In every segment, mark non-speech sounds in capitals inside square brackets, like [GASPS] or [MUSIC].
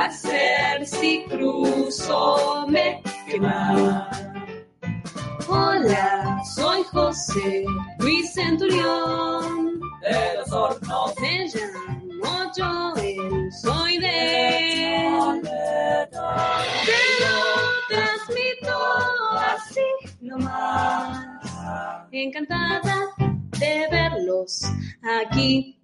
Placer si cruzo me quema. Hola, soy José Luis Centurión. de los hornos. Me llamo Joel, soy de Te lo transmito así nomás. Encantada de verlos aquí.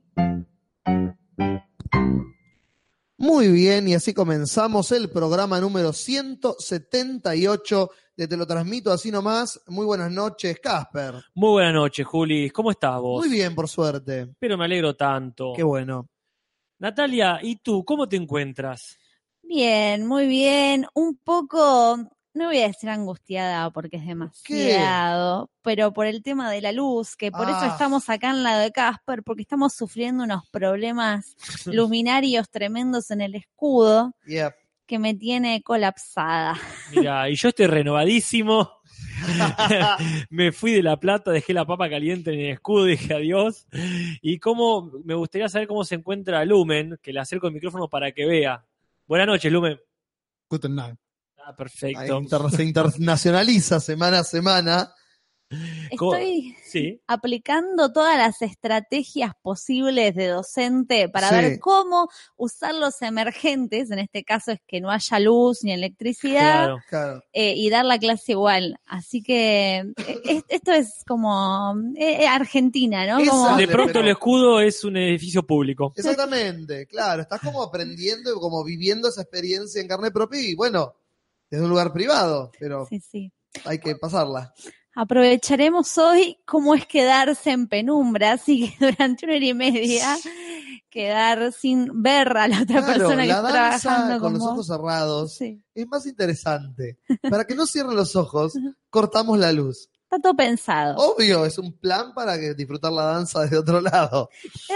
Muy bien, y así comenzamos el programa número 178 de Te lo transmito así nomás. Muy buenas noches, Casper. Muy buenas noches, Juli. ¿Cómo estás vos? Muy bien, por suerte. Pero me alegro tanto. Qué bueno. Natalia, ¿y tú cómo te encuentras? Bien, muy bien. Un poco, no voy a decir angustiada porque es demasiado, pero por el tema de la luz, que por eso Ah. estamos acá en la de Casper, porque estamos sufriendo unos problemas [LAUGHS] luminarios tremendos en el escudo Yep. que me tiene colapsada. Mira, y yo estoy renovadísimo. [LAUGHS] [LAUGHS] me fui de La Plata, dejé la papa caliente en el escudo, dije adiós. Y cómo, me gustaría saber cómo se encuentra Lumen, que le acerco el micrófono para que vea. Buenas noches, Lumen. Guten Nacht. Ah, perfecto. inter- se internacionaliza semana a semana. Estoy Sí, aplicando todas las estrategias posibles de docente para Sí. ver cómo usar los emergentes, en este caso es que no haya luz ni electricidad, claro. Claro. eh, y dar la clase igual. Así que eh, es- esto es como eh, eh, Argentina, ¿no? Como- De pronto pero- el escudo es un edificio público. Exactamente, claro. Estás como aprendiendo y como viviendo esa experiencia en carne propia y bueno, desde un lugar privado, pero sí, sí. hay que pasarla. Aprovecharemos hoy cómo es quedarse en penumbra, así que [LAUGHS] durante una hora y media quedar sin ver a la otra Claro, persona que la está danza trabajando con los ojos cerrados Sí. es más interesante. [LAUGHS] Para que no cierren los ojos, cortamos la luz. Está todo pensado. Obvio, es un plan para que disfrutar la danza desde otro lado.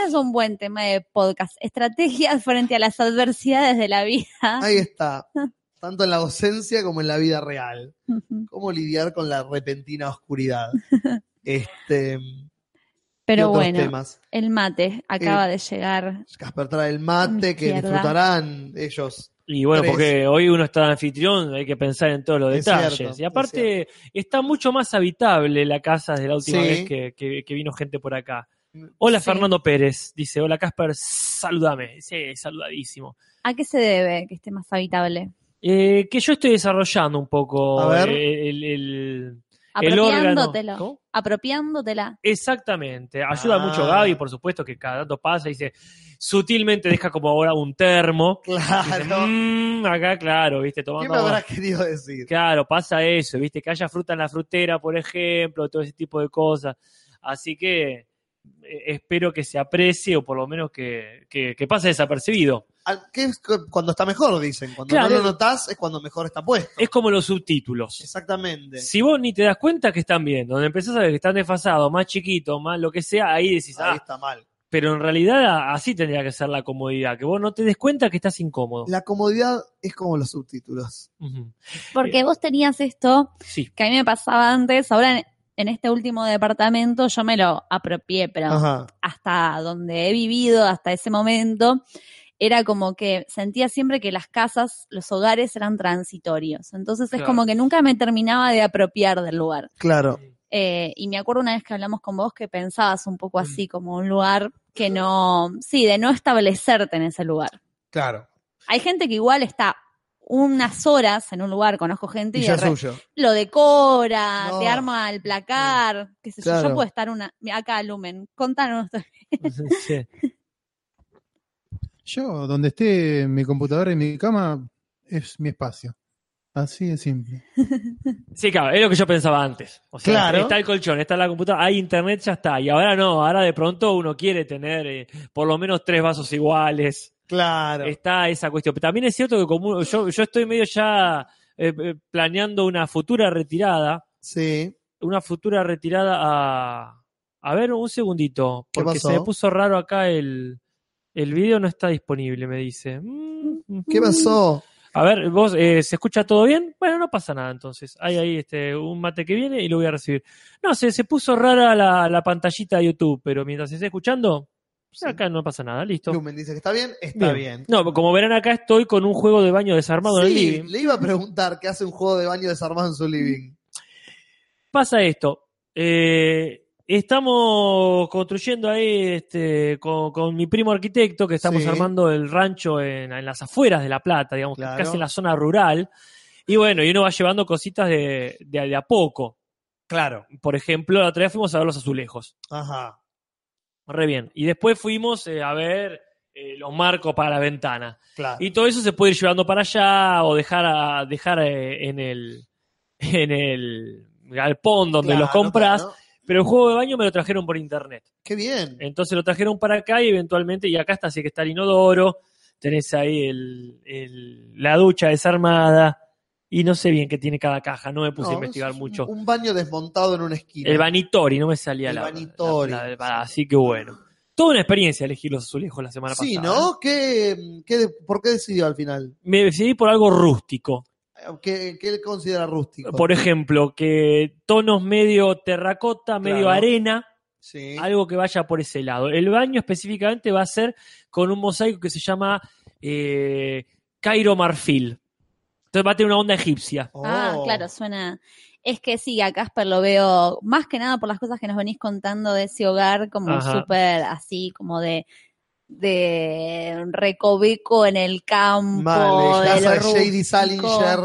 Es un buen tema de podcast. Estrategias frente a las adversidades de la vida. Ahí está. [LAUGHS] Tanto en la docencia como en la vida real. Cómo lidiar con la repentina oscuridad. [LAUGHS] Este, ¿qué Pero bueno, temas? el mate acaba de llegar. Casper trae el mate que disfrutarán ellos. Y bueno, Tres. porque hoy uno está de anfitrión, hay que pensar en todos los Es detalles. cierto, y es aparte, está mucho más habitable la casa desde la última Sí. vez que, que- que vino gente por acá. Hola Sí. Fernando Pérez, dice, hola Casper, saludame. Sí, saludadísimo. ¿A qué se debe que esté más habitable? Eh, que yo estoy desarrollando un poco A ver. eh, el, el- el órgano. Apropiándotelo. ¿Cómo? Apropiándotela. Exactamente. Ayuda Ah. mucho Gaby, por supuesto, que cada tanto pasa y dice, sutilmente deja como ahora un termo. Dice, Claro. "Mm, acá, claro, viste, ¿Qué tomando me habrá querido decir? Claro, pasa eso, viste, que haya fruta en la frutera, por ejemplo, todo ese tipo de cosas. Así que eh, espero que se aprecie o por lo menos que, que- que pase desapercibido. Al- ¿Qué es cu- cuando está mejor, dicen? Cuando Claro. no lo notas es cuando mejor está puesto. Es como los subtítulos. Exactamente. Si vos ni te das cuenta que están bien, donde empezás a ver que están desfasados, más chiquitos, más lo que sea, ahí decís, Ahí ah, está mal. pero en realidad así tendría que ser la comodidad, que vos no te des cuenta que estás incómodo. La comodidad es como los subtítulos. Porque vos tenías esto Sí, que a mí me pasaba antes, ahora en, en este último departamento yo me lo apropié, pero Ajá. hasta donde he vivido, hasta ese momento, era como que sentía siempre que las casas, los hogares eran transitorios. Entonces es como que nunca me terminaba de apropiar del lugar. Claro. Eh, y me acuerdo una vez que hablamos con vos que pensabas un poco Mm. así, como un lugar que no, sí, de no establecerte en ese lugar. Claro. Hay gente que igual está unas horas en un lugar, conozco gente Y y, ya de es re- suyo. lo decora, No. te arma el placar, qué sé yo. Claro. Yo puedo estar una, acá Lumen, contanos. [LAUGHS] sí. Yo, donde esté mi computadora y mi cama, es mi espacio. Así de simple. [LAUGHS] Sí, claro, es lo que yo pensaba antes. O sea, Claro. está el colchón, está la computadora, hay internet, ya está. Y ahora no, ahora de pronto uno quiere tener eh, por lo menos tres vasos iguales. Claro. Está esa cuestión. Pero también es cierto que como yo, yo estoy medio ya eh, eh, planeando una futura retirada, Sí. una futura retirada a... A ver, un segundito, ¿Qué porque pasó? se me puso raro acá el... El video no está disponible, me dice. Mm, ¿Qué ujú. pasó? A ver, vos, eh, ¿se escucha todo bien? Bueno, no pasa nada entonces. Hay ahí este, un mate que viene y lo voy a recibir. No, se, se puso rara la, la pantallita de YouTube, pero mientras se esté escuchando, Sí. acá no pasa nada, listo. Lumen dice que está bien, está bien. No, como verán acá estoy con un juego de baño desarmado en el Sí, living. le iba a preguntar qué hace un juego de baño desarmado en su living. Pasa esto. eh, estamos construyendo ahí este, con, con mi primo arquitecto, que estamos Sí. armando el rancho en, en las afueras de La Plata, digamos, Claro. casi en la zona rural. Y bueno, y uno va llevando cositas de, de, de a poco. Claro. Por ejemplo, la otra vez fuimos a ver los azulejos. Ajá. Re bien. Y después fuimos eh, a ver eh, los marcos para la ventana. Claro. Y todo eso se puede ir llevando para allá o dejar, a- dejar eh, en el en el galpón donde Claro, los compras. claro. Pero el juego de baño me lo trajeron por internet. Qué bien. Entonces lo trajeron para acá y eventualmente, y acá está así que está el inodoro, tenés ahí el, el- la ducha desarmada, y no sé bien qué tiene cada caja, no me puse No, a investigar es mucho. Un baño desmontado en una esquina. El vanitori, no me salía El la, vanitori. la- la- Así que bueno. Toda una experiencia elegir los azulejos la semana Sí, pasada. ¿no? ¿Qué, qué, ¿Por qué decidió al final? Me decidí por algo rústico. ¿Qué, qué considera rústico? Por ejemplo, que tonos medio terracota, medio Claro. arena, Sí. algo que vaya por ese lado. El baño específicamente va a ser con un mosaico que se llama eh, Cairo Marfil. Entonces va a tener una onda egipcia. Ah, Oh. claro, suena. Es que sí, a Casper lo veo más que nada por las cosas que nos venís contando de ese hogar, como súper así, como de de recoveco en el campo, Mal, de casa de Shady. Salinger.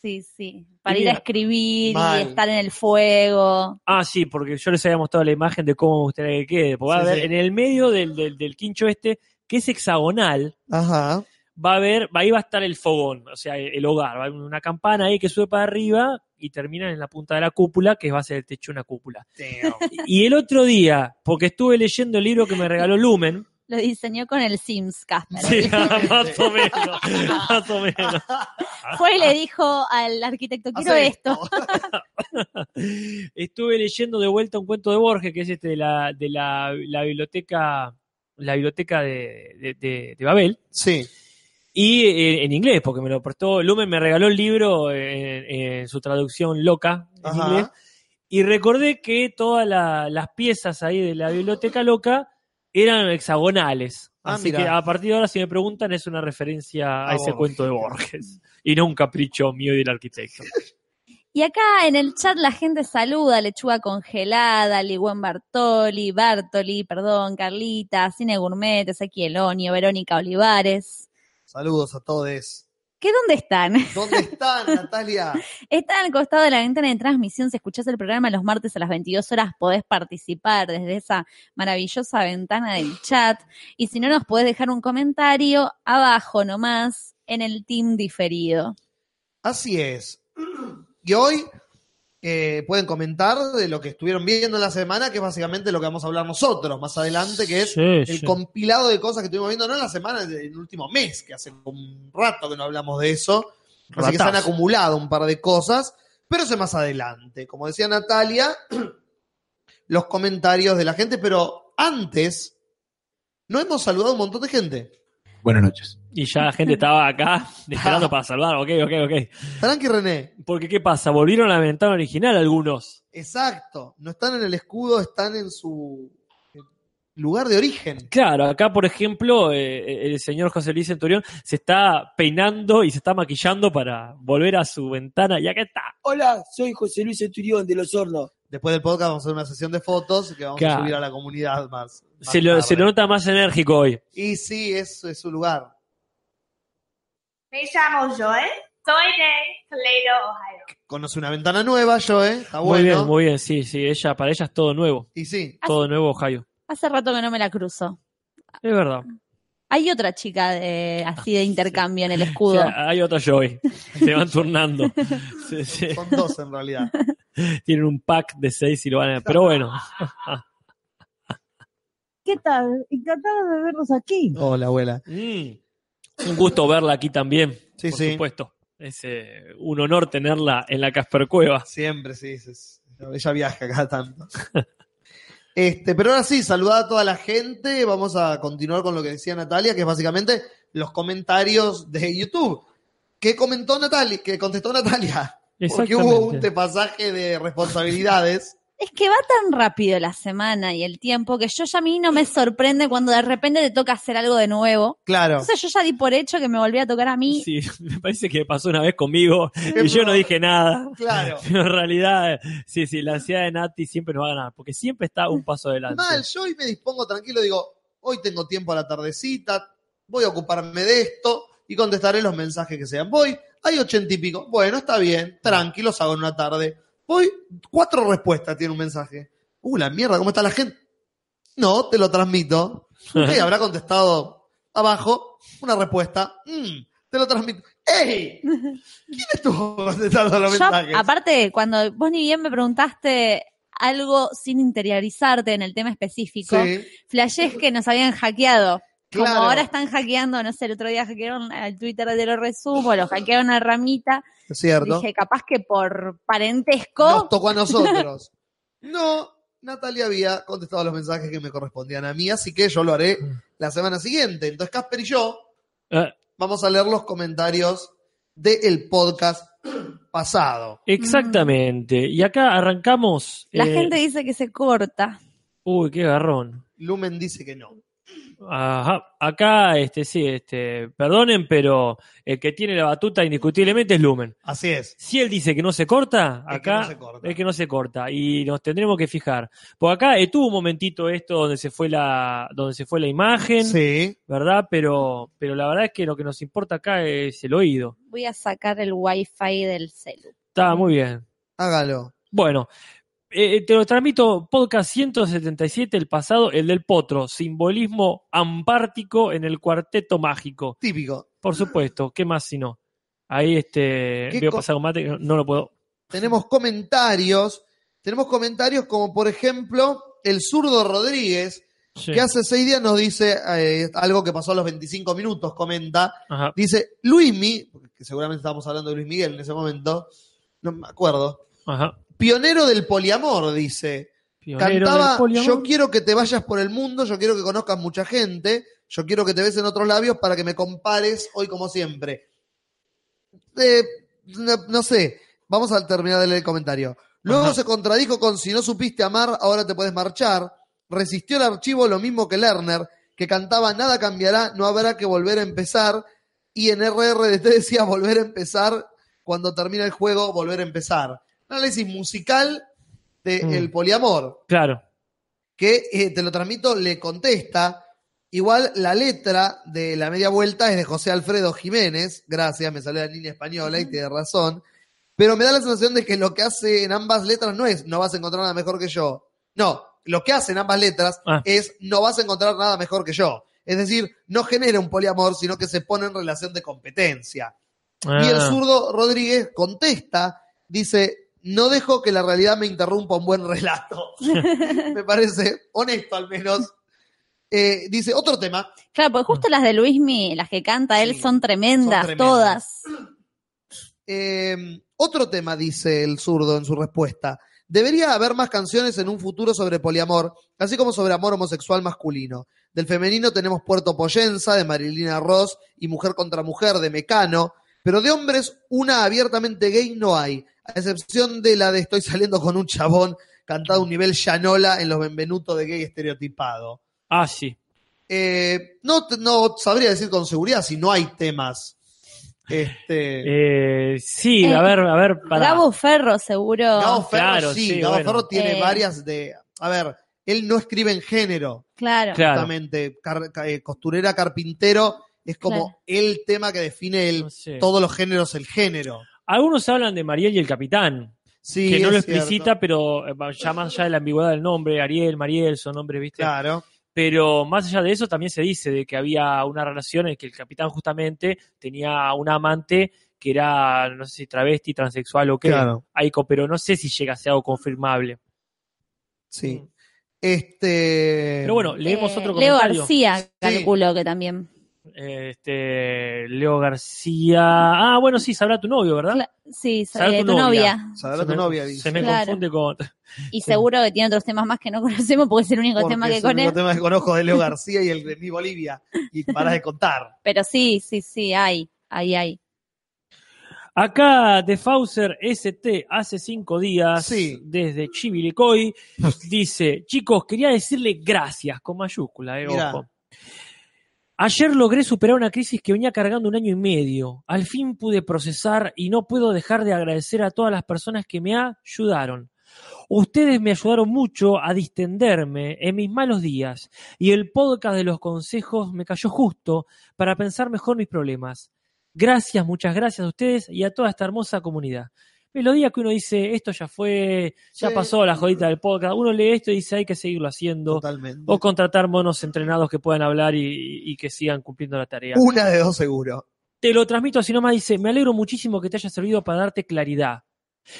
Sí, sí. Para Y ir a escribir mal. y estar en el fuego. Ah, sí, porque yo les había mostrado la imagen de cómo me gustaría que quede. Porque va a haber sí. en el medio del, del, del quincho este, que es hexagonal, Ajá. va a haber, ahí va a estar el fogón, o sea, el hogar. Va a haber una campana ahí que sube para arriba y termina en la punta de la cúpula, que va a ser el techo de una cúpula. Y el otro día, porque estuve leyendo el libro que me regaló Lumen, Lo diseñó con el Sims, Casper. sí, [LAUGHS] más o menos, [LAUGHS] más o menos. Fue y le dijo al arquitecto, quiero Hace esto. [LAUGHS] Estuve leyendo de vuelta un cuento de Borges, que es este de la, de la, la biblioteca, la biblioteca de, de- de- de Babel, Sí. y eh, en inglés, porque me lo prestó, Lumen me regaló el libro en, en su traducción loca en Ajá. inglés, y recordé que todas la- las piezas ahí de la biblioteca loca eran hexagonales. Ah, Así que a partir de ahora, si me preguntan, es una referencia a, A ese Borges. cuento de Borges. Y no un capricho mío y del arquitecto. Y acá en el chat la gente saluda, Lechuga Congelada, Ligüen Bartoli, Bartoli, perdón, Carlita, Cine Gourmet, Ezequiel Onio, Verónica Olivares. Saludos a todos. ¿Qué dónde están? [LAUGHS] ¿Dónde están, Natalia? Están al costado de la ventana de transmisión. Si escuchás el programa los martes a las 22 horas, podés participar desde esa maravillosa ventana del chat. Y si no, nos podés dejar un comentario abajo nomás en el team diferido. Así es. [CLEARS THROAT] Y hoy eh, pueden comentar de lo que estuvieron viendo en la semana, que es básicamente lo que vamos a hablar nosotros más adelante, que es Sí, el sí. compilado de cosas que estuvimos viendo, no en la semana, en el último mes, que hace un rato que no hablamos de eso. Así que se han acumulado un par de cosas, pero eso es más adelante. Como decía Natalia, [CLEARS THROAT] los comentarios de la gente, pero antes no hemos saludado a un montón de gente. Buenas noches. Y ya la gente estaba acá [LAUGHS] esperando para salvar. Ok, ok, ok. Tranqui René, Porque, ¿qué pasa? Volvieron a la ventana original algunos. exacto, no están en el escudo, están en su lugar de origen. Claro, acá, por ejemplo, eh, el señor José Luis Centurión se está peinando y se está maquillando para volver a su ventana. Y acá está. Hola, soy José Luis Centurión de Los Hornos. Después del podcast vamos a hacer una sesión de fotos que vamos Claro. a subir a la comunidad más. más Se lo, tarde. se lo nota más enérgico hoy. Y sí, es, es su lugar. Me llamo Joel, soy de Toledo, Ohio. Conoce una ventana nueva, yo, ¿eh? Está Muy bueno. bien, muy bien. Sí, sí, ella, para ella es todo nuevo. Y sí, Todo nuevo, Ohio. Hace rato que no me la cruzo. Es verdad. Hay otra chica de, así de intercambio en el O escudo. sea, hay otra Joy. Se van turnando. [LAUGHS] Sí, sí. son dos en realidad. Tienen un pack de seis y lo van a... Pero bueno. [LAUGHS] ¿Qué tal? Encantado de verlos aquí. Hola, abuela. Mm. Un gusto verla aquí también. Sí, por sí. supuesto. Es eh, un honor tenerla en la Casper Cueva. Siempre, sí. es- es- ella viaja cada tanto. [LAUGHS] Este, pero ahora sí, saludar a toda la gente. Vamos a continuar con lo que decía Natalia, que es básicamente los comentarios de YouTube. que comentó Natalia, que contestó Natalia. Porque hubo un pasaje de responsabilidades. Es que va tan rápido la semana y el tiempo que yo ya a mí no me sorprende cuando de repente te toca hacer algo de nuevo. Claro. Entonces yo ya di por hecho que me volvía a tocar a mí. Sí, [LAUGHS] me parece que pasó una vez conmigo y yo no dije nada. Claro. Pero [LAUGHS] en realidad, sí, sí, la ansiedad de Nati siempre nos va a ganar, porque siempre está un paso adelante. Mal, yo hoy me dispongo tranquilo, digo, hoy tengo tiempo a la tardecita, voy a ocuparme de esto y contestaré los mensajes que sean. Voy, hay ochenta y pico. Bueno, está bien, tranquilos, hago en una tarde. Voy, cuatro respuestas tiene un mensaje. Uh, la mierda, ¿cómo está la gente? No, te lo transmito. Ok, [LAUGHS] habrá contestado abajo una respuesta. Mm, te lo transmito. ¡Ey! ¿Quién estuvo contestando los Yo, mensajes? aparte, cuando vos ni bien me preguntaste algo sin interiorizarte en el tema específico, Sí, que nos habían hackeado. Como ahora están hackeando, no sé, el otro día hackearon al Twitter de lo resumo, lo hackearon a Ramita. es cierto. Dije, capaz que por parentesco. Nos tocó a nosotros. No, Natalia había contestado los mensajes que me correspondían a mí, así que yo lo haré la semana siguiente. Entonces, Casper y yo Eh, vamos a leer los comentarios del podcast pasado. exactamente. Y acá arrancamos. La eh, gente dice que se corta. Uy, qué garrón. Lumen dice que no. Ajá. Acá, este, sí, este, perdonen, pero el que tiene la batuta indiscutiblemente es Lumen. Así es. Si él dice que no se corta, Es que acá no se corta. es que no se corta y nos tendremos que fijar. Porque acá eh, tuvo un momentito esto donde se fue la, donde se fue la imagen, Sí. ¿verdad? Pero, pero la verdad es que lo que nos importa acá es el oído. Voy a sacar el wifi del celu. Está muy bien. Hágalo. Bueno, eh, te lo transmito, podcast 177, el pasado, el del potro, simbolismo ampártico en el cuarteto mágico. Típico. Por supuesto, ¿qué más si no? Ahí este, ¿Qué veo un mate, no, no lo puedo. Tenemos comentarios. Tenemos comentarios como, por ejemplo, el zurdo Rodríguez, Sí. que hace seis días nos dice eh, algo que pasó a los 25 minutos, comenta. Ajá. Dice, Luismi, que seguramente estábamos hablando de Luis Miguel en ese momento, no me acuerdo. Ajá. Pionero del poliamor, dice. Pionero Cantaba, poliamor. yo quiero que te vayas por el mundo, yo quiero que conozcas mucha gente, yo quiero que te ves en otros labios para que me compares hoy como siempre. Eh, no, no sé, vamos a terminar de leer el comentario. Luego Ajá. se contradijo con si no supiste amar, ahora te puedes marchar. Resistió el archivo lo mismo que Lerner, que cantaba nada cambiará, no habrá que volver a empezar. Y en RRDT decía volver a empezar, cuando termina el juego, volver a empezar. Análisis musical del Mm. el poliamor Claro. que eh, te lo transmito, le contesta. Igual la letra de la media vuelta es de José Alfredo Jiménez. Gracias, me salió la línea española y tiene razón. Pero me da la sensación de que lo que hace en ambas letras no es no vas a encontrar nada mejor que yo. No, lo que hace en ambas letras Ah. es no vas a encontrar nada mejor que yo. Es decir, no genera un poliamor, sino que se pone en relación de competencia. Y el Ah. zurdo Rodríguez contesta, dice, no dejo que la realidad me interrumpa un buen relato. [LAUGHS] me parece honesto al menos. Eh, dice, otro tema, Claro, porque justo las de Luismi, las que canta él, Sí, son tremendas, son tremendas. todas. eh, otro tema, dice el zurdo en su respuesta. Debería haber más canciones en un futuro sobre poliamor, así como sobre amor homosexual masculino. Del femenino tenemos Puerto Poyenza, de Marilina Ross, y Mujer contra Mujer, de Mecano, pero de hombres una abiertamente gay no hay, a excepción de la de Estoy saliendo con un chabón, cantado a un nivel llanola en los Benvenuto de gay estereotipado. Ah, sí. Eh, no, te- no sabría decir con seguridad si no hay temas. Este, Eh, sí, Eh, a ver, a ver, para. Gabo Ferro, seguro. Gabo Ferro Claro, sí, sí, Gabo bueno. Ferro tiene Eh. varias de. A ver, él no escribe en género, Claro. Justamente. Car- ca- eh, costurera, carpintero, es como Claro. el tema que define el, No sé. todos los géneros, el género. Algunos hablan de Mariel y el Capitán, Sí, que no lo cierto. explicita, pero eh, ya más allá de la ambigüedad del nombre, Ariel, Mariel, son nombres, ¿viste? Claro. Pero más allá de eso también se dice de que había una relación en que el capitán justamente tenía una amante que era, no sé si travesti, transexual o qué, Claro. Aiko, pero no sé si llega a ser algo confirmable. Sí. Este. Pero bueno, leemos Eh, otro Leo comentario. García, calculo que también. Este, Leo García. Ah, bueno, sí, sabrá tu novio, ¿verdad? Cla- Sí, Sabrá eh, tu novia. Sabrá Se tu me- novia, Se me Claro. confunde con. [LAUGHS] Y seguro que tiene otros temas más que no conocemos porque es el único Porque tema es que el único con él. tema que conozco de Leo García y el de [LAUGHS] mi Bolivia. Y paras de contar. Pero sí, sí, sí, hay, hay, hay. Acá de Fauser ST hace cinco días, Sí. desde Chivilcoy, [LAUGHS] dice, chicos, quería decirle gracias, con mayúscula, eh, Mirá. ojo. Ayer logré superar una crisis que venía cargando un año y medio. Al fin pude procesar y no puedo dejar de agradecer a todas las personas que me ayudaron. Ustedes me ayudaron mucho a distenderme en mis malos días y el podcast de los consejos me cayó justo para pensar mejor mis problemas. Gracias, muchas gracias a ustedes y a toda esta hermosa comunidad. Ves, Los días que uno dice, esto ya fue, ya Sí. pasó la jodita del podcast, uno lee esto y dice, hay que seguirlo haciendo. Totalmente. O contratar monos entrenados que puedan hablar y, y que sigan cumpliendo la tarea. Una de dos seguro. Te lo transmito así nomás, dice, me alegro muchísimo que te haya servido para darte claridad.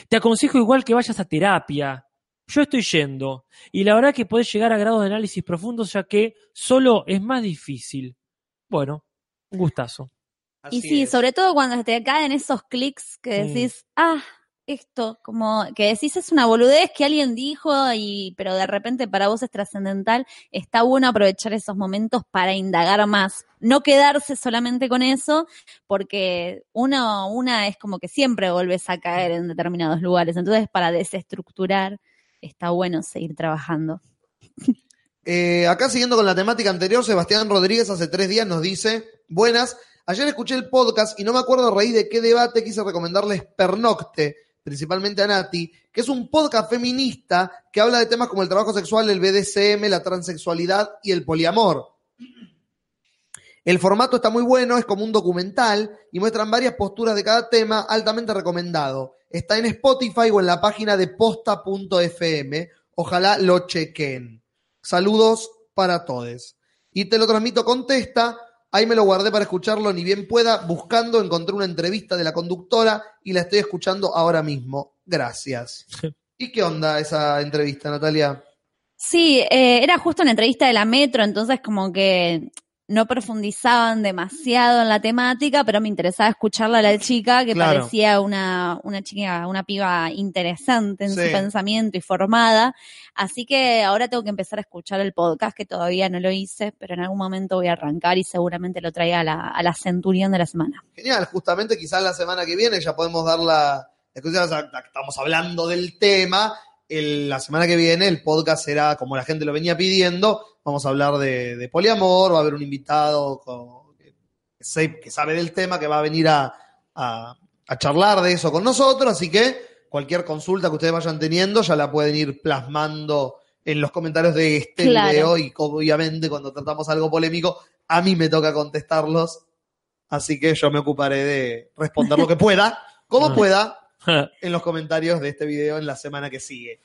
Te aconsejo igual que vayas a terapia. Yo estoy yendo. Y la verdad que podés llegar a grados de análisis profundos ya que solo es más difícil. Bueno, un gustazo. Y sí, es. sobre todo cuando te caen esos clics que Sí. decís, ah, esto, como que decís es una boludez que alguien dijo, y, pero de repente para vos es trascendental, está bueno aprovechar esos momentos para indagar más, no quedarse solamente con eso, porque uno, una es como que siempre volvés a caer en determinados lugares, entonces para desestructurar está bueno seguir trabajando. Eh, acá siguiendo con la temática anterior, Sebastián Rodríguez hace tres días nos dice, buenas, ayer escuché el podcast y no me acuerdo a raíz de qué debate quise recomendarles Pernocte, principalmente a Nati, que es un podcast feminista que habla de temas como el trabajo sexual, el BDSM, la transexualidad y el poliamor. El formato está muy bueno, es como un documental y muestran varias posturas de cada tema, altamente recomendado. Está en Spotify o en la página de posta.fm. Ojalá lo chequen. Saludos para todos. Y te lo transmito con Testa. Ahí me lo guardé para escucharlo ni bien pueda. Buscando, encontré una entrevista de la conductora y la estoy escuchando ahora mismo. Gracias. [LAUGHS] ¿Y qué onda esa entrevista, Natalia? Sí, eh, era justo una entrevista de la Metro, entonces como que no profundizaban demasiado en la temática, pero me interesaba escucharla a la chica, que Claro. parecía una, una chica, una piba interesante en Sí. su pensamiento y formada. Así que ahora tengo que empezar a escuchar el podcast, que todavía no lo hice, pero en algún momento voy a arrancar y seguramente lo traiga a la, a la centurión de la semana. Genial, justamente quizás la semana que viene ya podemos dar la... Estamos hablando del tema. El- la semana que viene el podcast será como la gente lo venía pidiendo. Vamos a hablar de, de poliamor, va a haber un invitado con- que, sabe del tema que va a venir a, a- a charlar de eso con nosotros. Así que cualquier consulta que ustedes vayan teniendo ya la pueden ir plasmando en los comentarios de este Claro. video y obviamente cuando tratamos algo polémico a mí me toca contestarlos Así que yo me ocuparé de responder lo que pueda, como Ah. pueda, [LAUGHS] en los comentarios de este video en la semana que sigue.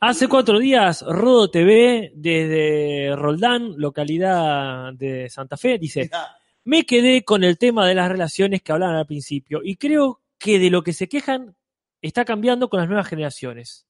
Hace cuatro días, Rodo TV, desde Roldán, localidad de Santa Fe, dice, me quedé con el tema de las relaciones que hablaban al principio y creo que de lo que se quejan está cambiando con las nuevas generaciones.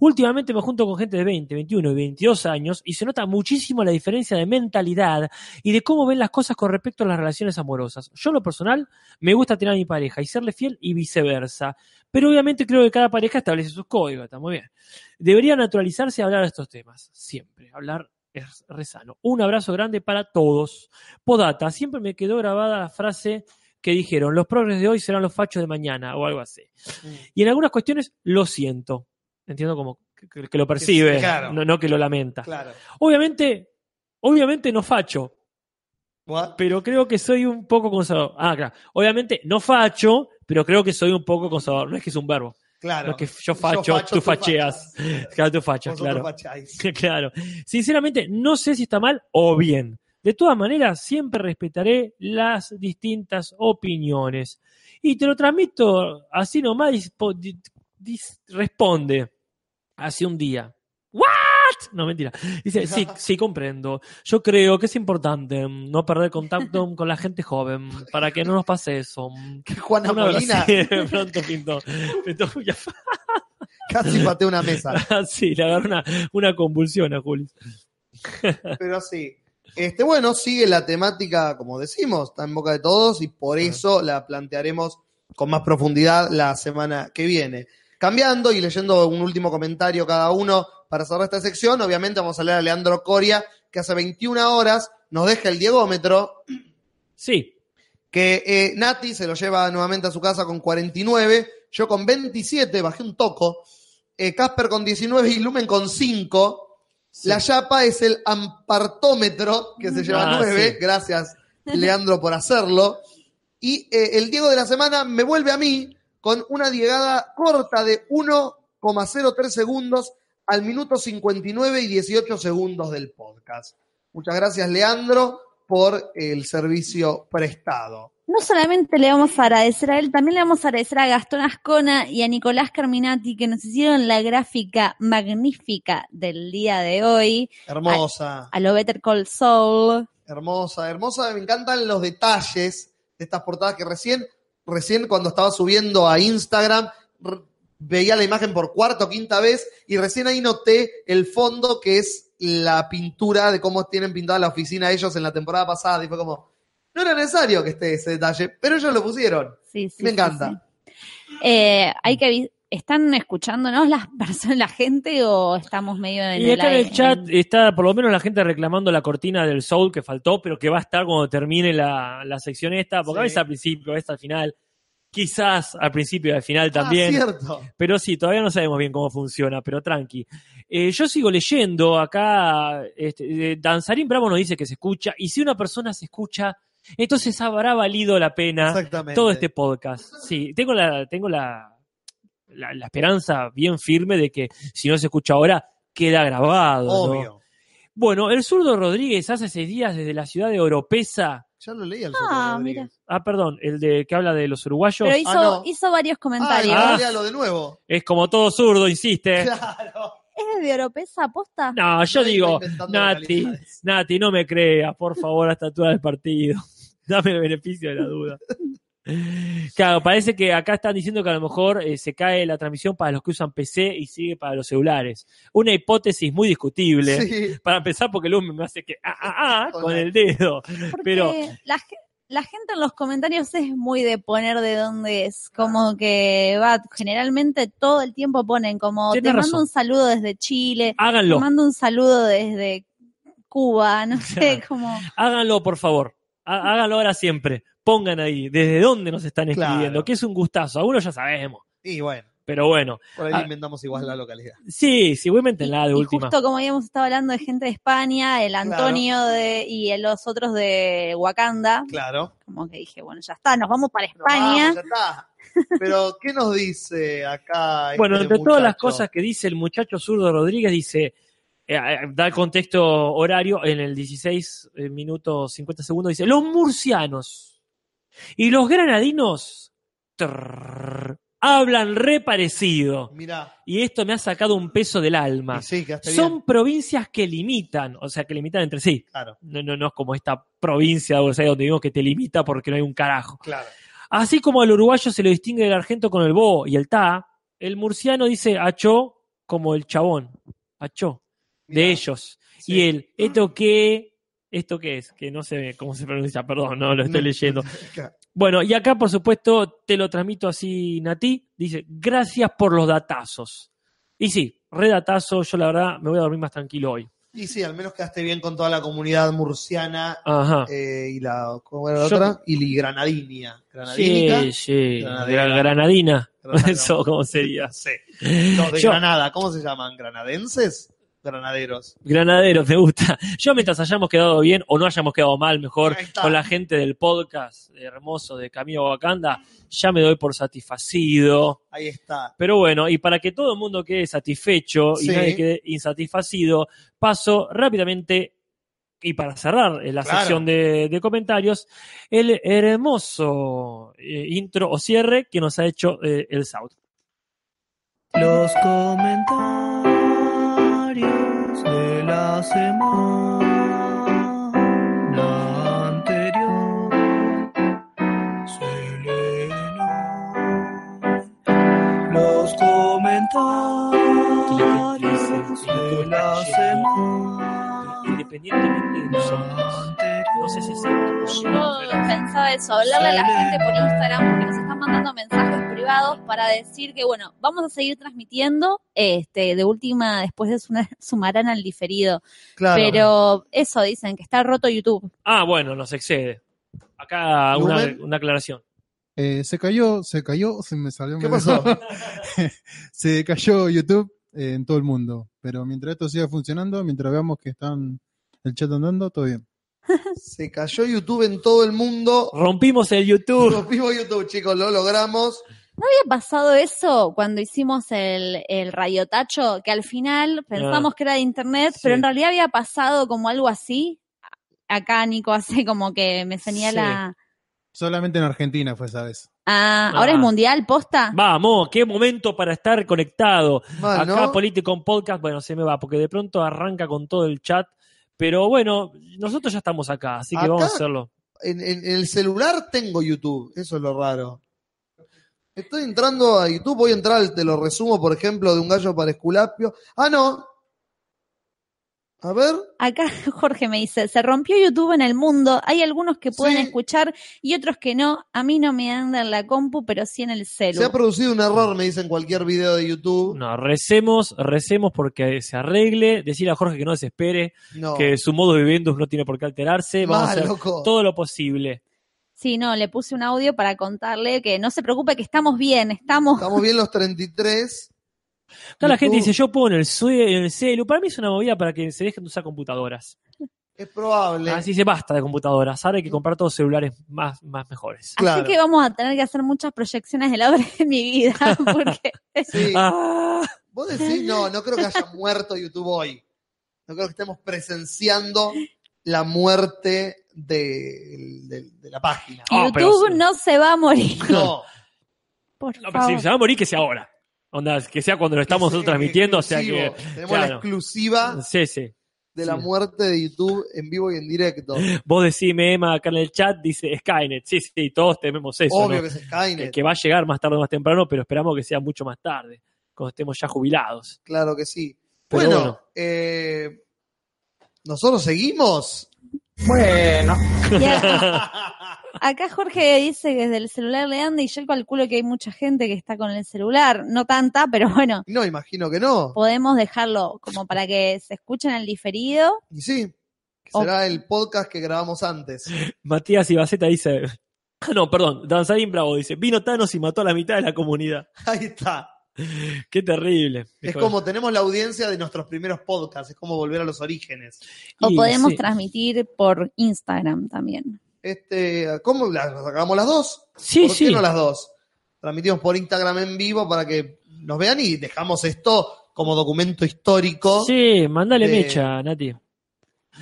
Últimamente me junto con gente de 20, 21 y 22 años y se nota muchísimo la diferencia de mentalidad y de cómo ven las cosas con respecto a las relaciones amorosas. Yo en lo personal me gusta tener a mi pareja y serle fiel y viceversa. Pero obviamente creo que cada pareja establece sus códigos, está muy bien. Debería naturalizarse hablar de estos temas, siempre. Hablar es re sano. Un abrazo grande para todos. Podata, siempre me quedó grabada la frase que dijeron, los progres de hoy serán los fachos de mañana, o algo así. Y en algunas cuestiones lo siento. Entiendo como que, que lo percibe, claro. no, no que lo lamenta. Claro. Obviamente, obviamente no facho, What? pero creo que soy un poco conservador. Ah, claro. Obviamente no facho, pero creo que soy un poco conservador. No es que es un verbo. Claro. No es que yo facho, tú facheas. [LAUGHS] Claro, tú fachas, [LAUGHS] claro. Sinceramente, no sé si está mal o bien. De todas maneras, siempre respetaré las distintas opiniones. Y te lo transmito así nomás, dis- responde hace un día. ¿What? No, mentira. Dice, sí, [LAUGHS] sí, comprendo. Yo creo que es importante mm, no perder contacto [LAUGHS] con la gente joven para que no nos pase eso. Juana Una Molina sí, [LAUGHS] pronto pintó. pintó ya- casi pateó una mesa. sí, le agarró una, una convulsión a Juli. Pero sí. Este, bueno, sigue la temática, como decimos, está en boca de todos y por eso la plantearemos con más profundidad la semana que viene. Cambiando y leyendo un último comentario cada uno para cerrar esta sección, obviamente vamos a leer a Leandro Coria, que hace 21 horas nos deja el diegómetro Sí, Que eh, Nati se lo lleva nuevamente a su casa con 49, yo con 27, bajé un toco. eh, Casper con 19 y Lumen con 5. La chapa es el ampartómetro, que se lleva Ah, 9. sí. Gracias, Leandro, por hacerlo. Y eh, el Diego de la semana me vuelve a mí con una llegada corta de 1,03 segundos al minuto 59 y 18 segundos del podcast. Muchas gracias, Leandro, por el servicio prestado. No solamente le vamos a agradecer a él, también le vamos a agradecer a Gastón Ascona y a Nicolás Carminati que nos hicieron la gráfica magnífica del día de hoy, Hermosa, a lo Better Call Soul. hermosa, hermosa. Me encantan los detalles de estas portadas que recién, recién cuando estaba subiendo a Instagram, veía la imagen por cuarta o quinta vez y recién ahí noté el fondo que es la pintura de cómo tienen pintada la oficina ellos en la temporada pasada y fue como, no era necesario que esté ese detalle, pero ellos lo pusieron. Sí, sí, Me encanta. sí. Eh, hay que ¿Están escuchándonos las personas, la gente o estamos medio en Y el acá en el chat está por lo menos la gente reclamando la cortina del Soul que faltó, pero que va a estar cuando termine la, la sección esta, porque a veces al principio, a veces al final, quizás al principio y al final Ah, también. cierto. Pero sí, todavía no sabemos bien cómo funciona, pero tranqui. Eh, yo sigo leyendo acá, este, eh, Danzarín Bravo nos dice que se escucha, y si una persona se escucha, entonces habrá valido la pena todo este podcast. Sí, tengo la, tengo la, la, la esperanza bien firme de que si no se escucha ahora, queda grabado. ¿no? Obvio. Bueno, el zurdo Rodríguez hace seis días desde la ciudad de Oropesa. Ya lo leí al Ah, Soto Rodríguez. Ah, perdón, el de que habla de los uruguayos. Pero hizo, Ah, no. hizo varios Ah, comentarios. ah. Ah. léalo de nuevo. Es como todo zurdo, insiste. Claro. ¿Es de Oropesa aposta? No, yo Nadie digo, Nati. Nati, no me creas, por favor, hasta altura del partido. [LAUGHS] Dame el beneficio de la duda. [LAUGHS] Claro, parece que acá están diciendo que a lo mejor eh, se cae la transmisión para los que usan PC y sigue para los celulares. Una hipótesis muy discutible. Sí. Para empezar, porque Lumen me hace que ah, ah, ah, Con el dedo. Porque Pero la, ge- la gente en los comentarios es muy de poner de dónde es. Como que va, generalmente todo el tiempo ponen como te mando razón. un saludo desde Chile, te háganlo, mando un saludo desde Cuba, no [LAUGHS] sé, como... háganlo, por favor. Há- Háganlo ahora siempre. Pongan ahí desde dónde nos están escribiendo, Claro. que es un gustazo. Algunos ya sabemos, Y bueno, pero bueno. por ahí Ah. inventamos igual la localidad. Sí, sí, voy a la de y última. justo como habíamos estado hablando de gente de España, el Antonio de, y el- los otros de Wakanda, Claro. como que dije, bueno, ya está, nos vamos para España. vamos, ya está. Pero, ¿qué nos dice acá? Bueno, este entre todas las cosas que dice el muchacho zurdo Rodríguez, dice, eh, eh, da el contexto horario en el 16 eh, minutos 50 segundos, dice, los murcianos y los granadinos trrr, hablan re parecido. Mirá, Y esto me ha sacado un peso del alma. sí, Son bien. provincias que limitan, o sea, que limitan entre sí. Claro, No, no, no es como esta provincia de Buenos Aires donde digo que te limita porque no hay un carajo. claro. Así como al uruguayo se lo distingue el argento con el bo y el ta, el murciano dice achó como el chabón, achó, de ellos. sí. Y él, ¿esto qué? ¿Esto qué es? Que no sé cómo se pronuncia, perdón, no lo estoy No. leyendo. Bueno, y acá, por supuesto, te lo transmito así, Nati. Dice, gracias por los datazos. Y sí, redatazo, yo la verdad me voy a dormir más tranquilo hoy. Y sí, al menos quedaste bien con toda la comunidad murciana eh, y la, ¿cómo era la Yo- otra? Y granadinia. Sí, sí. Granadina. Gra- Granadina. Granada. [LAUGHS] Eso, ¿cómo sería? Sí. Los de Yo- Granada, ¿cómo se llaman? ¿Granadenses? Granaderos. Granaderos, me gusta. [LAUGHS] Yo mientras hayamos quedado bien o no hayamos quedado mal, mejor, con la gente del podcast hermoso de Camino a Wakanda, ya me doy por satisfacido. Ahí está. Pero bueno, y para que todo el mundo quede satisfecho y nadie quede insatisfacido, paso rápidamente, y para cerrar eh, la Claro. sección de, de comentarios, el hermoso eh, intro o cierre que nos ha hecho eh, el South. Los comentarios de la semana anterior se. Los comentarios de la semana Independientemente de nosotros. No sé si es cierto. Yo pensaba eso, hablarle a la gente por Instagram porque nos están mandando mensajes privados para decir que, bueno, vamos a seguir transmitiendo, este, de última, después de suma- [LAUGHS] sumarán al diferido. Claro. Pero eso dicen, que está roto YouTube. Ah, bueno, nos excede. Acá una, una aclaración. Eh, se cayó, se cayó, se me salió. ¿Qué pasó? [LAUGHS] se cayó YouTube eh, en todo el mundo. Pero mientras esto siga funcionando, mientras veamos que están el chat andando, todo bien. [LAUGHS] Se cayó YouTube en todo el mundo. Rompimos el YouTube. Rompimos YouTube, chicos, lo logramos. ¿No había pasado eso cuando hicimos el, el radiotacho? Que al final pensamos que era de internet, Sí. pero en realidad había pasado como algo así. Acá Nico hace como que me señala. Solamente en Argentina fue esa vez. Ah, ahora Ah. es mundial, posta. Vamos, qué momento para estar conectado. Mal, Acá ¿no? Politicon Podcast, bueno, se me va, porque de pronto arranca con todo el chat. Pero bueno, nosotros ya estamos acá, así que Acá- vamos a hacerlo. En, en- en el celular tengo YouTube, eso es lo raro. Estoy entrando a YouTube, voy a entrar, te lo resumo, por ejemplo, de un gallo para Esculapio. Ah, no. A ver, Acá [LAUGHS] Jorge me dice, se rompió YouTube en el mundo, hay algunos que pueden Sí. escuchar y otros que no. A mí no me anda en la compu, pero sí en el celu. se ha producido un error, me dicen cualquier video de YouTube. No, recemos, recemos porque se arregle. Decirle a Jorge que no desespere, No, que su modo de Windows no tiene por qué alterarse. Vamos a hacer loco. todo lo posible. Sí, no, le puse un audio para contarle que no se preocupe que estamos bien, estamos... Estamos bien los 33. Toda la gente dice, yo puedo en el, en el celu. Para mí es una movida para que se dejen de usar computadoras. Es probable. Así se basta de computadoras. Ahora hay que comprar todos celulares más, más mejores. claro. Así que vamos a tener que hacer muchas proyecciones de la obra de mi vida, [LAUGHS] porque Sí. [LAUGHS] Ah, Vos decís, no, no creo que haya muerto YouTube hoy. No creo que estemos presenciando la muerte de, de- de la página. Ah, pero YouTube sí. no se va a morir. No, Por no, pero si se va a morir, que sea ahora. Onda, que sea cuando lo estamos [LAUGHS] nosotros transmitiendo. O sea que. Tenemos la exclusiva Sí, sí. de la Sí. muerte de YouTube en vivo y en directo. [LAUGHS] Vos decime, Emma, acá en el chat, dice Skynet. Sí, sí, todos tememos eso. Obvio ¿no? que es Skynet. que va a llegar más tarde o más temprano, pero esperamos que sea mucho más tarde, cuando estemos ya jubilados. Claro que sí. Pero bueno, bueno. eh, nosotros seguimos. A- [LAUGHS] acá Jorge dice que desde el celular le anda y yo calculo que hay mucha gente que está con el celular. No tanta, pero bueno, No, imagino que no. podemos dejarlo como para que se escuchen el diferido. Y sí, será el podcast que grabamos antes. Matías Ibaceta dice. Ah, no, perdón, Danzarín Bravo dice, vino Thanos y mató a la mitad de la comunidad. [LAUGHS] Ahí está. Qué terrible. Es como tenemos la audiencia de nuestros primeros podcasts, es como volver a los orígenes. O y podemos sí. transmitir por Instagram también. Este, ¿Cómo las sacamos las dos? Sí, ¿Por sí. qué no las dos? Transmitimos por Instagram en vivo para que nos vean y dejamos esto como documento histórico Sí, mandale de- mecha, Nati.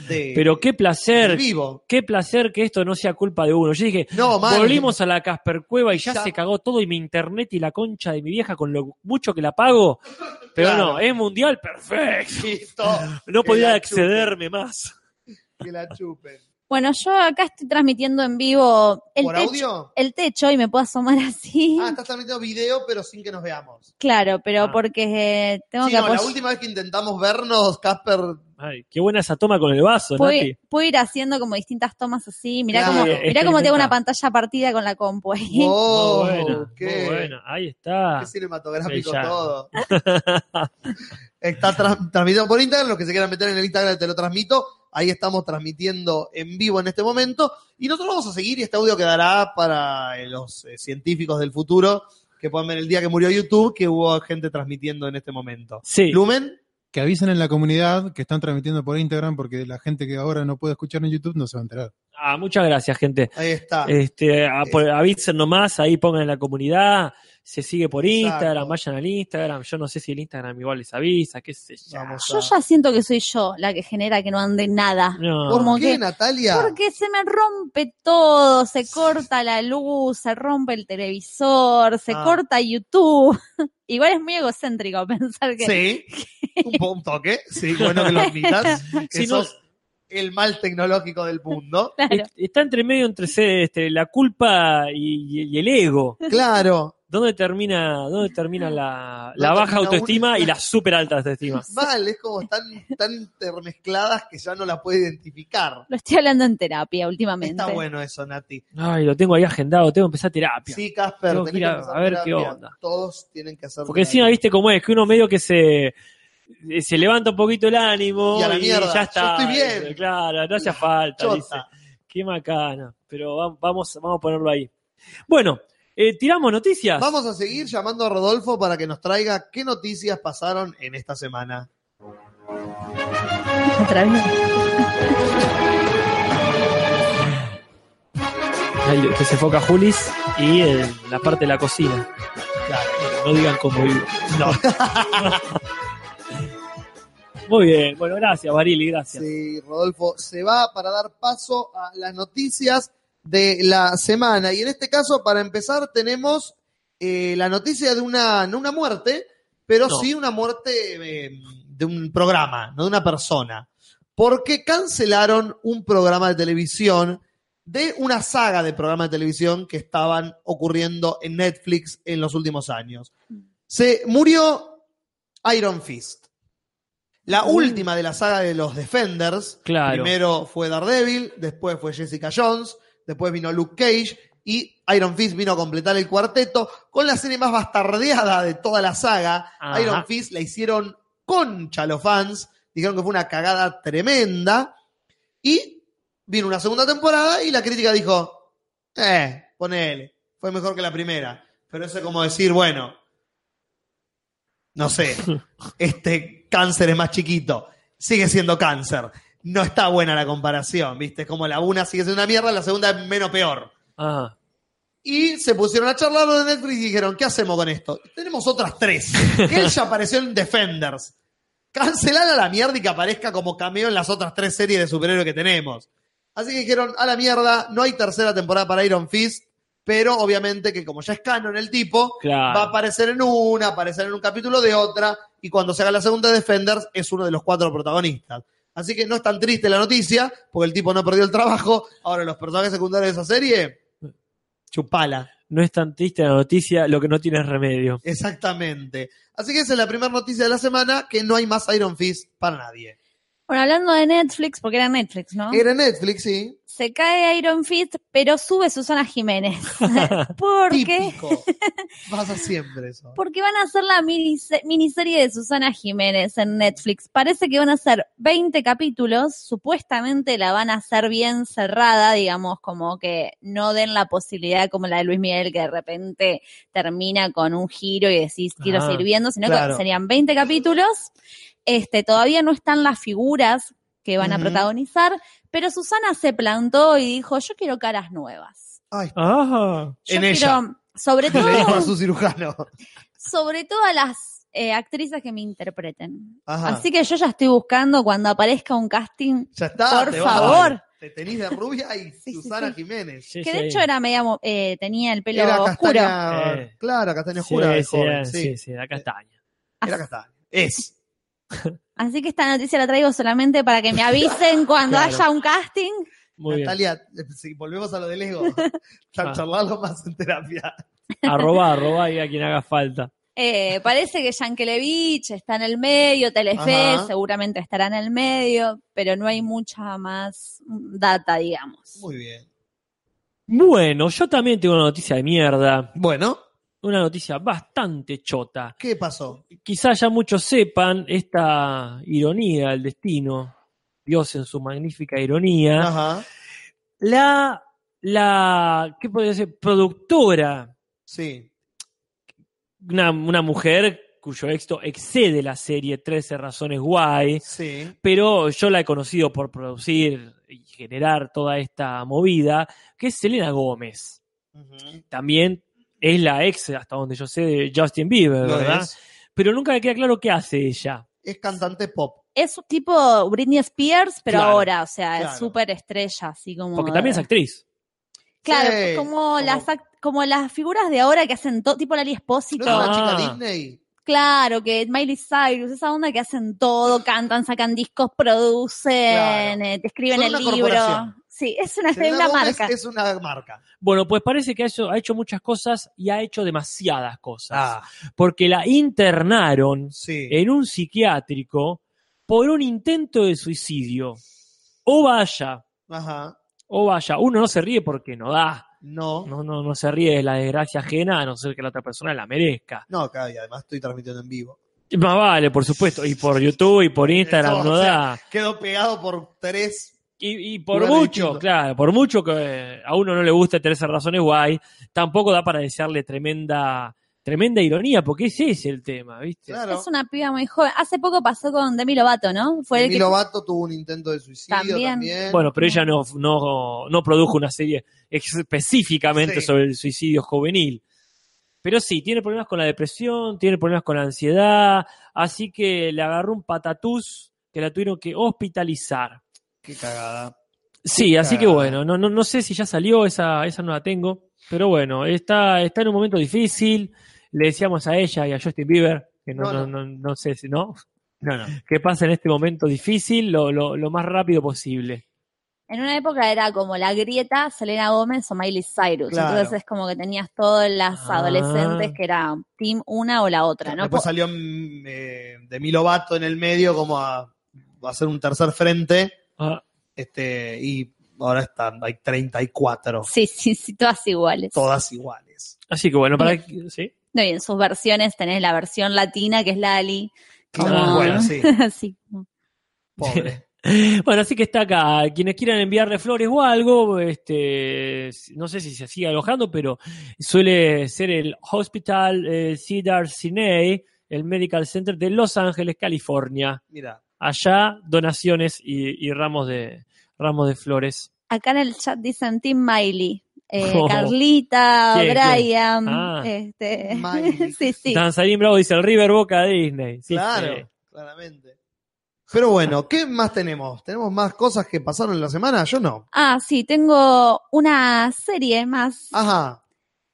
de Pero qué placer, vivo. qué placer que esto no sea culpa de uno. Yo dije, No, volvimos a la Casper Cueva y ya, Ya. se cagó todo y mi internet y la concha de mi vieja con lo mucho que la pago. Pero Claro. no, es mundial, perfecto. Listo. No podía accederme más. Que la chupen. Bueno, yo acá estoy transmitiendo en vivo el, ¿Por techo, audio? el techo y me puedo asomar [LAUGHS] así. Ah, estás transmitiendo video, pero sin que nos veamos. Claro, pero Ah. porque eh, tengo Sí, que no, la última vez que intentamos vernos, Casper. Ay, qué buena esa toma con el vaso, Puedo, Nati. puedo ir haciendo como distintas tomas así. Mirá Claro. cómo, mirá cómo tengo una pantalla partida con la compu ahí. Oh, muy buena, qué, muy buena. Ahí está. qué cinematográfico Bella. todo. [LAUGHS] Está tra- transmitido por Instagram, los que se quieran meter en el Instagram te lo transmito. Ahí estamos transmitiendo en vivo en este momento. Y nosotros vamos a seguir y este audio quedará para eh, los eh, científicos del futuro que puedan ver el día que murió YouTube, que hubo gente transmitiendo en este momento. Sí. Lumen, Que avisen en la comunidad que están transmitiendo por Instagram porque la gente que ahora no puede escuchar en YouTube no se va a enterar. Ah, muchas gracias, gente. ahí está. Este, a- por- avisen nomás, ahí pongan en la comunidad, se sigue por Exacto. Instagram, vayan al Instagram. Yo no sé si el Instagram igual les avisa, qué sé yo. Vamos Yo a- ya siento que soy yo la que genera que no ande nada. No. ¿Por como qué, que- Natalia? Porque se me rompe todo, se corta la luz, se rompe el televisor, se Ah. corta YouTube. [LAUGHS] Igual es muy egocéntrico [LAUGHS] pensar que Sí, un, toque. Sí, bueno que lo admitas. Que [LAUGHS] Si no- sos el mal tecnológico del mundo. Claro. Está entre medio entre este, la culpa y, y- y el ego. Claro. ¿Dónde termina, dónde termina la, la ¿Dónde baja autoestima una? y la super alta autoestima? [LAUGHS] Mal, es como tan, tan intermezcladas que ya no la puede identificar. Lo estoy hablando en terapia últimamente. Está bueno eso, Nati. Ay, lo tengo ahí agendado, tengo que empezar terapia. Sí, Casper, Tengo que tenés ir a- que empezar a ver qué onda. Todos tienen que hacer Porque encima, viste cómo es, que uno medio que se, se levanta un poquito el ánimo Y a la mierda, ya está. yo estoy bien. Claro, no hace [LAUGHS] falta. Dice. Qué macana. pero va- vamos, vamos a ponerlo ahí. Bueno, eh, tiramos noticias. Vamos a seguir llamando a Rodolfo para que nos traiga qué noticias pasaron en esta semana. Otra vez. Ahí que se enfoca Julis y eh, la parte de la cocina. No digan cómo vivo. No. [LAUGHS] Muy bien, bueno, gracias, Barili, gracias. Sí, Rodolfo se va para dar paso a las noticias de la semana. Y en este caso, para empezar, tenemos eh, la noticia de una, no una muerte, pero No. sí una muerte eh, de un programa, no de una persona. Porque cancelaron un programa de televisión de una saga de programas de televisión que estaban ocurriendo en Netflix en los últimos años. Se murió Iron Fist. La última de la saga de los Defenders. Claro. Primero fue Daredevil, después fue Jessica Jones, después vino Luke Cage y Iron Fist vino a completar el cuarteto con la serie más bastardeada de toda la saga. Ajá. Iron Fist la hicieron concha los fans, dijeron que fue una cagada tremenda y vino una segunda temporada y la crítica dijo, eh, ponele, fue mejor que la primera. Pero eso es como decir, bueno, no sé, [LAUGHS] este cáncer es más chiquito, sigue siendo cáncer. No está buena la comparación, ¿viste? Es como la una sigue siendo una mierda, la segunda es menos peor. Ah, Y se pusieron a charlar de Netflix y dijeron, ¿qué hacemos con esto? Tenemos otras tres. [LAUGHS] Él ya apareció en Defenders. Cancelar a la mierda y que aparezca como cameo en las otras tres series de superhéroes que tenemos. Así que dijeron, a la mierda, no hay tercera temporada para Iron Fist, pero obviamente que como ya es canon el tipo, claro. va a aparecer en una, aparecer en un capítulo de otra, y cuando se haga la segunda de Defenders es uno de los cuatro protagonistas. Así que no es tan triste la noticia, porque el tipo no perdió el trabajo. Ahora los personajes secundarios de esa serie, chupala. No es tan triste la noticia, lo que no tiene es remedio. Exactamente. Así que esa es la primera noticia de la semana, que no hay más Iron Fist para nadie. Bueno, hablando de Netflix, porque era Netflix, ¿no? Era Netflix, sí. Se cae Iron Fist, pero sube Susana Jiménez. [LAUGHS] ¿Por qué? Típico. [LAUGHS] Pasa siempre eso. Porque van a hacer la minise- miniserie de Susana Jiménez en Netflix. Parece que van a ser 20 capítulos. Supuestamente la van a hacer bien cerrada, digamos, como que no den la posibilidad como la de Luis Miguel, que de repente termina con un giro y decís quiero Ah, seguir viendo, sino claro. que serían 20 capítulos. Este, todavía no están las figuras que van a protagonizar, pero Susana se plantó y dijo, yo quiero caras nuevas. Ay, Ah, Yo En quiero, ella. sobre todo, [LAUGHS] le dijo a su cirujano. [LAUGHS] sobre todo a las eh, actrices que me interpreten. Ajá. Así que yo ya estoy buscando cuando aparezca un casting, Ya está. por te vas. favor. Te tenís de rubia y [LAUGHS] sí, Susana sí. Jiménez. sí, que sí. de hecho era media, eh, tenía el pelo Era oscuro. castaña, Eh. claro, castaña Sí, oscura de sí, joven, sí, sí. sí, la castaña. Era castaña. Es. Así que esta noticia la traigo solamente para que me avisen cuando Claro. haya un casting. Muy. Natalia, si volvemos a lo del ego, [LAUGHS] Ah. charlarlo más en terapia. Arroba, arroba y a quien haga falta. Eh, parece que Yankelevich está en el medio, Telefe Ajá. seguramente estará en el medio, pero no hay mucha más data, digamos. Muy bien. Bueno, yo también tengo una noticia de mierda. Bueno, Una noticia bastante chota. ¿qué pasó? Quizás ya muchos sepan esta ironía del destino. Dios en su magnífica ironía. Ajá. La, la, ¿qué podría ser? Productora Sí. una, una mujer cuyo éxito excede la serie 13 razones guay, Sí. pero yo la he conocido por producir y generar toda esta movida, que es Selena Gómez. También es la ex, hasta donde yo sé, de Justin Bieber, Lo ¿verdad? es. Pero nunca me queda claro qué hace ella. Es cantante pop. Es tipo Britney Spears, pero Claro, ahora, o sea, claro. es súper estrella, así como. Porque también es actriz. Claro, Sí, como, como- las como las figuras de ahora que hacen todo, tipo Lali Espósito. ¿No es una Ah. chica Disney? Claro, que Miley Cyrus, esa onda que hacen todo, cantan, sacan discos, producen, Claro. eh, te escriben Son el libro. Sí, es una, Selena una marca. Es una marca. Bueno, pues parece que ha hecho, ha hecho muchas cosas y ha hecho demasiadas cosas. Ah, Porque la internaron sí. en un psiquiátrico por un intento de suicidio. O vaya, Ajá. o vaya, uno no se ríe porque no da, No. no, no, no se ríe de la desgracia ajena a no ser que la otra persona la merezca. No, acá y además estoy transmitiendo en vivo. Más vale, por supuesto, y por YouTube y por [LAUGHS] Instagram Eso, no o sea, da. Quedó pegado por tres Y, y por mucho, claro, por mucho que a uno no le guste tenerse razones guay, tampoco da para desearle tremenda, tremenda ironía, porque ese es el tema, ¿viste? Claro. Es una piba muy joven. Hace poco pasó con Demi Lovato, ¿no? Fue el Demi que Lovato tuvo un intento de suicidio También. también. Bueno, pero ella no, no, no produjo una serie específicamente Sí. sobre el suicidio juvenil. Pero sí, tiene problemas con la depresión, tiene problemas con la ansiedad, así que le agarró un patatús que la tuvieron que hospitalizar. Qué cagada. Sí, así que bueno, no, no, no sé si ya salió, esa, esa no la tengo, pero bueno, está, está en un momento difícil. Le decíamos a ella y a Justin Bieber, que no, No, no, no. no, no sé si no, No, no. que pasa en este momento difícil lo, lo, lo más rápido posible. En una época era como la grieta Selena Gómez o Miley Cyrus. Claro. Entonces es como que tenías todas las Ah. adolescentes que era team una o la otra, ¿no? Después salió mm, eh, Demi Lovato en el medio como a, a hacer un tercer frente. Ah, Este, y ahora están, hay 34, Sí, sí, sí, todas iguales. todas iguales. así que bueno, para ¿sí? No, y en sus versiones tenés la versión latina que es Lali. Como... Ah, bueno, sí. [LAUGHS] sí. Pobre. [LAUGHS] Bueno, así que está acá. Quienes quieran enviarle flores o algo, este, no sé si se sigue alojando, pero suele ser el Hospital eh, Cedar Sinai, el Medical Center de Los Ángeles, California. Mira, Allá donaciones y, y ramos de ramos de flores. Acá en el chat dicen Team Miley. Eh, [LAUGHS] Oh. Carlita. Brian, Ah. este, [LAUGHS] sí, sí. Danzarín Bravo dice el River Boca de Disney. Sí, claro, sí. claramente. Pero bueno, ¿qué más tenemos? ¿Tenemos más cosas que pasaron en la semana? Yo no. Ah, sí, tengo una serie más Ajá.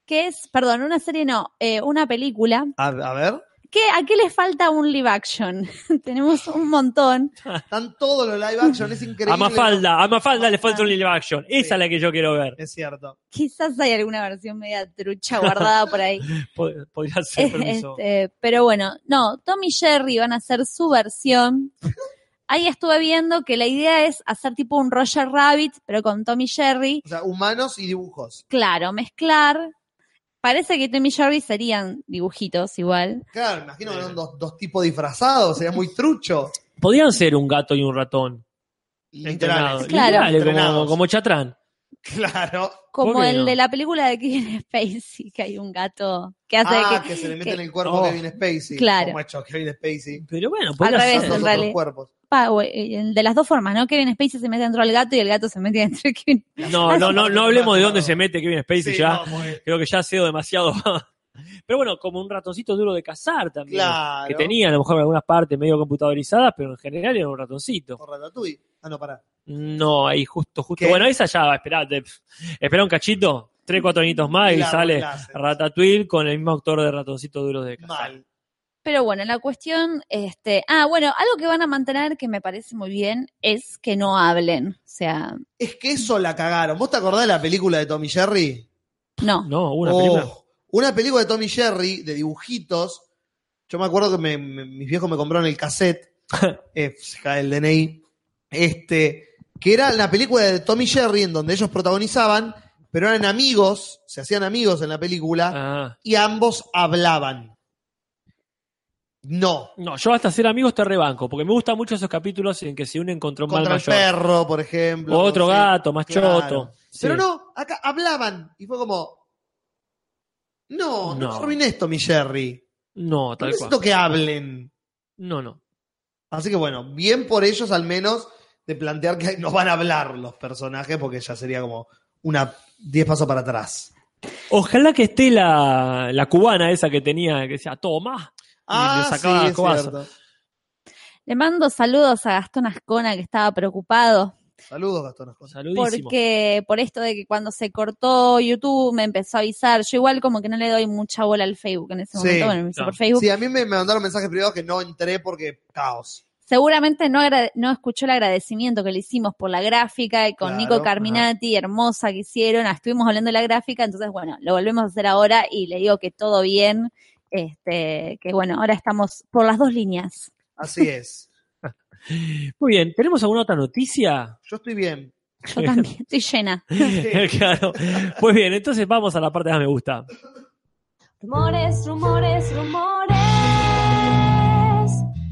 que es, perdón, una serie no, eh, una película. A, a ver. ¿Qué, ¿A qué le falta un live action? [LAUGHS] Tenemos un montón. Están todos los live action, es increíble. A Mafalda, a Mafalda le falta un live action. Esa Sí. es la que yo quiero ver. Es cierto. Quizás hay alguna versión media trucha guardada por ahí. [LAUGHS] Pod- Podría ser, permiso. Este, pero bueno, no, Tom y Jerry van a hacer su versión. Ahí estuve viendo que la idea es hacer tipo un Roger Rabbit, pero con Tom y Jerry. O sea, humanos y dibujos. Claro, mezclar. Parece que Tom y Jerry serían dibujitos igual. Claro, imagino que eran dos, dos tipos disfrazados, sería muy trucho. Podrían ser un gato y un ratón. Literales. Entrenados. Claro. Literales, como, Entrenados. como Chatrán. Claro. Como ¿Por qué el no? de la película de Kevin [LAUGHS] Spacey, que hay un gato que hace Ah, que, que, se le mete que- en el cuerpo Oh. a Kevin Spacey. Claro. Como hecho Kevin Spacey. Pero bueno, Al podría revés, ser. Los en otros realidad. cuerpos. El de las dos formas, ¿no? Kevin Spacey se mete dentro del gato y el gato se mete dentro de Kevin. [LAUGHS] No, no, no, no hablemos de dónde se mete Kevin Spacey Sí, ya. no, Creo que ya ha sido demasiado. [LAUGHS] Pero bueno, como un ratoncito duro de cazar también. Claro. Que tenía a lo mejor algunas partes medio computadorizadas, pero en general era un ratoncito. Por Ratatouille. Ah, no, pará. No, ahí justo, justo. ¿Qué? Bueno, esa ya, esperate. Espera un cachito, tres, cuatro añitos más y sale clase. Ratatouille con el mismo actor de ratoncito duro de cazar. Mal. Pero bueno, la cuestión, este, ah, bueno, algo que van a mantener que me parece muy bien es que no hablen. O sea, Es que eso la cagaron. ¿Vos te acordás de la película de Tommy Jerry? no. No, una Oh, película. Una película de Tommy Jerry, de dibujitos. Yo me acuerdo que me- me- mis viejos me compraron el cassette. [LAUGHS] eh, el DNI. Este, que era la película de Tommy Jerry, en donde ellos protagonizaban, pero eran amigos, se hacían amigos en la película, Ah. y ambos hablaban. No. No, yo hasta ser amigos te rebanco, porque me gustan mucho esos capítulos en que se unen contra un mal Contra el mayor. perro, por ejemplo. O otro gato, más claro. choto. Sí. Pero no, acá hablaban. Y fue como. No, no, No. arruines Tommy Jerry. No, No tal necesito cual. que hablen. No, no. Así que bueno, bien por ellos al menos de plantear que no van a hablar los personajes, porque ya sería como una 10 pasos para atrás. Ojalá que esté la, la cubana esa que tenía, que decía, toma. Y le sacaba Ah, sí, es cobazo. cierto. Le mando saludos a Gastón Ascona que estaba preocupado Saludos, Gastón. Ascona. Saludísimo. porque por esto de que cuando se cortó YouTube me empezó a avisar. Yo igual como que no le doy mucha bola al Facebook en ese Sí, momento. Bueno, me no. por Facebook. Sí, a mí me, me mandaron mensajes privados que no entré porque caos. Seguramente no, no escuchó el agradecimiento que le hicimos por la gráfica y con Claro, Nico Carminati, hermosa que hicieron. Ah, Estuvimos hablando de la gráfica, entonces bueno, lo volvemos a hacer ahora y le digo que todo bien. Este, que bueno, ahora estamos por las dos líneas. Así es. [LAUGHS] Muy bien, ¿tenemos alguna otra noticia? Yo estoy bien. Yo también estoy llena. [LAUGHS] claro. Pues bien, entonces vamos a la parte que más me gusta. Rumores, rumores, rumores.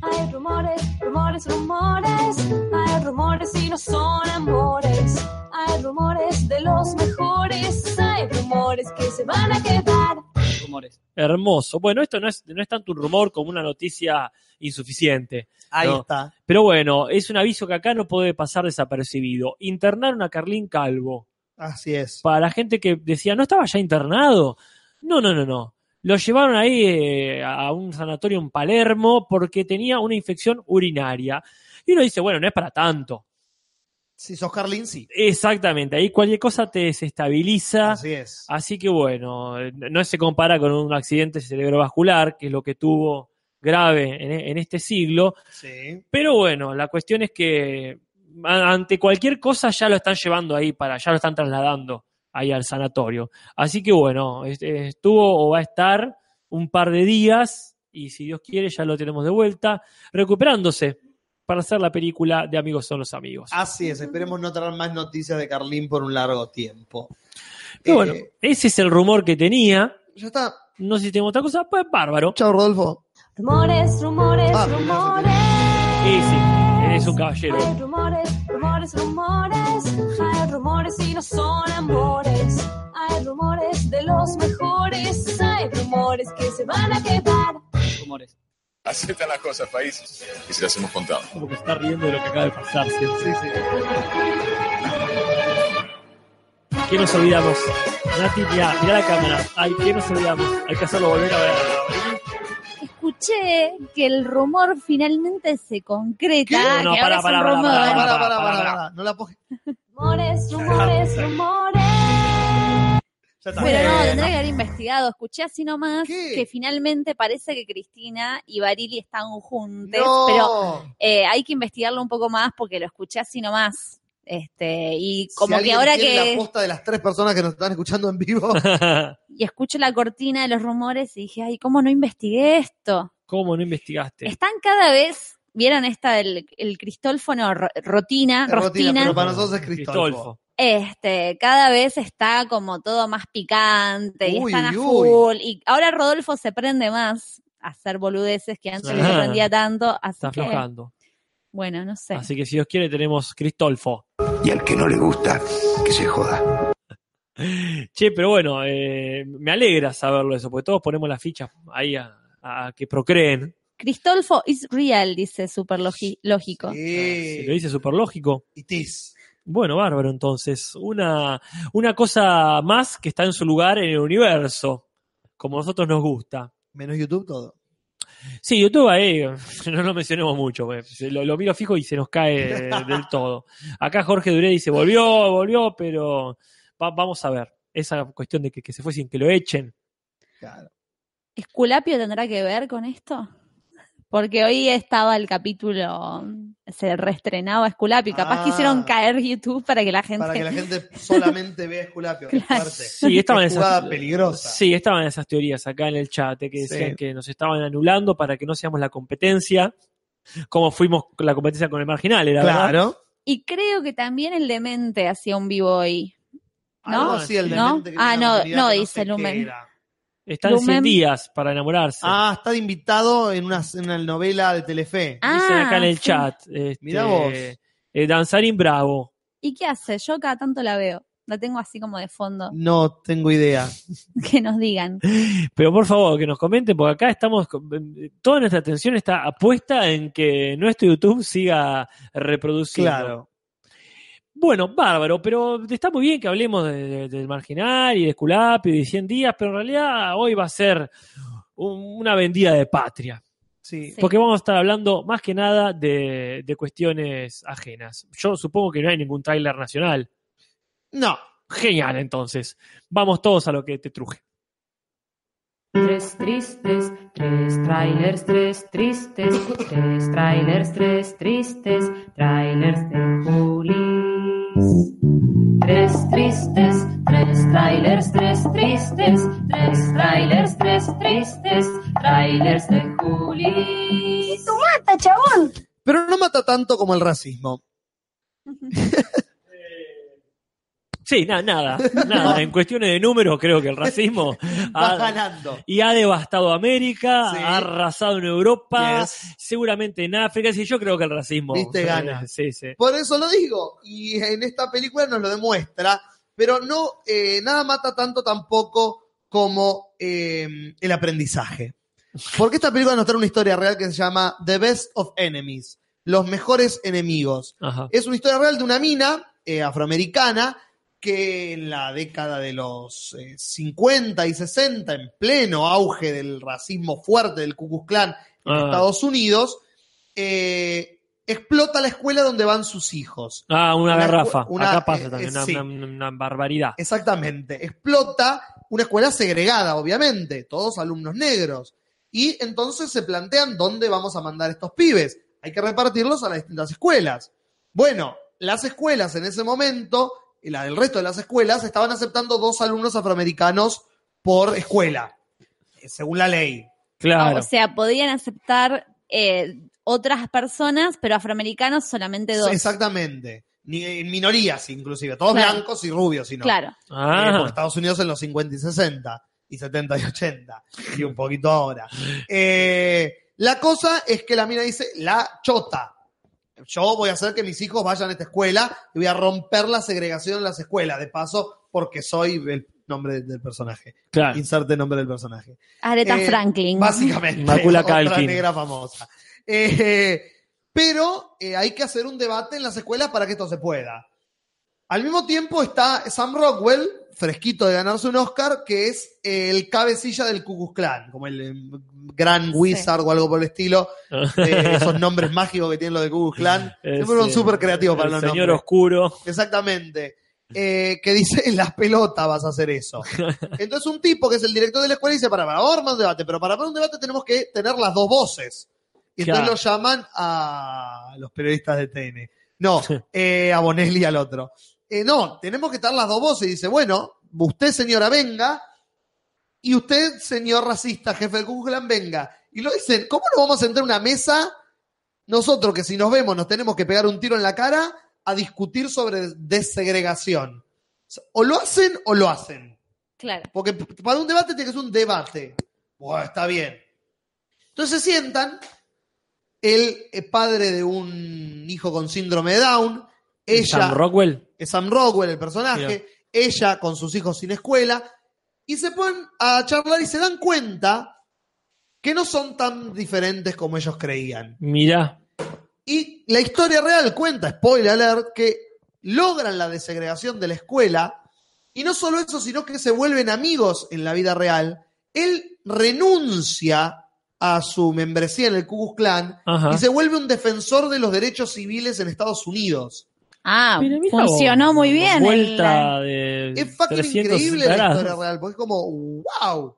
Hay rumores, rumores, rumores. Hay rumores y no son amores. Hay rumores de los mejores. Hay rumores que se van a quedar. Rumores. Hermoso. Bueno, esto no es, no es tanto un rumor como una noticia insuficiente. Ahí No. está. Pero bueno, es un aviso que acá no puede pasar desapercibido. Internaron a Carlín Calvo. Así es. Para la gente que decía, ¿no estaba ya internado? No, no, no, no. Lo llevaron ahí eh, a un sanatorio en Palermo porque tenía una infección urinaria. Y uno dice, bueno, no es para tanto. Si sos Carlin, sí. Exactamente, ahí cualquier cosa te desestabiliza. Así es. Así que bueno, no se compara con un accidente cerebrovascular, que es lo que tuvo grave en, en este siglo. Sí. Pero bueno, la cuestión es que ante cualquier cosa ya lo están llevando ahí para, ya lo están trasladando ahí al sanatorio. Así que bueno, es- eh, estuvo o va a estar un par de días y si Dios quiere ya lo tenemos de vuelta, recuperándose para hacer la película de Amigos son los amigos. Así es. Esperemos no traer más noticias de Carlín por un largo tiempo. Pero bueno, Eh, ese es el rumor que tenía. ya está. No sé si tengo otra cosa, pues bárbaro. Chao, Rodolfo. Rumores, rumores, Ah, rumores. Sí, sí, eres un caballero. Hay rumores, rumores, rumores. Hay rumores y no son amores. Hay rumores de los mejores. Hay rumores que se van a quedar. Rumores. Así están las cosas, país. Y se las hemos contado. Como que está riendo de lo que acaba de pasar. ¿sí? Sí, sí. ¿Qué nos olvidamos? Nati, mirá, mirá la cámara. Ay, ¿qué nos olvidamos? Hay que hacerlo volver a ver. Escuché que el rumor finalmente se concreta. No, pará, rumor. Para, para, pará, para, pará, para, pará. No la puedo- Rumores, rumores, rumores. Pero no, tendría que haber investigado. Escuché así nomás ¿Qué? que finalmente parece que Cristina y Barili están juntos, No. pero eh, hay que investigarlo un poco más porque lo escuché así nomás. Este, y Si como que alguien ahora que la posta de las tres personas que nos están escuchando en vivo. [LAUGHS] [LAUGHS] y escucho la cortina de los rumores y dije, ay, ¿cómo no investigué esto? ¿Cómo no investigaste? Están cada vez, ¿vieron esta del el Cristolfo, no, Ro- Rotina, Rotina, Rostina? pero para nosotros es Cristolfo. Este, cada vez está como todo más picante y Uy, están a uy. full. Y ahora Rodolfo se prende más a hacer boludeces que antes no se prendía tanto. Así Está que, aflojando. bueno, no sé. Así que si Dios quiere tenemos Cristolfo. Y al que no le gusta, que se joda. [LAUGHS] Che, pero bueno, eh, me alegra saberlo eso, porque todos ponemos las fichas ahí a, a que procreen. Cristolfo is real, dice súper logi- lógico. Si lo Sí. dice súper lógico. It is. Bueno, bárbaro, entonces. Una, una cosa más que está en su lugar en el universo, como a nosotros nos gusta. Menos YouTube, todo. Sí, YouTube ahí, [LAUGHS] no lo mencionemos mucho, pues, se lo, lo miro fijo y se nos cae [LAUGHS] del todo. Acá Jorge Duré dice, volvió, volvió, pero va- vamos a ver. Esa cuestión de que, que se fue sin que lo echen. Claro. ¿Esculapio tendrá que ver con esto? Porque hoy estaba el capítulo, se reestrenaba Esculapio y capaz Ah. quisieron caer YouTube para que la gente... Para que la gente solamente vea Esculapio. [LAUGHS] Claro. Sí, estaban Qué esas, peligrosa. Sí, estaban esas teorías acá en el chat, eh, que decían Sí. que nos estaban anulando para que no seamos la competencia, como fuimos con la competencia con el marginal, era verdad. Claro. Y creo que también el demente hacía un vivo hoy. ¿No? Algo así, el ¿No? demente que Ah, no, una habilidad no que dice Lumen. era. Están 100 Lumen. días para enamorarse. Ah, está de invitado en una, en una novela de Telefe. Ah, Dicen acá en el sí. chat. Este, Mirá vos. eh, Danzarín Bravo. ¿Y qué hace? Yo cada tanto la veo. La tengo así como de fondo. [LAUGHS] No tengo idea. Que nos digan. Pero por favor, que nos comenten, porque acá estamos. con- Toda nuestra atención está apuesta en que nuestro YouTube siga reproduciendo. Claro. Bueno, bárbaro, pero está muy bien que hablemos de- de- del marginal y de Esculapio y de 100 días, pero en realidad hoy va a ser un- una vendida de patria. Sí. Sí. Porque vamos a estar hablando más que nada de, de cuestiones ajenas. Yo supongo que no hay ningún tráiler nacional. No. Genial, entonces. Vamos todos a lo que te truje. Tres tristes, tres trailers, tres tristes, tres trailers, tres tristes, trailers de Julis. Tres tristes, tres trailers, tres tristes, tres trailers, tres tristes, trailers de Julis. ¡Tu mata, chabón! Pero no mata tanto como el racismo. Sí, na- nada, [LAUGHS] nada. En cuestiones de números, creo que el racismo [LAUGHS] Va ha, ganando. y ha devastado América, Sí. ha arrasado en Europa, Yes. seguramente en África. Sí, yo creo que el racismo. Viste, eh, gana. Sí, sí. Por eso lo digo. Y en esta película nos lo demuestra. Pero no, eh, nada mata tanto tampoco como eh, el aprendizaje. Porque esta película nos trae una historia real que se llama The Best of Enemies. Los mejores enemigos. Ajá. Es una historia real de una mina eh, afroamericana que en la década de los eh, 50 y 60, en pleno auge del racismo fuerte del Ku Klux Klan en Ah. Estados Unidos, eh, explota la escuela donde van sus hijos. Ah, una, Una- garrafa. una- Acá pasa eh, también, eh, una, sí. una- una barbaridad. Exactamente. Explota una escuela segregada, obviamente, todos alumnos negros. Y entonces se plantean dónde vamos a mandar estos pibes. Hay que repartirlos a las distintas escuelas. Bueno, las escuelas en ese momento, y la del resto de las escuelas, estaban aceptando dos alumnos afroamericanos por escuela, eh, según la ley. Claro. O sea, podían aceptar eh, otras personas, pero afroamericanos solamente dos. Exactamente. Ni, en minorías, inclusive. Todos Claro. blancos y rubios, si no. Claro. Eh, Ah. porque Estados Unidos en los 50 y 60, y 70 y 80, y un poquito ahora. Eh, la cosa es que la mina dice, la chota. Yo voy a hacer que mis hijos vayan a esta escuela y voy a romper la segregación en las escuelas, de paso, porque soy el nombre del personaje. Claro. Inserte nombre del personaje. Aretha Eh, Franklin. Básicamente. [LAUGHS] Otra Culkin. negra famosa. Eh, pero eh, hay que hacer un debate en las escuelas para que esto se pueda. Al mismo tiempo está Sam Rockwell, fresquito de ganarse un Oscar, que es eh, el cabecilla del Ku Klan, como el eh, gran wizard o algo por el estilo. de [LAUGHS] esos nombres mágicos que tienen los de Ku Klux Klan. Siempre son Ese, súper creativos para el los señor nombres. oscuro. Exactamente. Eh, que dice, en las pelotas vas a hacer eso. [LAUGHS] Entonces un tipo que es el director de la escuela dice, para, para, vamos a armar un debate, pero para armar un debate tenemos que tener las dos voces. Y entonces lo llaman a los periodistas de TN. No, [LAUGHS] eh, a Bonelli y al otro. Eh, no, tenemos que tener las dos voces. Y dice, bueno, usted señora venga y usted señor racista, jefe Ku Klan, venga. Y lo dicen, ¿cómo nos vamos a sentar en una mesa nosotros que si nos vemos nos tenemos que pegar un tiro en la cara a discutir sobre desegregación? O lo hacen o lo hacen. Claro. Porque para un debate tiene que ser un debate. Bueno, está bien. Entonces se sientan, él es padre de un hijo con síndrome de Down, ella Sam Rockwell. Es Sam Rockwell, el personaje, Mira. ella con sus hijos sin escuela, y se ponen a charlar y se dan cuenta que no son tan diferentes como ellos creían. Mirá. Y la historia real cuenta, spoiler alert, que logran la desegregación de la escuela, y no solo eso, sino que se vuelven amigos en la vida real. Él renuncia a su membresía en el Ku Klux Klan Ajá. y se vuelve un defensor de los derechos civiles en Estados Unidos. Ah, funcionó vos. muy bien. Vuelta el- de. Es fucking 360 increíble la historia real, porque es como, wow.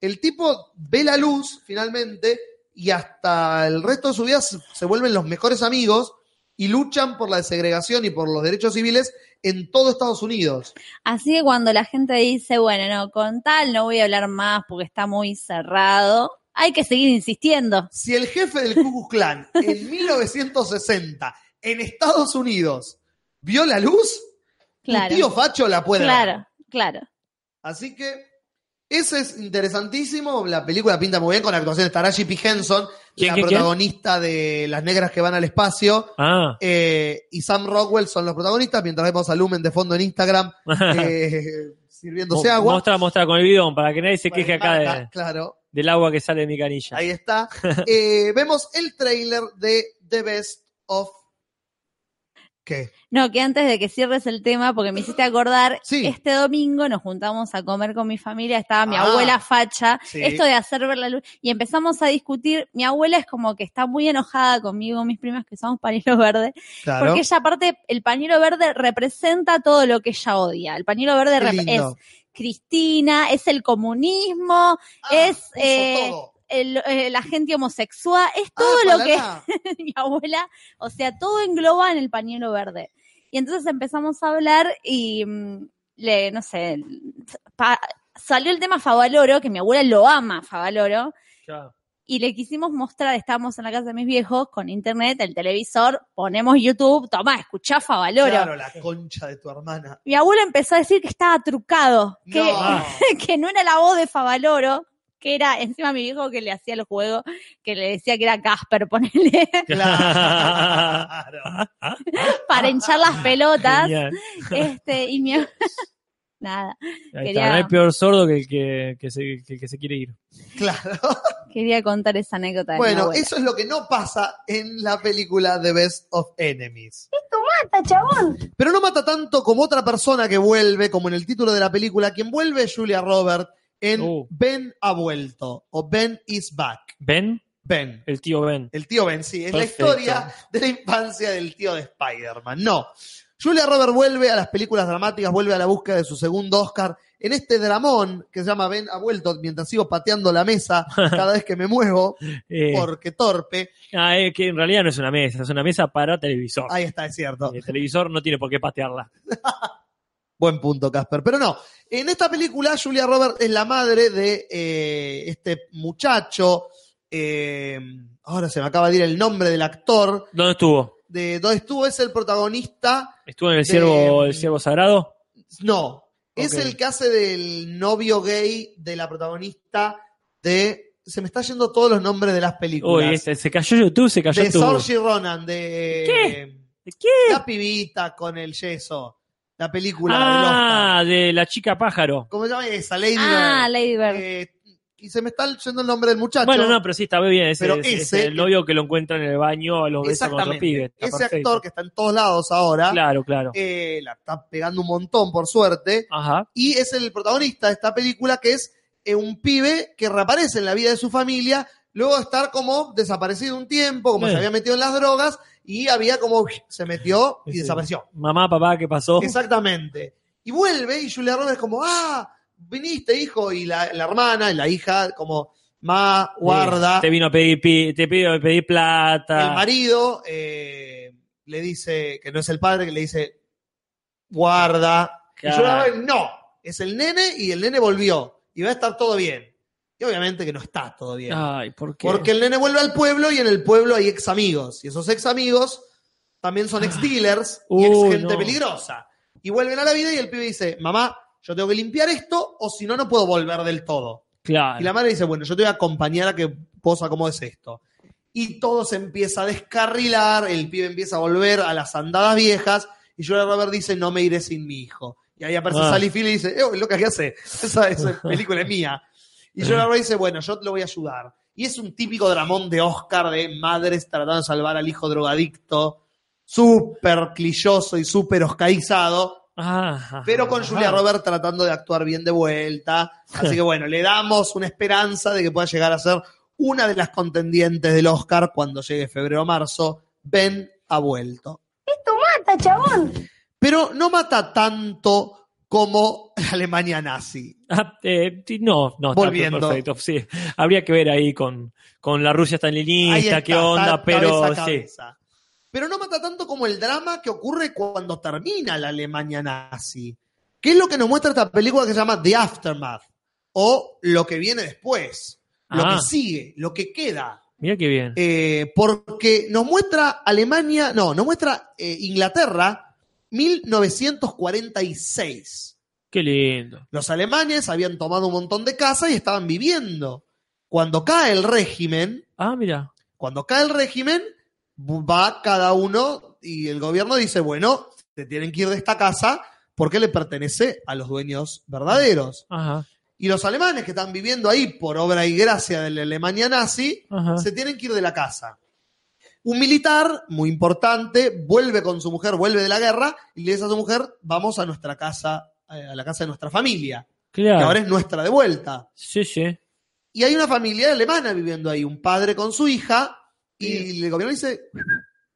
El tipo ve la luz finalmente y hasta el resto de su vida se, se vuelven los mejores amigos y luchan por la desegregación y por los derechos civiles en todo Estados Unidos. Así que cuando la gente dice, bueno, no, con tal no voy a hablar más porque está muy cerrado, hay que seguir insistiendo. Si el jefe del Ku Klux Klan en [LAUGHS] 1960 en Estados Unidos vio la luz, Claro. tu tío Facho la puede ver. Claro, claro. Así que ese es interesantísimo. La película pinta muy bien con la actuación de Taraji P. Henson, ¿Quién, la quién, protagonista de Las Negras que van al espacio. Ah. eh, y Sam Rockwell son los protagonistas, mientras vemos a Lumen de fondo en Instagram [LAUGHS] eh, sirviéndose agua. Mostra, mostra con el bidón para que nadie se queje acá de- Claro, del agua que sale de mi canilla. ahí está. [LAUGHS] Eh, vemos el trailer de The Best of. ¿Qué? No, que antes de que cierres el tema, porque me hiciste acordar, Sí. este domingo nos juntamos a comer con mi familia, estaba mi Ah, abuela facha, sí. esto de hacer ver la luz, y empezamos a discutir, mi abuela es como que está muy enojada conmigo, mis primas que somos pañuelos [LAUGHS] verdes, Claro. porque ella aparte, el pañuelo verde representa todo lo que ella odia, el pañuelo verde es. Cristina, es el comunismo, Ah, es eh, todo. El- eh, la gente homosexual, es todo Ah, lo que [LAUGHS] mi abuela, o sea, todo engloba en el pañuelo verde. Y entonces empezamos a hablar y mm, le, no sé, pa- salió el tema Favaloro, que mi abuela lo ama, Favaloro, y le quisimos mostrar, estábamos en la casa de mis viejos con internet, el televisor, ponemos YouTube, tomá, escuchá Favaloro. Claro, la concha de tu hermana. Mi abuelo empezó a decir que estaba trucado, que No. [LAUGHS] que no era la voz de Favaloro, que era encima mi viejo que le hacía el juego, que le decía que era Casper, [LAUGHS] ponele, Claro. para hinchar las pelotas. Genial. Este, y mi nada, Ahí Quería- está, no hay peor sordo que el que, que se, que el que se quiere ir. Claro. quería contar esa anécdota de Bueno, eso es lo que no pasa en la película The Best of Enemies. ¡Mata, chabón! Pero no mata tanto como otra persona que vuelve, como en el título de la película. Quien vuelve es Julia Robert en Uh. Ben ha vuelto o Ben is back. ¿Ben? Ben. El tío Ben. El tío Ben, sí. Es Perfecto. la historia de la infancia del tío de Spider-Man. No. Julia Robert vuelve a las películas dramáticas, vuelve a la búsqueda de su segundo Oscar en este dramón que se llama Ben ha vuelto mientras sigo pateando la mesa [LAUGHS] cada vez que me muevo Eh, porque torpe. ah, es que en realidad no es una mesa, es una mesa para televisor. Ahí está, es cierto. El televisor no tiene por qué patearla. [LAUGHS] Buen punto, Casper. Pero no, en esta película Julia Roberts es la madre de eh, este muchacho. eh, ahora se me acaba de ir el nombre del actor. ¿Dónde estuvo? De dónde estuvo, es el protagonista. ¿Estuvo en el De- ciervo, el ciervo sagrado? No, es el que hace del novio gay de la protagonista de. Se me está yendo todos los nombres de las películas. Uy, este, se cayó YouTube, se cayó de YouTube. Saoirse Ronan, de. ¿Qué? ¿De qué? La pibita con el yeso. La película del Oscar. Ah, de la chica pájaro. ¿Cómo se llama esa? Lady Ah, Bird. Lady Bird. Eh, y se me está yendo el nombre del muchacho. Bueno, no, pero sí, está muy bien. Ese, Pero ese- ese- el novio que lo encuentra en el baño a los besos con otro Exactamente. pibe. Está Ese perfecto. actor que está en todos lados ahora, Claro, claro. eh, la está pegando un montón, por suerte. Ajá. Y es el protagonista de esta película, que es eh, un pibe que reaparece en la vida de su familia, luego de estar como desaparecido un tiempo, como se había metido en las drogas, y había como se metió y Sí. desapareció. Mamá, papá, ¿qué pasó? Exactamente. Y vuelve y Julia Roberts como, ah, viniste, hijo, y la, la hermana y la hija como, ma, guarda. Te vino a pedir, te pido a pedir plata. El marido eh, le dice, que no es el padre, que le dice, guarda. Y. Julia Roberts, no, es el nene y el nene volvió. Y va a estar todo bien. Y obviamente que no está todo bien. Ay, ¿por qué? Porque el nene vuelve al pueblo y en el pueblo hay ex amigos. Y esos ex amigos también son ex dealers y ex gente no. peligrosa. Y vuelven a la vida y el pibe dice, mamá, yo tengo que limpiar esto o si no, no puedo volver del todo. Claro. Y la madre dice, bueno, yo te voy a acompañar a que vos acomodes esto. Y todo se empieza a descarrilar, el pibe empieza a volver a las andadas viejas y Julia Robert dice, no me iré sin mi hijo. Y ahí aparece Ah. Sally Field y dice, eh, loca, ¿qué hace? Esa, esa [LAUGHS] película es mía. Y Julia Roberts dice, bueno, yo te lo voy a ayudar. Y es un típico dramón de Oscar de madres tratando de salvar al hijo drogadicto, súper clilloso y súper oscarizado, Ah, pero con Julia Roberts tratando de actuar bien de vuelta. Así que bueno, le damos una esperanza de que pueda llegar a ser una de las contendientes del Oscar cuando llegue febrero o marzo. Ben ha vuelto. ¡Esto mata, chabón! Pero no mata tanto como Alemania nazi. Ah, eh, no, no, está perfecto. Sí, habría que ver ahí con, con la Rusia stalinista, qué onda, pero cabeza sí. Pero no mata tanto como el drama que ocurre cuando termina la Alemania nazi. ¿Qué es lo que nos muestra esta película que se llama The Aftermath? O lo que viene después, lo Ah. que sigue, lo que queda. Mira qué bien. Eh, porque nos muestra Alemania, no, nos muestra eh, Inglaterra 1946. Qué lindo. Los alemanes habían tomado un montón de casas y estaban viviendo. Cuando cae el régimen, Ah, mira. cuando cae el régimen, va cada uno y el gobierno dice, bueno, te tienen que ir de esta casa porque le pertenece a los dueños verdaderos. Ajá. Y los alemanes que están viviendo ahí por obra y gracia de la Alemania nazi, Ajá. se tienen que ir de la casa. Un militar muy importante vuelve con su mujer, vuelve de la guerra y le dice a su mujer, vamos a nuestra casa, eh, a la casa de nuestra familia, Claro. que ahora es nuestra de vuelta. Sí, sí. Y hay una familia alemana viviendo ahí, un padre con su hija, y el gobierno dice,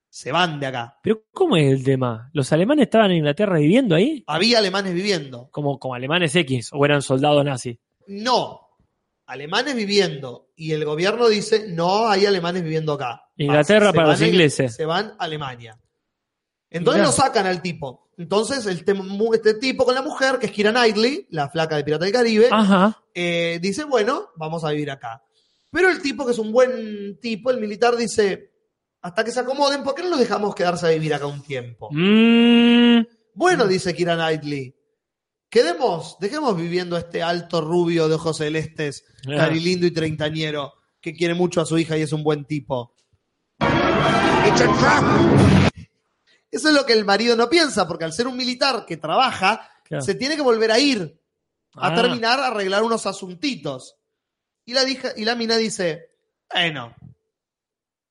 se van de acá. Pero ¿cómo es el tema? ¿Los alemanes estaban en Inglaterra viviendo ahí? Había alemanes viviendo. Como, como alemanes X, o eran soldados nazis. No, alemanes viviendo. Y el gobierno dice, no hay alemanes viviendo acá. Inglaterra Se para los ingleses. Se van a Alemania. Entonces Mirá. lo sacan al tipo. Entonces el este tipo con la mujer, que es Kira Knightley, la flaca de Pirata del Caribe, Ajá. eh, dice, bueno, vamos a vivir acá. Pero el tipo, que es un buen tipo, el militar dice, hasta que se acomoden, ¿por qué no los dejamos quedarse a vivir acá un tiempo? Mm, Bueno, dice Kira Knightley, quedemos, dejemos viviendo a este alto rubio de ojos celestes, Ah. carilindo y treintañero, que quiere mucho a su hija y es un buen tipo. Eso es lo que el marido no piensa, porque al ser un militar que trabaja, Claro. se tiene que volver a ir a Ah. terminar, a arreglar unos asuntitos. Y la, dija- y la mina dice, bueno,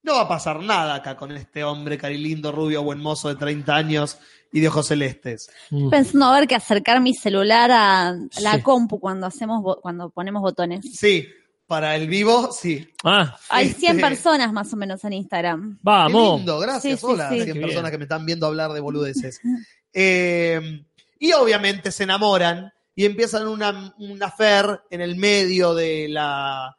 no va a pasar nada acá con este hombre carilindo, rubio, buen mozo de 30 años y de ojos celestes. mm. Pensando a ver que acercar mi celular a la Sí. compu cuando hacemos cuando ponemos botones. Sí, para el vivo, sí. Ah, Hay 100 Este- personas más o menos en Instagram. Qué vamos. lindo, gracias. Sí, sí, Hola, sí. 100 Qué bien. personas que me están viendo hablar de boludeces. [LAUGHS] Eh, y obviamente se enamoran y empiezan una, un affair en el medio de la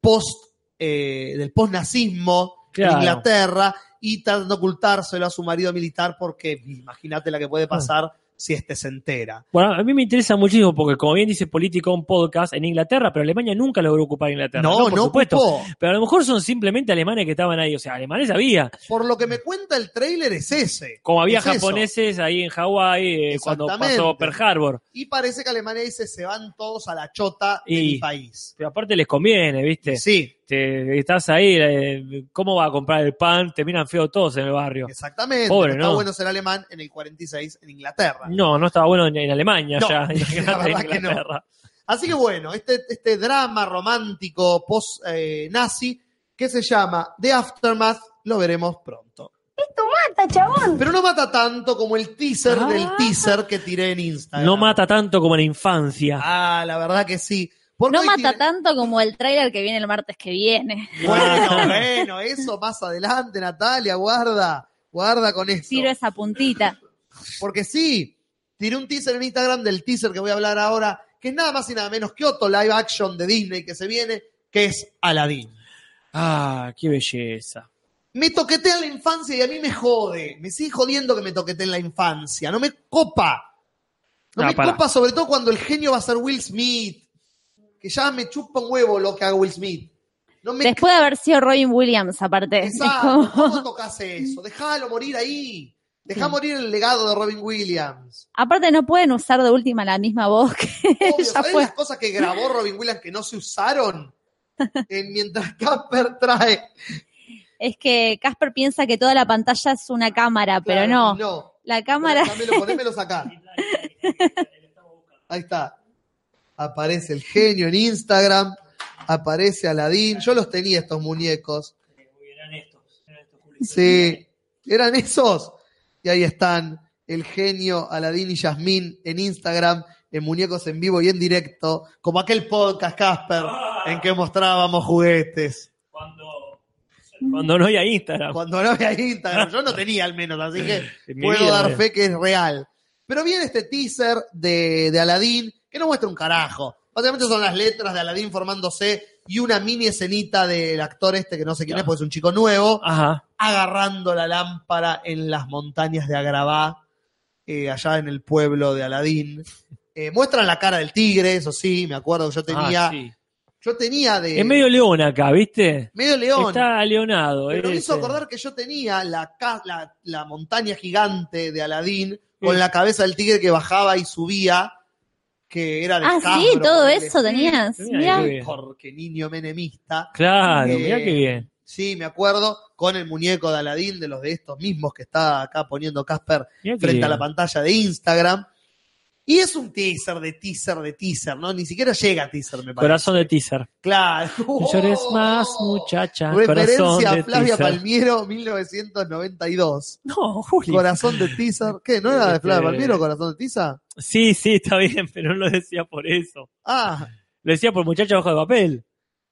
post, eh, del post-nazismo Claro. en Inglaterra y tratando de ocultárselo a su marido militar porque imagínate la que puede pasar si este se entera. Bueno, a mí me interesa muchísimo porque, como bien dice Político, un podcast en Inglaterra, pero Alemania nunca logró ocupar Inglaterra. No, por no supuesto. ocupó. Pero a lo mejor son simplemente alemanes que estaban ahí. O sea, alemanes había. Por lo que me cuenta el tráiler es ese. Como había Es eso. japoneses ahí en Hawái eh, cuando pasó Pearl Harbor. Y parece que Alemania dice se van todos a la chota Y- mi país. Pero aparte les conviene, ¿viste? Sí, Te- estás ahí, eh, ¿cómo va a comprar el pan? Te miran feo todos en el barrio. exactamente. Pobre, ¿no? bueno ser alemán en el 46 en Inglaterra. No, no estaba bueno en, en Alemania No, ya. [LAUGHS] la en verdad que no. Inglaterra. Así que bueno, este, este drama romántico post-nazi que se llama The Aftermath, lo veremos pronto. Esto mata, chabón. Pero no mata tanto como el teaser Ah. del teaser que tiré en Instagram. No mata tanto como en la infancia. Ah, la verdad que sí. No mata tanto como el tráiler que viene el martes que viene. Bueno, [LAUGHS] bueno, eso más adelante, Natalia, guarda, guarda con esto. Tiro esa puntita. Porque sí, tiré un teaser en Instagram del teaser que voy a hablar ahora, que es nada más y nada menos que otro live action de Disney que se viene, que es Aladdin. Ah, qué belleza. Me toquetea en la infancia y a mí me jode. Me sigue jodiendo que me toquetea en la infancia. No me copa. No me copa sobre todo cuando el genio va a ser Will Smith. Que ya me chupa un huevo lo que haga Will Smith. No me Después de haber sido Robin Williams, aparte. Exacto. ¿Cómo tocas eso? Déjalo morir ahí. Deja morir el legado de Robin Williams. Aparte no pueden usar de última la misma voz que [LAUGHS] Obvio, ¿sabés las cosas que grabó Robin Williams que no se usaron? En mientras Casper trae. Es que Casper piensa que toda la pantalla es una cámara, pero no. No. La cámara. Dámelo, acá. [LAUGHS] Ahí está. Aparece el genio en Instagram. Aparece Aladín. Yo los tenía estos muñecos. Sí. ¿Eran esos? Y ahí están el genio Aladín y Yasmín en Instagram, en muñecos en vivo y en directo, como aquel podcast Casper en que mostrábamos juguetes. Cuando no había Instagram. Cuando no había Instagram, yo no tenía al menos, así que [LAUGHS] puedo vida, dar eh. fe que es real. Pero viene este teaser de, de Aladdin que no muestra un carajo. Básicamente son las letras de Aladdin formándose y una mini escenita del actor este que no sé quién es, porque es un chico nuevo, Ajá. agarrando la lámpara en las montañas de Agrabá, eh, allá en el pueblo de Aladín. Eh, muestran la cara del tigre, eso sí, me acuerdo que yo tenía. Ah, sí. Yo tenía de. Es medio león acá, ¿viste? medio león. Está leonado. Pero me hizo acordar que yo tenía la, la, la montaña gigante de Aladín con Sí. la cabeza del tigre que bajaba y subía, que era de Ah, Hasbro, sí, todo eso tenías. Mira. Porque niño menemista. Claro, Eh, mirá qué bien. Sí, me acuerdo, con el muñeco de Aladín, de los de estos mismos que está acá poniendo Casper frente bien. a la pantalla de Instagram. Y es un teaser de teaser de teaser, ¿no? Ni siquiera llega a teaser, me parece. Corazón de teaser. Claro. No llores más, muchacha. Corazón Referencia de a Flavia teaser. Palmiero, 1992. No, Juli. Corazón de teaser. ¿Qué? ¿No era de Flavia Este- Palmiero, Corazón de teaser? Sí, sí, está bien, [LAUGHS] pero no lo decía por eso. Ah. Lo decía por muchacha bajo de papel.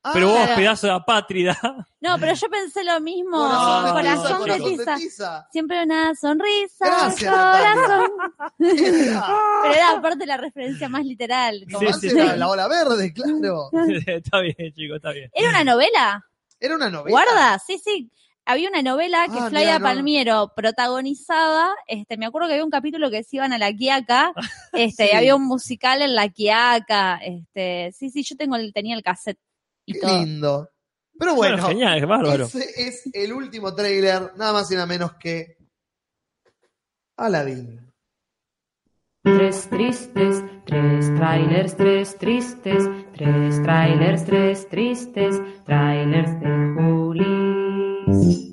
Ah, Pero vos, Claro. pedazo de apátrida. No, pero yo pensé lo mismo. Corazón de Corazón, tiza, de corazón tiza. de tiza. Siempre una sonrisa. Gracias, corazón. Pero era aparte la referencia más literal. Sí, sí, sí. la ola verde, claro. [LAUGHS] [LAUGHS] está bien, chicos, está bien. ¿Era una novela? Era una novela. ¿Guarda? Sí, sí. Había una novela que Ah, Flavia no. Palmiero protagonizaba. Este, me acuerdo que había un capítulo que se iban a la Quiaca. [LAUGHS] Este, Sí. había un musical en la Quiaca. Este, sí, sí, yo tengo el, tenía el cassette y Qué todo. lindo. Pero bueno, Bueno, genial, es bárbaro. ese es el último tráiler, nada más y nada menos que Aladdin. Tres tristes, tres trailers, tres tristes, tres trailers, tres tristes, trailers de Julis.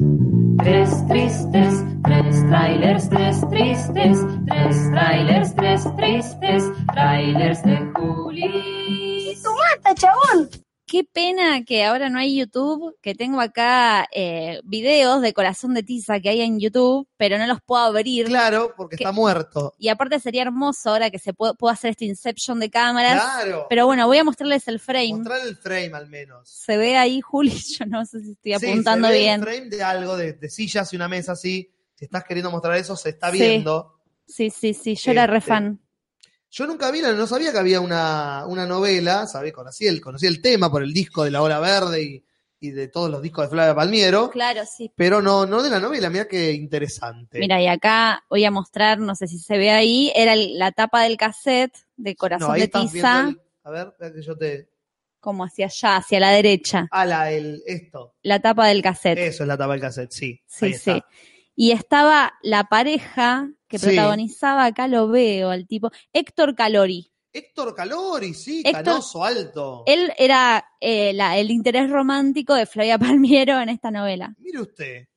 Tres tristes, tres trailers, tres tristes, tres trailers, tres tristes, trailers de Julis. ¡Mata, chabón! Qué pena que ahora no hay YouTube, que tengo acá eh, videos de Corazón de Tiza que hay en YouTube, pero no los puedo abrir. Claro, porque Que- está muerto. Y aparte sería hermoso ahora que se pueda, pueda hacer este Inception de cámaras. Claro. Pero bueno, voy a mostrarles el frame. Mostrar el frame al menos. Se ve ahí, [LAUGHS] Juli, yo no sé si estoy Sí, apuntando se ve bien. El frame de algo, de, de sillas y una mesa así. Si estás queriendo mostrar eso, se está Sí. viendo. Sí, sí, sí, yo era Este, fan. Yo nunca vi, la- no sabía que había una, una novela, sabía, conocí el, conocí el tema por el disco de La Hora Verde y, y de todos los discos de Flavia Palmiero, Claro, sí. pero no, no de la novela, mira qué interesante. Mira, y acá voy a mostrar, no sé si se ve ahí, era el- la tapa del cassette de Corazón no, ahí de estás Tiza, el- a ver, que yo te... como hacia allá, hacia la derecha. Ah, la, el, esto. La tapa del cassette. Eso es la tapa del cassette, sí. Sí, ahí está. Y estaba la pareja que Sí. protagonizaba, acá lo veo, al tipo, Héctor Calori. Héctor Calori, sí, Héctor- canoso, alto. Él era eh, la- el interés romántico de Flavia [LAUGHS] Palmiero en esta novela. Mire usted.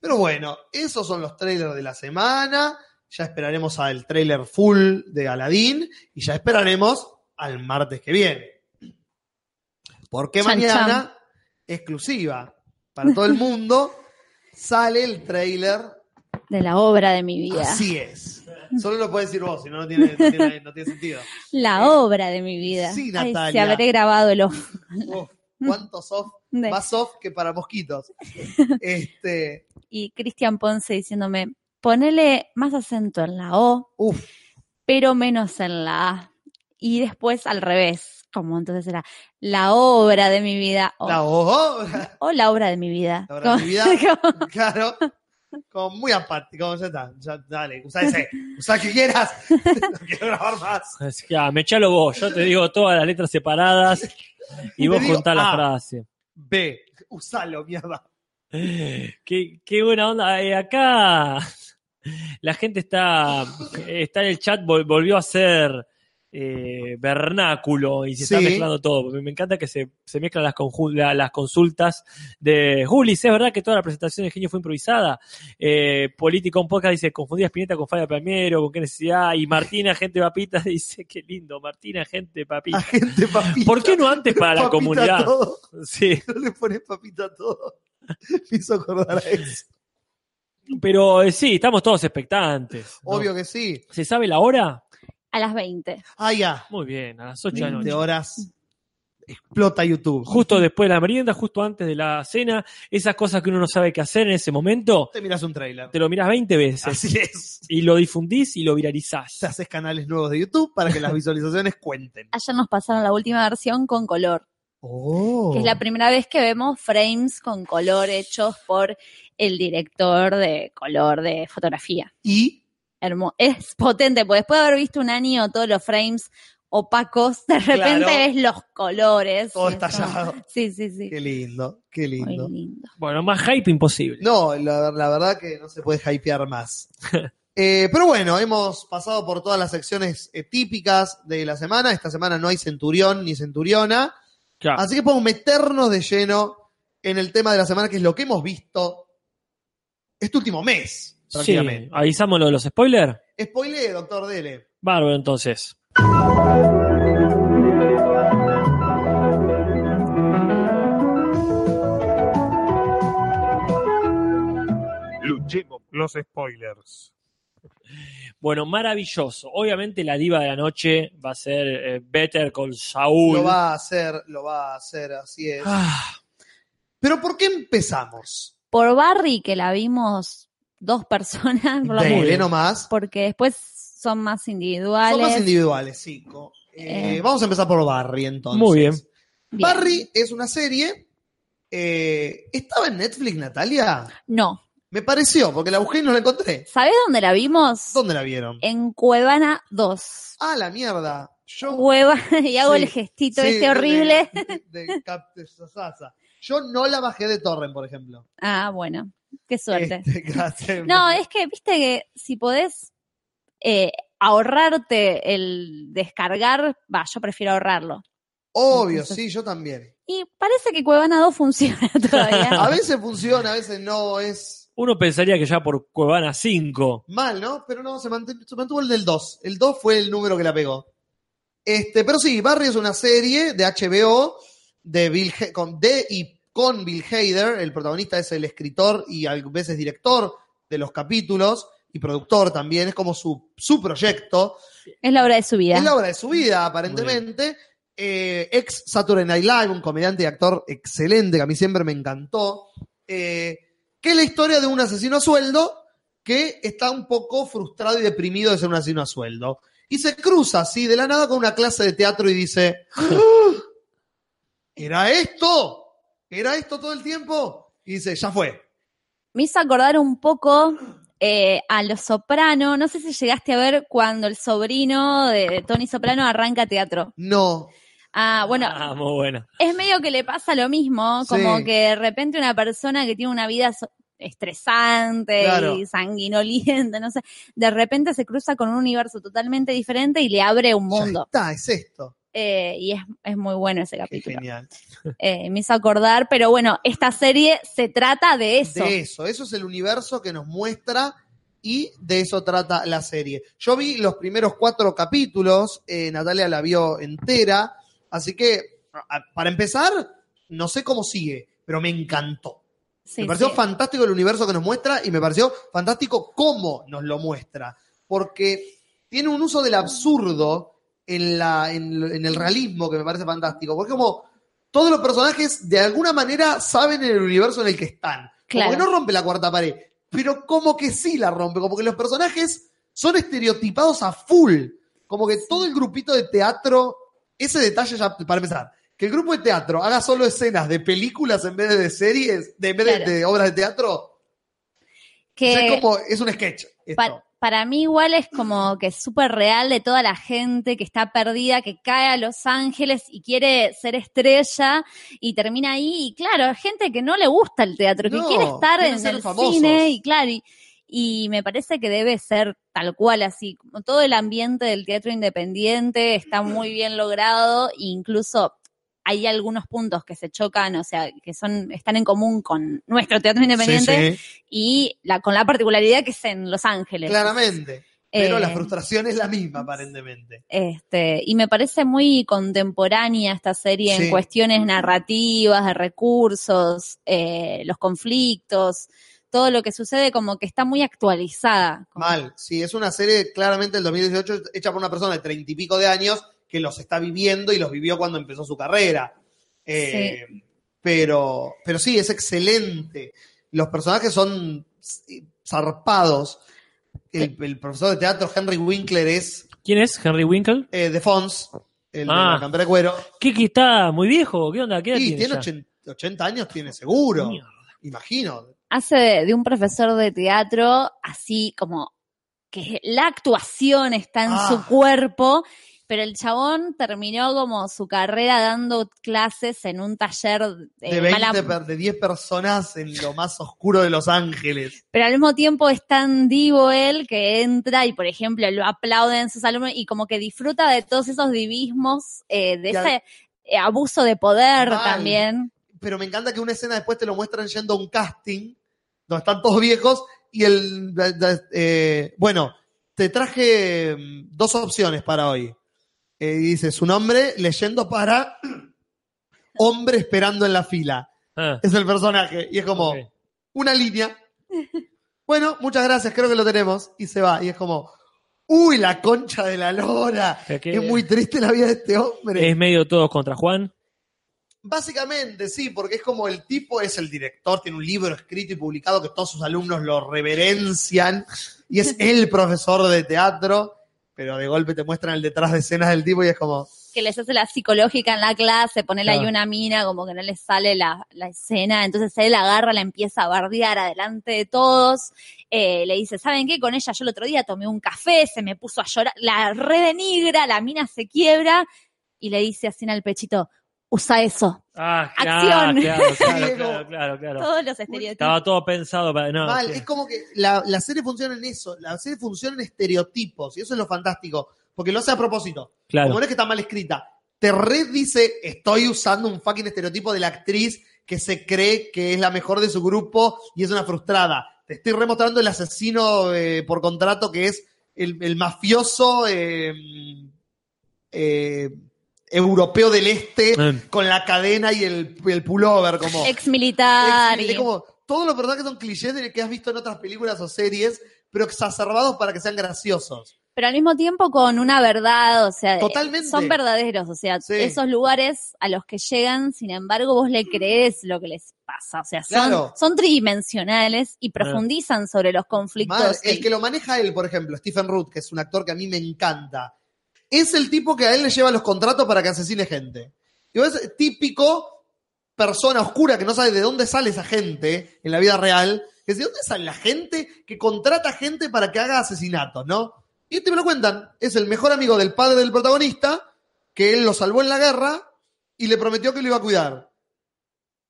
Pero bueno, esos son los trailers de la semana. Ya esperaremos al trailer full de Aladdin y ya esperaremos al martes que viene. Porque Chan, mañana, exclusiva para todo el mundo, [LAUGHS] sale el trailer. De la obra de mi vida. Así es. [LAUGHS] Solo lo puedes decir vos, si no, no tiene, no tiene- no tiene sentido. La obra de mi vida. Sí, Ay, Natalia. se habré grabado el off. Uf, ¿Cuánto soft? [LAUGHS] De- Más soft que para mosquitos. [LAUGHS] Este, Y Cristian Ponce diciéndome, ponele más acento en la O, pero menos en la A. Y después al revés, como entonces era la obra de mi vida. O la obra. [LAUGHS] o la obra de mi vida. La obra de mi vida. [LAUGHS] Como- [LAUGHS] Claro. Como muy apático, como ya está. Ya, dale, usa ese. Usa el que quieras. no quiero grabar más. Así que, ah, me echalo vos, yo te digo todas las letras separadas y vos digo contás la A. frase. B. Usalo, mierda. [GASPS] Qué, qué buena onda. Eh, acá la gente está, está en el chat, vol- volvió a ser eh, vernáculo y se está mezclando todo. Me, encanta que se, se mezclan las, la- las consultas de Julis. Es verdad que toda la presentación de Genio fue improvisada. Eh, Político un podcast dice, confundí a Spinetta con Fabio Palmiero, con qué necesidad. Y Martina, gente papita, [LAUGHS] dice, qué lindo, Martina, gente papita. [LAUGHS] Gente papita. ¿Por qué no antes para la comunidad? todo. [LAUGHS] Sí. No le pones papita a todo. Me hizo acordar a eso. Pero eh, sí, estamos todos expectantes. ¿no? Obvio que sí. ¿Se sabe la hora? A las 20. Ah, ya. Muy bien, a las 8 de la 20 noche. horas. Explota YouTube. Justo después de la merienda, justo antes de la cena, esas cosas que uno no sabe qué hacer en ese momento, Te miras un trailer. te lo miras 20 veces. Así es. Y lo difundís y lo viralizás. Te haces canales nuevos de YouTube para que las visualizaciones [LAUGHS] cuenten. Ayer nos pasaron la última versión con color, Oh. que es la primera vez que vemos frames con color hechos por el director de color de fotografía. Y Hermo- es [LAUGHS] potente, porque después de haber visto un año todos los frames opacos, de repente Claro. ves los colores. todo estallado. Sí, sí, sí. Qué lindo, qué lindo. Muy lindo. Bueno, más hype imposible. No, la, la verdad que no se puede hypear más. [LAUGHS] Eh, pero bueno, hemos pasado por todas las secciones eh, típicas de la semana. Esta semana no hay centurión ni centuriona. Claro. Así que podemos meternos de lleno en el tema de la semana, que es lo que hemos visto este último mes, Sí, prácticamente. avisamos lo de los spoilers. Spoiler, doctor Dele. Bárbaro, entonces. Luchemos los spoilers. Bueno, maravilloso. Obviamente la diva de la noche va a ser eh, Better con Saúl. Lo va a hacer, lo va a hacer, así es. Ah, Pero ¿por qué empezamos? Por Barry, que la vimos dos personas, por lo Dele menos, nomás. porque después son más individuales. Son más individuales, sí. Eh, Eh. Vamos a empezar por Barry entonces. Muy bien. Bien. Barry es una serie. eh, ¿Estaba en Netflix, Natalia? No. Me pareció, porque la busqué y no la encontré. ¿Sabés dónde la vimos? ¿Dónde la vieron? En Cuevana 2. Ah, la mierda. Yo, Cueva, [LAUGHS] y hago Sí, el gestito sí, este horrible. De, de de. Yo no la bajé de Torrent, por ejemplo. Ah, bueno, [LAUGHS] qué suerte. Este, [LAUGHS] gracias. No, es que, viste que si podés eh, ahorrarte el descargar, va, yo prefiero ahorrarlo. Obvio, Entonces- sí, yo también. Y parece que Cuevana 2 [LAUGHS] funciona todavía. A veces funciona, a veces no, es Uno pensaría que ya por Cuevana 5. mal, ¿no? Pero no, se, mant- se mantuvo el del 2. El 2 fue el número que la pegó. Este, pero sí, Barry es una serie de HBO de Bill con, de y con Bill Hader. El protagonista es el escritor y a veces director de los capítulos y productor también. Es como su, su proyecto. Es la hora de su vida. Es la obra de su vida, aparentemente. Eh, ex Saturday Night Live, un comediante y actor excelente que a mí siempre me encantó. Eh, que es la historia de un asesino a sueldo que está un poco frustrado y deprimido de ser un asesino a sueldo. Y se cruza así de la nada con una clase de teatro y dice: [LAUGHS] "¡Ah! ¿Era esto? ¿Era esto todo el tiempo? Y dice: Ya fue. Me hizo acordar un poco eh, a Los Soprano. No sé si llegaste a ver cuando el sobrino de Tony Soprano arranca teatro. No. Ah, bueno, Ah, muy buena. es medio que le pasa lo mismo, como Sí. que de repente una persona que tiene una vida so- estresante Claro. y sanguinolienta, no sé, de repente se cruza con un universo totalmente diferente y le abre un Ya mundo. está, es esto. Eh, y es, es muy bueno ese Qué capítulo. genial. Eh, me hizo acordar, pero bueno, esta serie se trata de eso. De eso, eso es el universo que nos muestra y de eso trata la serie. Yo vi los primeros cuatro capítulos, eh, Natalia la vio entera, así que a- para empezar, no sé cómo sigue, pero me encantó. Sí, me pareció sí. fantástico el universo que nos muestra y me pareció fantástico cómo nos lo muestra, porque tiene un uso del absurdo en, la, en, en el realismo que me parece fantástico, porque como todos los personajes de alguna manera saben en el universo en el que están, Claro. como que no rompe la cuarta pared, pero como que sí la rompe, como que los personajes son estereotipados a full, como que todo el grupito de teatro, ese detalle ya, para empezar, que el grupo de teatro haga solo escenas de películas en vez de, series, de, en vez de- obras de teatro, Que- o sea, es como, es un sketch. esto. Pa- para mí igual es como que es súper real de toda la gente que está perdida, que cae a Los Ángeles y quiere ser estrella y termina ahí. Y claro, gente que no le gusta el teatro, que No, quiere estar en el famosos. cine y claro, y, y me parece que debe ser tal cual así. Como todo el ambiente del teatro independiente está muy bien logrado, incluso hay algunos puntos que se chocan, o sea, que son, están en común con nuestro teatro independiente Sí, sí, y la, con la particularidad que es en Los Ángeles. claramente. Pero Eh, la frustración es la misma, aparentemente. Este, y me parece muy contemporánea esta serie Sí. en cuestiones narrativas, de recursos, eh, los conflictos, todo lo que sucede como que está muy actualizada. Mal. Sí, es una serie claramente del 2018 hecha por una persona de treinta y pico de años que los está viviendo y los vivió cuando empezó su carrera. Eh, Pero, pero sí, es excelente. Los personajes son zarpados. El, el profesor de teatro Henry Winkler es ¿Quién es? ¿Henry Winkle? eh, de Fons, el de Ah. la campera de cuero. ¿Qué que está muy viejo? ¿Qué onda? ¿Qué edad Y tiene tiene ya? 80, 80 años, tiene seguro. Mierda. Imagino. Hace de, de un profesor de teatro así como que la actuación está en Ah. su cuerpo, pero el chabón terminó como su carrera dando clases en un taller eh, De 20, mala- per- de 10 personas en lo más oscuro de Los Ángeles. pero al mismo tiempo es tan divo él que entra y, por ejemplo, lo aplauden sus alumnos y como que disfruta de todos esos divismos, eh, de ese eh, abuso de poder Mal. también. pero me encanta que una escena después te lo muestran yendo a un casting, donde están todos viejos, y el... eh, bueno, te traje mm, dos opciones para hoy. Eh, y dice su nombre leyendo para hombre esperando en la fila. Ah, Es el personaje. Y es como una línea. Bueno, muchas gracias, creo que lo tenemos. Y se va. Y es como, uy, la concha de la lora. Es que- Es muy triste la vida de este hombre. Es medio todos contra Juan. Básicamente, sí, porque es como el tipo es el director, tiene un libro escrito y publicado que todos sus alumnos lo reverencian y es el profesor de teatro, pero de golpe te muestran el detrás de escenas del tipo y es como, Que les hace la psicológica en la clase, ponerle ahí Claro. una mina, como que no les sale la, la escena. Entonces él agarra, la empieza a bardear adelante de todos. Eh, le dice, ¿saben qué? Con ella yo el otro día tomé un café, se me puso a llorar, la redenigra, la mina se quiebra y le dice así en el pechito, usa eso. Ah, Acción. Claro, claro, [LAUGHS] claro, claro, claro, claro. Todos los estereotipos. Estaba todo pensado para. No, Mal, sí. es como que la, la serie funciona en eso, la serie funciona en estereotipos, y eso es lo fantástico, porque lo hace a propósito. Claro. Como no es que está mal escrita, te red dice, estoy usando un fucking estereotipo de la actriz que se cree que es la mejor de su grupo y es una frustrada. Te estoy remostrando el asesino eh, por contrato que es el, el mafioso eh, eh, europeo del este Mm. con la cadena y el, el pullover, como... Ex militar. Es, es como todos los personajes son clichés de que has visto en otras películas o series, pero exacerbados para que sean graciosos. Pero al mismo tiempo con una verdad, o sea, Totalmente. son verdaderos, o sea, Sí. esos lugares a los que llegan, sin embargo, vos le crees lo que les pasa, o sea, son, Claro. son tridimensionales y profundizan sobre los conflictos. Mal, el que- que lo maneja él, por ejemplo, Stephen Root, que es un actor que a mí me encanta, es el tipo que a él le lleva los contratos para que asesine gente. Y es típico persona oscura que no sabe de dónde sale esa gente en la vida real, que de dónde sale la gente que contrata gente para que haga asesinatos, ¿no? Y este me lo cuentan, es el mejor amigo del padre del protagonista, que él lo salvó en la guerra y le prometió que lo iba a cuidar.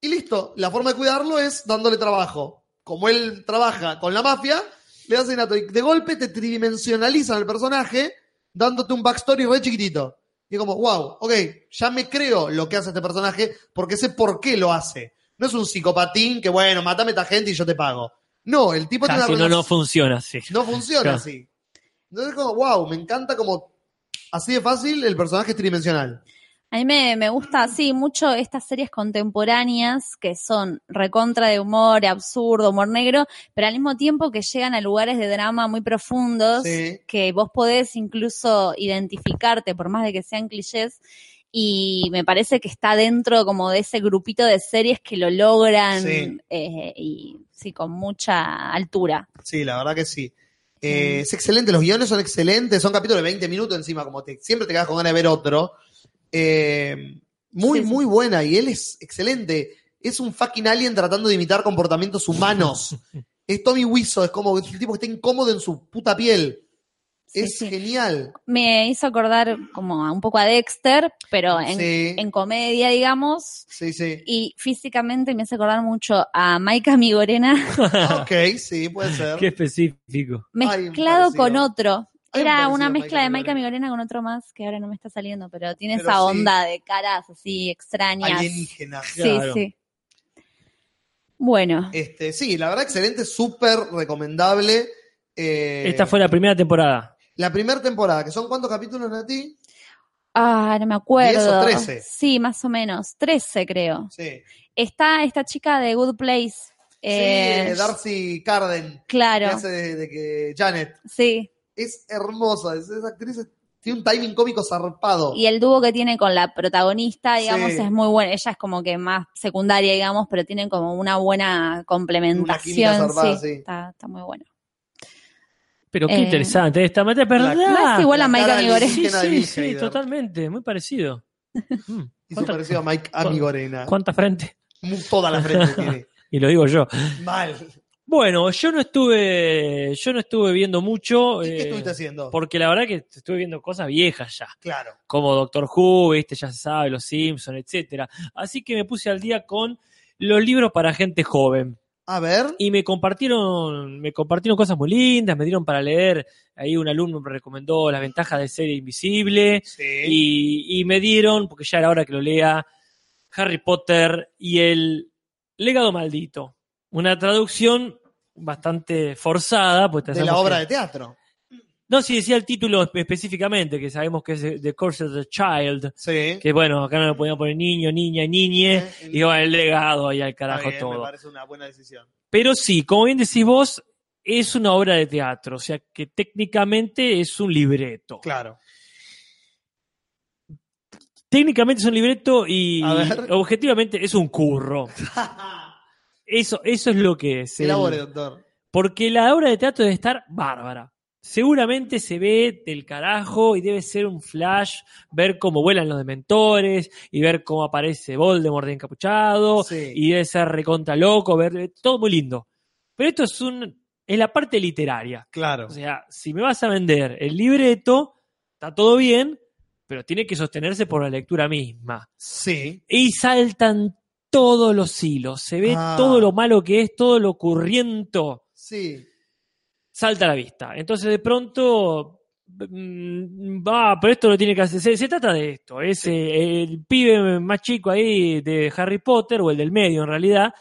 Y listo, la forma de cuidarlo es dándole trabajo. Como él trabaja con la mafia, le da asesinato. Y de golpe te tridimensionalizan el personaje dándote un backstory re chiquitito. Y es como, wow, ok, ya me creo lo que hace este personaje porque sé por qué lo hace. No es un psicopatín que, bueno, matame a esta gente y yo te pago. No, el tipo tiene Casi una no, no funciona así. no funciona Claro. así. Entonces, como, wow, me encanta como así de fácil el personaje es tridimensional. A mí me, me gusta, sí, mucho estas series contemporáneas que son recontra de humor, absurdo, humor negro, pero al mismo tiempo que llegan a lugares de drama muy profundos, Sí. que vos podés incluso identificarte, por más de que sean clichés, y me parece que está dentro como de ese grupito de series que lo logran Sí. eh, y sí, con mucha altura. Sí, la verdad que sí. Eh, Es excelente, los guiones son excelentes, son capítulos de 20 minutos encima, como te, siempre te quedas con ganas de ver otro. Eh, muy, Sí, sí. muy buena, y él es excelente. Es un fucking alien tratando de imitar comportamientos humanos. [LAUGHS] es Tommy Wiseau, es como el tipo que está incómodo en su puta piel. Sí, es sí. genial. Me hizo acordar como a un poco a Dexter, pero en, Sí. en comedia, digamos. Sí, sí. Y físicamente me hace acordar mucho a Maika Migorena [LAUGHS] ok, sí, puede ser. Qué específico. mezclado con otro. Era una mezcla de Maika Maika Migorena con otro más que ahora no me está saliendo, pero tiene Pero esa sí. onda de caras así extrañas. Alienígenas. Sí, Claro. sí. Bueno, Este, sí, la verdad excelente, súper recomendable. Eh, Esta fue la primera temporada. la primera temporada, que son cuántos capítulos, Nati? ah, no me acuerdo. 10 o 13. Sí, más o menos. 13 creo. Sí. Está esta chica de Good Place. eh, sí, Darcy Carden. Claro. Que hace de, de que Janet. Sí. Es hermosa, es- esa actriz es- tiene un timing cómico zarpado. Y el dúo que tiene con la protagonista, digamos, Sí. es muy bueno. Ella es como que más secundaria, digamos, pero tienen como una buena complementación. química zarpada, sí, sí. Está, está muy bueno. Pero qué Eh, interesante esta meta, es verdad. no es igual a La Maika cara Migorena. Sí, sí, sí, totalmente, muy parecido. [LAUGHS] Mm, Hizo ¿cuánta- parecido a Mike Amigorena. ¿Cuánta frente? Toda la frente [LAUGHS] tiene. Y lo digo yo. Mal. Bueno, yo no estuve, yo no estuve viendo mucho. ¿Y qué eh, estuviste haciendo? Porque la verdad que estuve viendo cosas viejas ya. Claro. Como Doctor Who, viste, ya se sabe, Los Simpsons, etcétera. Así que me puse al día con los libros para gente joven. A ver. Y me compartieron, me compartieron cosas muy lindas, me dieron para leer. Ahí un alumno me recomendó las ventajas de ser invisible. Sí. Y, y me dieron, porque ya era hora que lo lea, Harry Potter y el legado maldito. Una traducción bastante forzada. Pues de la obra que- de teatro. No, si decía el título espe- específicamente, que sabemos que es The Course of the Child. Sí. Que bueno, acá no le podían poner niño, niña niñe. Eh, el- Y va el legado ahí al carajo bien, Me todo. parece una buena decisión. Pero sí, como bien decís vos, es una obra de teatro, o sea que técnicamente es un libreto. Claro. Técnicamente es un libreto y objetivamente es un curro. [LAUGHS] Eso, eso es lo que es. el- Elabore, doctor. porque la obra de teatro debe estar bárbara. Seguramente se ve del carajo y debe ser un flash ver cómo vuelan los dementores y ver cómo aparece Voldemort de encapuchado Sí. y debe ser recontra loco, ver todo muy lindo. Pero esto es un es la parte literaria. Claro. O sea, si me vas a vender el libreto, está todo bien, pero tiene que sostenerse por la lectura misma. Sí. Y saltan todos los hilos, se ve Ah. todo lo malo que es, todo lo ocurriento, Sí. salta a la vista. Entonces de pronto, mm, va, pero esto lo tiene que hacer, se, se trata de esto, es eh, el pibe más chico ahí de Harry Potter, o el del medio en realidad,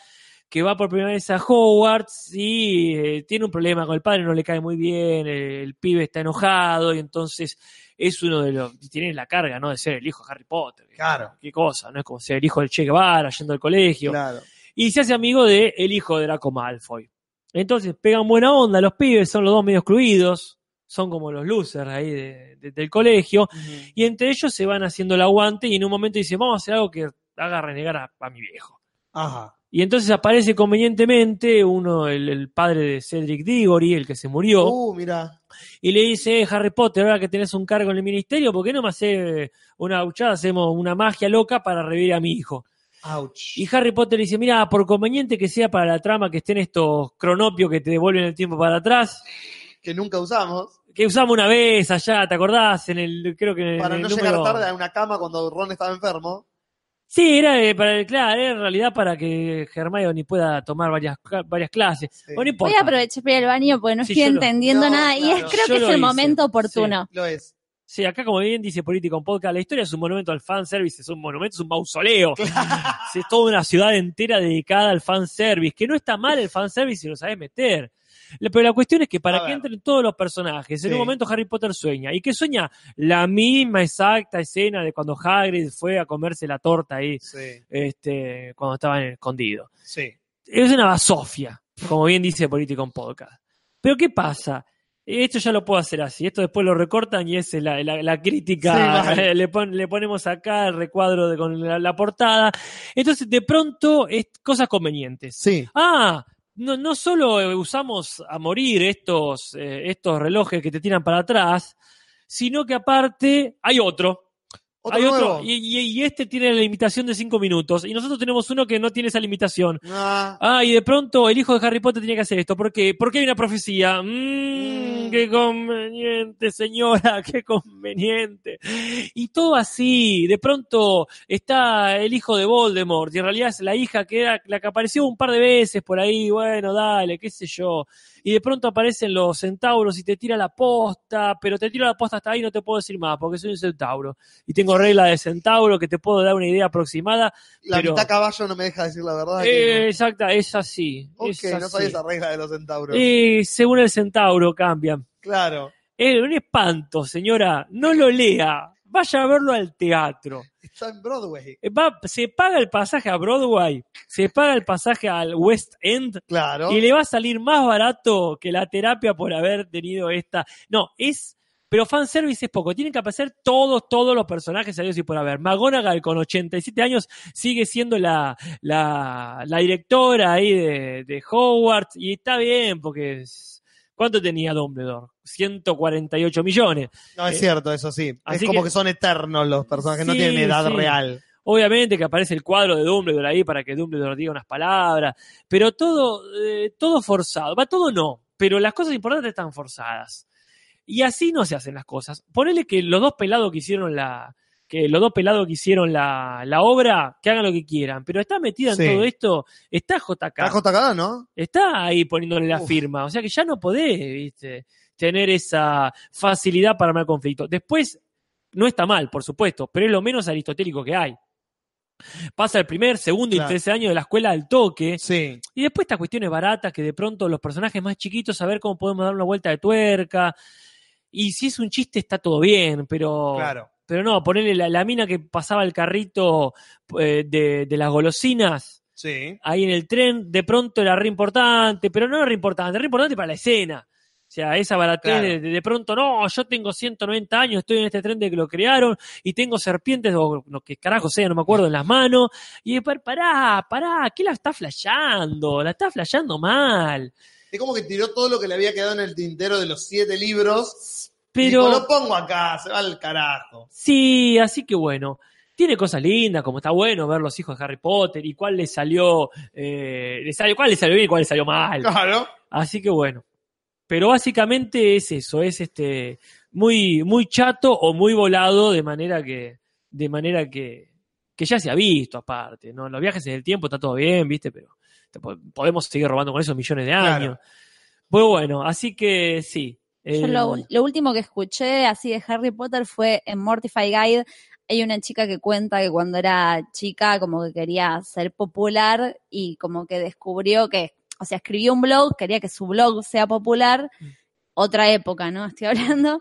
que va por primera vez a Hogwarts y eh, tiene un problema con el padre, no le cae muy bien, el pibe está enojado y entonces es uno de los, tiene la carga, ¿no? De ser el hijo de Harry Potter. Claro. Qué cosa, ¿no? Es como ser el hijo del Che Guevara yendo al colegio. Claro. Y se hace amigo de el hijo de Draco Malfoy. Entonces pegan buena onda, los pibes son los dos medio excluidos, son como los losers ahí de- de- del colegio, y entre ellos se van haciendo el aguante y en un momento dicen, vamos a hacer algo que haga renegar a, a mi viejo. Ajá. Y entonces aparece convenientemente uno, el, el padre de Cedric Diggory, el que se murió, Uh, mira. y le dice, "Eh, Harry Potter, ahora que tenés un cargo en el ministerio, ¿por qué no me hace una gauchada, hacemos una magia loca para revivir a mi hijo? Ouch. Y Harry Potter dice, mira, por conveniente que sea para la trama que estén estos cronopios que te devuelven el tiempo para atrás, Que nunca usamos. que usamos una vez allá, ¿te acordás? En el, creo que en Para el no número- llegar tarde a una cama cuando Ron estaba enfermo. Sí, era eh, para claro, era en realidad para que Hermione pueda tomar varias, varias clases. No Voy a aprovechar para ir al baño porque no Sí, estoy lo- entendiendo No, nada y es, creo Yo que es el hice. momento oportuno. Lo es. Sí, acá como bien dice Político en Podcast, la historia es un monumento al fanservice, es un monumento, es un mausoleo. Sí, es toda una ciudad entera dedicada al fanservice, que no está mal el fanservice si lo sabes meter. Pero la cuestión es que para A que ver. entren todos los personajes, en Sí. un momento Harry Potter sueña. ¿Y que sueña? La misma exacta escena de cuando Hagrid fue a comerse la torta ahí, Sí. este, cuando estaban escondidos. Sí. Es una basofia, como bien dice Político en Podcast. Pero ¿qué pasa? Esto ya lo puedo hacer así. Esto después lo recortan y es la, la- la crítica. Sí, vale. [LAUGHS] le, pon- le ponemos acá el recuadro de, con la, la portada. Entonces, de pronto, es cosas convenientes. Sí. Ah, no, no solo eh, usamos a morir estos, eh, estos relojes que te tiran para atrás, sino que aparte hay otro. Otro hay nuevo. otro. Y, y- y este tiene la limitación de 5 minutos. Y nosotros tenemos uno que no tiene esa limitación. Ah, Ah, y de pronto el hijo de Harry Potter tenía que hacer esto. ¿Por qué? Porque hay una profecía. Mmm, qué conveniente, señora, [LAUGHS] qué conveniente. Y todo así. De pronto está el hijo de Voldemort y en realidad es la hija que era la que apareció un par de veces por ahí. Bueno, dale, qué sé yo. Y de pronto aparecen los centauros y te tira la posta, pero te tiro la posta hasta ahí y no te puedo decir más porque soy un centauro. Y tengo regla de centauro que te puedo dar una idea aproximada. la pero... mitad caballo no me deja decir la verdad. Eh, exacta, es así. es Ok, no sabía esa regla de los centauros. Y según el centauro cambian. Claro. Es un espanto, señora. No lo lea. Vaya a verlo al teatro. Está en Broadway. Eh, va- se paga el pasaje a Broadway, se paga el pasaje al West End Claro. y le va a salir más barato que la terapia por haber tenido esta. No, es. Pero fanservice es poco. Tienen que aparecer todos, todos los personajes salidos y por haber. McGonagall con 87 años sigue siendo la, la, la directora ahí de, de Hogwarts y está bien porque. es- ¿Cuánto tenía Dumbledore? 148 millones. No, es Eh, cierto, eso sí. Es como que- que, son eternos los personajes, no Sí, tienen edad sí. real. Obviamente que aparece el cuadro de Dumbledore ahí para que Dumbledore diga unas palabras, pero todo, eh, todo forzado. Va, todo no, pero las cosas importantes están forzadas. Y así no se hacen las cosas. Ponele que los dos pelados que hicieron la, que los dos pelados que hicieron la, la obra, que hagan lo que quieran, pero está metida en Sí. todo esto, está JK. Está JK, ¿no? Está ahí poniéndole la Uf. firma. O sea que ya no podés, viste, tener esa facilidad para armar conflicto. Después, no está mal, por supuesto, pero es lo menos aristotélico que hay. Pasa el primer, segundo Claro. y tercer año de la escuela al toque. Sí. Y después estas cuestiones baratas que de pronto los personajes más chiquitos, a ver cómo podemos dar una vuelta de tuerca. Y si es un chiste, está todo bien, pero. Claro. Pero no, ponerle la, la mina que pasaba el carrito eh, de, de las golosinas Sí. ahí en el tren, de pronto era re importante, pero no era re importante, re importante para la escena. O sea, esa baratez Claro. de, de- pronto, no, yo tengo 190 años, estoy en este tren de que lo crearon y tengo serpientes o lo que carajo sea, no me acuerdo, en las manos. Y después, pará, pará, ¿qué la está flasheando? La está flasheando mal. Es como que tiró todo lo que le había quedado en el tintero de los siete libros. Pero- Y dijo, lo pongo acá, se va al carajo. Sí, así que bueno. Tiene cosas lindas, como está bueno ver los hijos de Harry Potter y cuál le salió, eh, le salió, cuál le salió bien y cuál le salió mal. Claro. Así que bueno. Pero básicamente es eso, es este muy, muy chato o muy volado de manera que, de manera que, que ya se ha visto aparte, ¿no? Los viajes en el tiempo está todo bien, ¿viste? Pero podemos seguir robando con eso millones de años. Pues bueno, así que sí. Yo lo, lo último que escuché así de Harry Potter fue en Mortify Guide. Hay una chica que cuenta que cuando era chica como que quería ser popular y como que descubrió que, o sea, escribió un blog, quería que su blog sea popular, otra época, ¿no? [LAUGHS] Estoy hablando.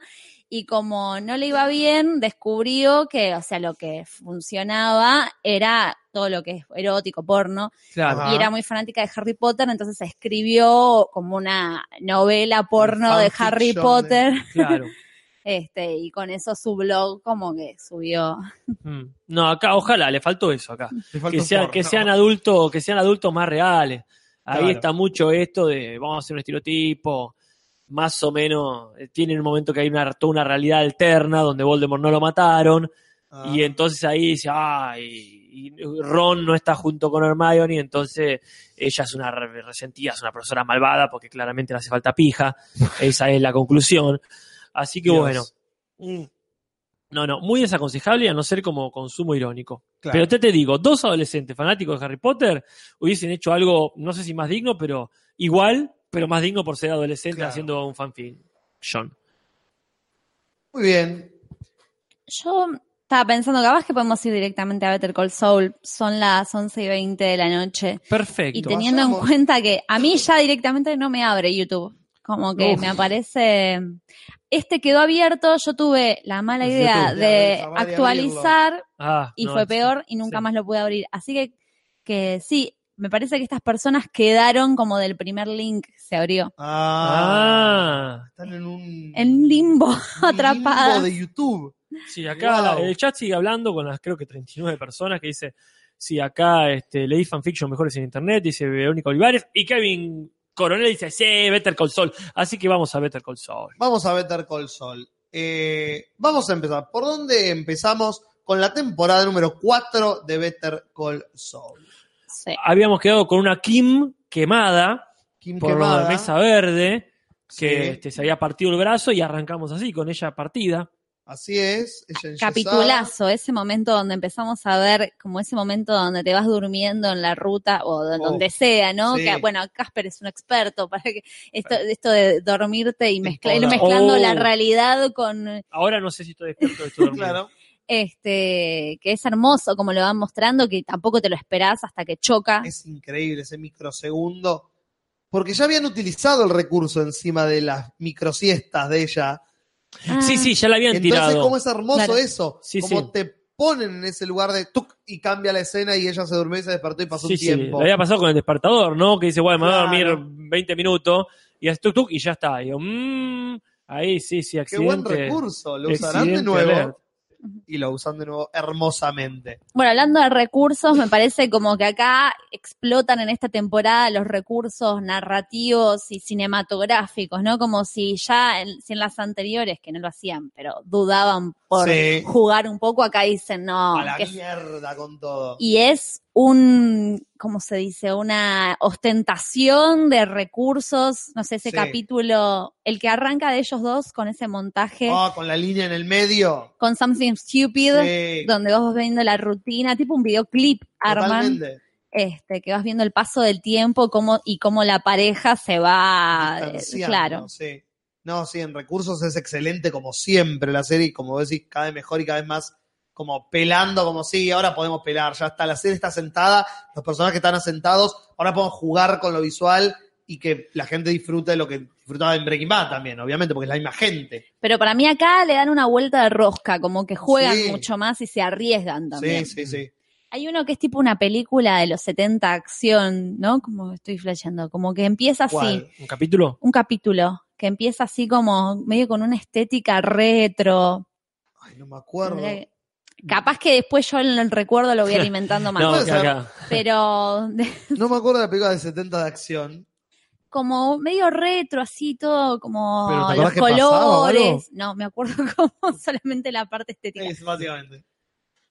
Y como no le iba bien, descubrió que, o sea, lo que funcionaba era todo lo que es erótico, porno. Claro. Y era muy fanática de Harry Potter, entonces escribió como una novela porno de Harry fanfiction, Potter. [LAUGHS] Claro. [LAUGHS] Este, y con eso su blog como que subió. Mm. No, acá, ojalá, le faltó eso acá. Que, sea- que sean adultos, que sean adultos más reales. Ahí Claro. está mucho esto de vamos a hacer un estereotipo, más o menos, eh, tienen un momento que hay una, toda una realidad alterna donde Voldemort no lo mataron, Ah. y entonces ahí dice, ay, y Ron no está junto con Hermione, y entonces ella es una re- resentida, es una profesora malvada porque claramente le hace falta pija, [LAUGHS] esa es la conclusión. Así que Dios. bueno, mm, no, no, muy desaconsejable a no ser como consumo irónico. Claro. Pero te, te digo, dos adolescentes fanáticos de Harry Potter hubiesen hecho algo, no sé si más digno, pero igual, pero más digno por ser adolescente Claro. haciendo un fanfiction. Muy bien. Yo estaba pensando, capaz que podemos ir directamente a Better Call Saul. Son las 11 y 20 de la noche. Perfecto. Y teniendo en cuenta que a mí ya directamente no me abre YouTube. Como que Uf. me aparece. Este quedó abierto, yo tuve la mala YouTube. idea Ya, de actualizar Ah, y no, fue sí. peor y nunca sí. más lo pude abrir. Así que, que sí, me parece que estas personas quedaron como del primer link, se abrió. Ah, Ah, están en un, En limbo, [LAUGHS] un atrapadas. limbo de YouTube. Sí, acá Wow. la- el chat sigue hablando con las creo que 39 personas que dice, sí, acá este, leí fanfiction mejores en internet, dice Verónica Olivares, y Kevin Coronel dice, sí, Better Call Saul. Así que vamos a Better Call Saul. Vamos a Better Call Saul. Eh, vamos a empezar. ¿Por dónde empezamos? Con la temporada número 4 de Better Call Saul. Sí. Habíamos quedado con una Kim quemada Kim por Quemada. de Mesa Verde, que Sí. este, se había partido el brazo y arrancamos así, con ella partida. Así es. ella. Capitulazo, ese momento donde empezamos a ver, como ese momento donde te vas durmiendo en la ruta o de Oh, donde sea, ¿no? sí. Que, bueno, Casper es un experto para que esto, esto de dormirte y mezcla- ir mezclando Oh. la realidad con Ahora no sé si estoy despierto de esto. [LAUGHS] Claro. este, que es hermoso como lo van mostrando, que tampoco te lo esperás hasta que choca. Es increíble ese microsegundo. Porque ya habían utilizado el recurso encima de las microsiestas de ella. Ah, Sí, sí, ya la habían Entonces, tirado. ¿cómo es hermoso Claro. eso? Sí, como sí. te ponen en ese lugar de tuc y cambia la escena y ella se durmió y se despertó y pasó Sí, un sí, tiempo. le había pasado con el despertador, ¿no? Que dice, bueno, me voy a dormir Claro. 20 minutos y hace tuk tuk y ya está. Y yo, mm, ahí sí, sí, Qué buen accidente. recurso. Lo usarán de accidente nuevo. alert. Y lo usan de nuevo hermosamente. Bueno, hablando de recursos, me parece como que acá explotan en esta temporada los recursos narrativos y cinematográficos, ¿no? Como si ya en, si en las anteriores, que no lo hacían, pero dudaban por Sí. jugar un poco, acá dicen, no, a la que- mierda con todo. y es un, ¿cómo se dice? Una ostentación de recursos, no sé, ese Sí. capítulo, el que arranca de ellos dos con ese montaje, Ah, con la línea en el medio. con Something Stupid, Sí, donde vos vas viendo la rutina, tipo un videoclip, arman, este, que vas viendo el paso del tiempo cómo, y cómo la pareja se va, eh, claro. sí. No, sí, en recursos es excelente como siempre la serie, como decís, cada vez mejor y cada vez más como pelando, como sí, ahora podemos pelar, ya está, la serie está sentada, los personajes están asentados, ahora podemos jugar con lo visual y que la gente disfrute de lo que disfrutaba en Breaking Bad también, obviamente, porque es la misma gente. Pero para mí acá le dan una vuelta de rosca, como que juegan Sí. mucho más y se arriesgan también. Sí, sí, sí. Hay uno que es tipo una película de los 70 acción, ¿no? Como estoy flasheando, como que empieza así, ¿Cuál? ¿Un capítulo? un capítulo, que empieza así como medio con una estética retro. Ay, no me acuerdo. Capaz que después yo en el recuerdo lo voy alimentando [LAUGHS] más. No. Pero [LAUGHS] No me acuerdo de la película de 70 de acción. como medio retro, así todo, como ¿Pero te los colores. No, me acuerdo [LAUGHS] como solamente la parte estética. Es, básicamente.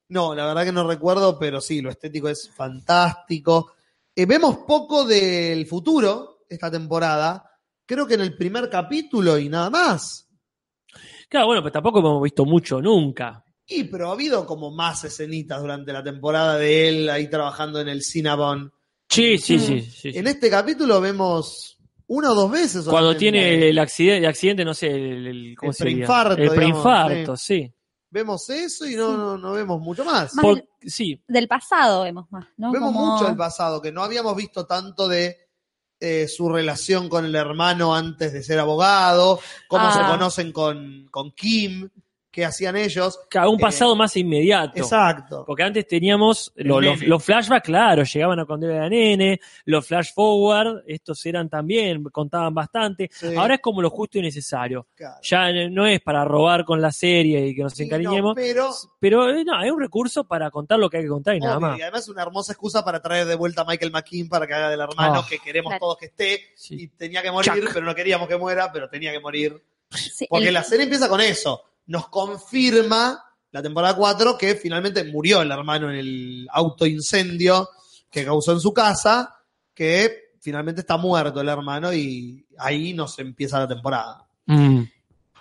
No, la verdad que no recuerdo, pero sí, lo estético es fantástico. Eh, vemos poco del futuro esta temporada. Creo que en el primer capítulo y nada más. Claro, bueno, pero tampoco hemos visto mucho nunca. Y pero ha habido como más escenitas durante la temporada de él ahí trabajando en el Cinnabon. Sí, sí, sí. sí, sí. En este capítulo vemos una o dos veces. Cuando tiene el accidente, el accidente no sé, el, el- ¿cómo El sería? preinfarto, El digamos, preinfarto, sí. Vemos eso y no, no, no vemos mucho más. Más Por- sí, Del pasado vemos más, ¿no? Vemos Como- mucho el pasado, que no habíamos visto tanto de eh, su relación con el hermano antes de ser abogado, cómo Ah. se conocen con, con Kim, qué hacían ellos. Claro, un Eh, pasado más inmediato. Exacto. Porque antes teníamos los, los flashbacks, claro, llegaban a cuando era nene, los flash forward, estos eran también, contaban bastante. Sí. Ahora es como lo justo y necesario. Claro. Ya no es para robar con la serie y que nos Sí, encariñemos, no, pero pero eh, no, es un recurso para contar lo que hay que contar y nada más. y además es una hermosa excusa para traer de vuelta a Michael McKean para que haga del hermano Ah. que queremos Claro. todos que esté Sí. y tenía que morir, Chuck. pero no queríamos que muera, pero tenía que morir. Sí, Porque el- la serie empieza con eso. Nos confirma la temporada 4 que finalmente murió el hermano en el autoincendio que causó en su casa, que finalmente está muerto el hermano y ahí nos empieza la temporada. Mm.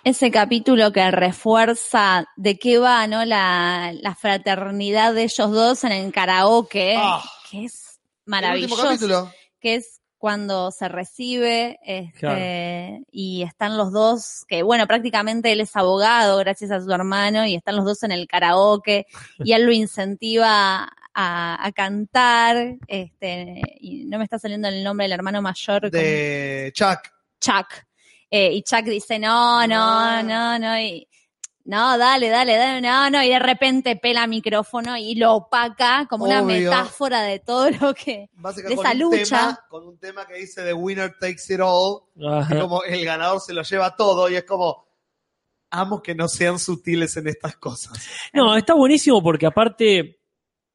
ese capítulo que refuerza de qué va, ¿no? La, la fraternidad de ellos dos en el karaoke, Ah. que es El último maravilloso. capítulo. que es cuando se recibe este, Claro. y están los dos, que bueno, prácticamente él es abogado gracias a su hermano y están los dos en el karaoke y él lo incentiva a, a cantar, este, y no me está saliendo el nombre del hermano mayor, De Chuck. Chuck. Eh, y Chuck dice, no, no, no, no, y, no, dale, dale, dale, no, no, y de repente pela micrófono y lo opaca como una metáfora de todo lo que, Básicamente de esa con un lucha. Tema, con un tema que dice The Winner Takes It All. Ajá. que como el ganador se lo lleva todo y es como, amo que no sean sutiles en estas cosas. No, está buenísimo porque aparte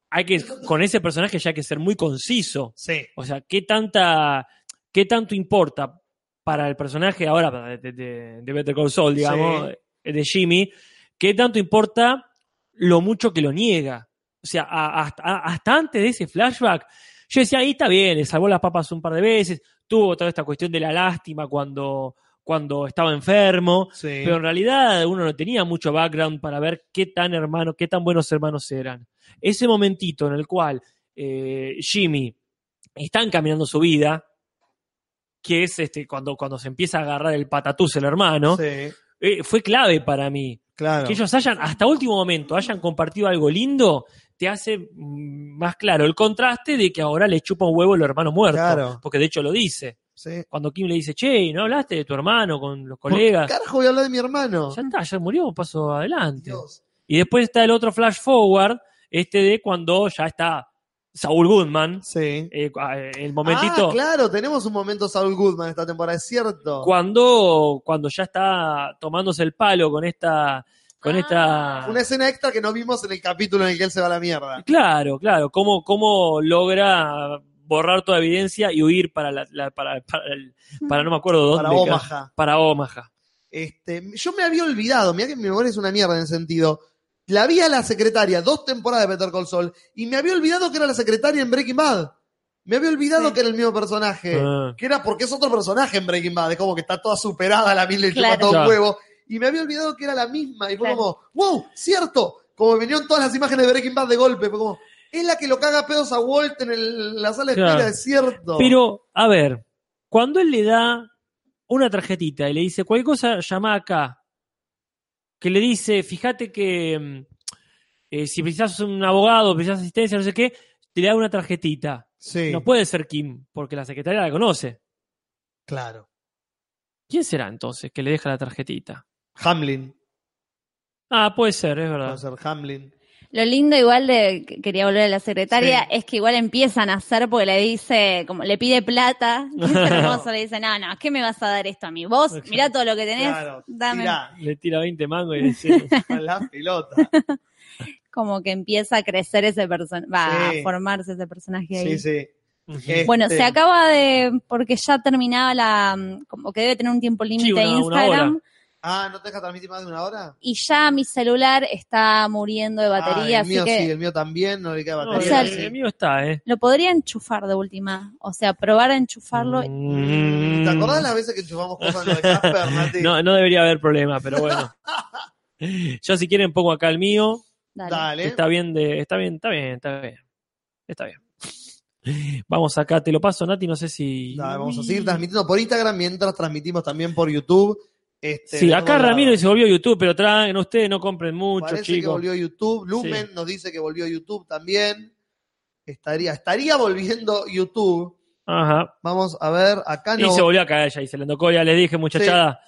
hay que, con ese personaje ya hay que ser muy conciso. Sí. O sea, ¿qué tanta, qué tanto importa para el personaje ahora de, de- de Better Call Saul, digamos, de Jimmy? ¿Qué tanto importa lo mucho que lo niega? O sea, a- hasta, a- hasta antes de ese flashback, yo decía, ahí está bien, le salvó las papas un par de veces, tuvo toda esta cuestión de la lástima cuando, cuando estaba enfermo, Sí. pero en realidad uno no tenía mucho background para ver qué tan hermano, qué tan buenos hermanos eran. Ese momentito en el cual eh, Jimmy está encaminando su vida, que es este cuando, cuando se empieza a agarrar el patatús el hermano, Sí, eh, fue clave para mí. claro. Que ellos hayan, hasta último momento, hayan compartido algo lindo, te hace mm, más claro el contraste de que ahora le chupa un huevo el hermano muerto. Claro. Porque de hecho lo dice. Sí. Cuando Kim le dice, che, ¿no hablaste de tu hermano con los ¿Por colegas? carajo voy a hablar de mi hermano? Ya está, ya murió, paso adelante. Dios. Y después está el otro flash forward, este de cuando ya está Saul Goodman, Sí. eh, el momentito, Ah, claro, tenemos un momento Saul Goodman esta temporada, es cierto. cuando, cuando ya está tomándose el palo con esta, con esta, Una escena extra que no vimos en el capítulo en el que él se va a la mierda. claro, claro, cómo, cómo logra borrar toda evidencia y huir para la, la- para, para, el- para no me acuerdo dónde. Para Omaha. Para Omaha. Este, yo me había olvidado, mira que mi memoria es una mierda en ese sentido. La vi a la secretaria dos temporadas de Better Call Saul y me había olvidado que era la secretaria en Breaking Bad. Me había olvidado que era el mismo personaje. Ah. Que era porque es otro personaje en Breaking Bad. Es como que está toda superada la mil chupa Claro. todo un huevo. Y me había olvidado que era la misma. Y fue Claro. como, wow, cierto. Como me vinieron todas las imágenes de Breaking Bad de golpe. Fue como, es la que lo caga a pedos a Walt en el- la sala de espera, es cierto. Pero, a ver, cuando él le da una tarjetita y le dice, cualquier cosa, llama acá, que le dice, fíjate que mm, eh, si precisas un abogado, precisas asistencia, no sé qué, te da una tarjetita. sí, No puede ser Kim, porque la secretaria la conoce. claro. ¿Quién será entonces que le deja la tarjetita? Hamlin. Ah, puede ser, es verdad. Puede ser Hamlin. Lo lindo igual de, que quería volver a la secretaria, Sí. es que igual empiezan a hacer porque le dice, como le pide plata, [LAUGHS] y es hermoso, le dice, no, no, ¿qué me vas a dar esto a mí? Vos, mirá todo lo que tenés, Claro, dame. Le tira 20 mangos y dice, [LAUGHS] a la pelota. [LAUGHS] Como que empieza a crecer ese personaje, va Sí. a formarse ese personaje ahí. Sí, sí. Bueno, Este, se acaba de, porque ya terminaba la, como que debe tener un tiempo límite Sí, una- una Instagram, hora. Ah, ¿no te deja transmitir más de una hora? y ya mi celular está muriendo de batería, Ah, el mío así que sí, el mío también, no le queda No, batería. sea, el, el mío está, ¿eh? lo podría enchufar de última. O sea, probar a enchufarlo. Mm. ¿Te acordás las veces que enchufamos cosas en lo de Casper, [LAUGHS] Nati? No, no debería haber problema, pero bueno. [LAUGHS] Yo si quieren pongo acá el mío. Dale. Dale. Está bien de, está bien, está bien, está bien. Está bien. Vamos acá, te lo paso, Nati, no sé si. Dale, vamos a seguir transmitiendo por Instagram mientras transmitimos también por YouTube. Este, Sí, acá Ramiro se volvió YouTube, pero traen, ustedes no compren mucho, Parece que chicos. volvió YouTube. Lumen nos dice que volvió YouTube también. Estaría, estaría volviendo YouTube. Ajá. Vamos a ver, acá Y no. se volvió a caer ya, dice la Coria. Les dije, muchachada,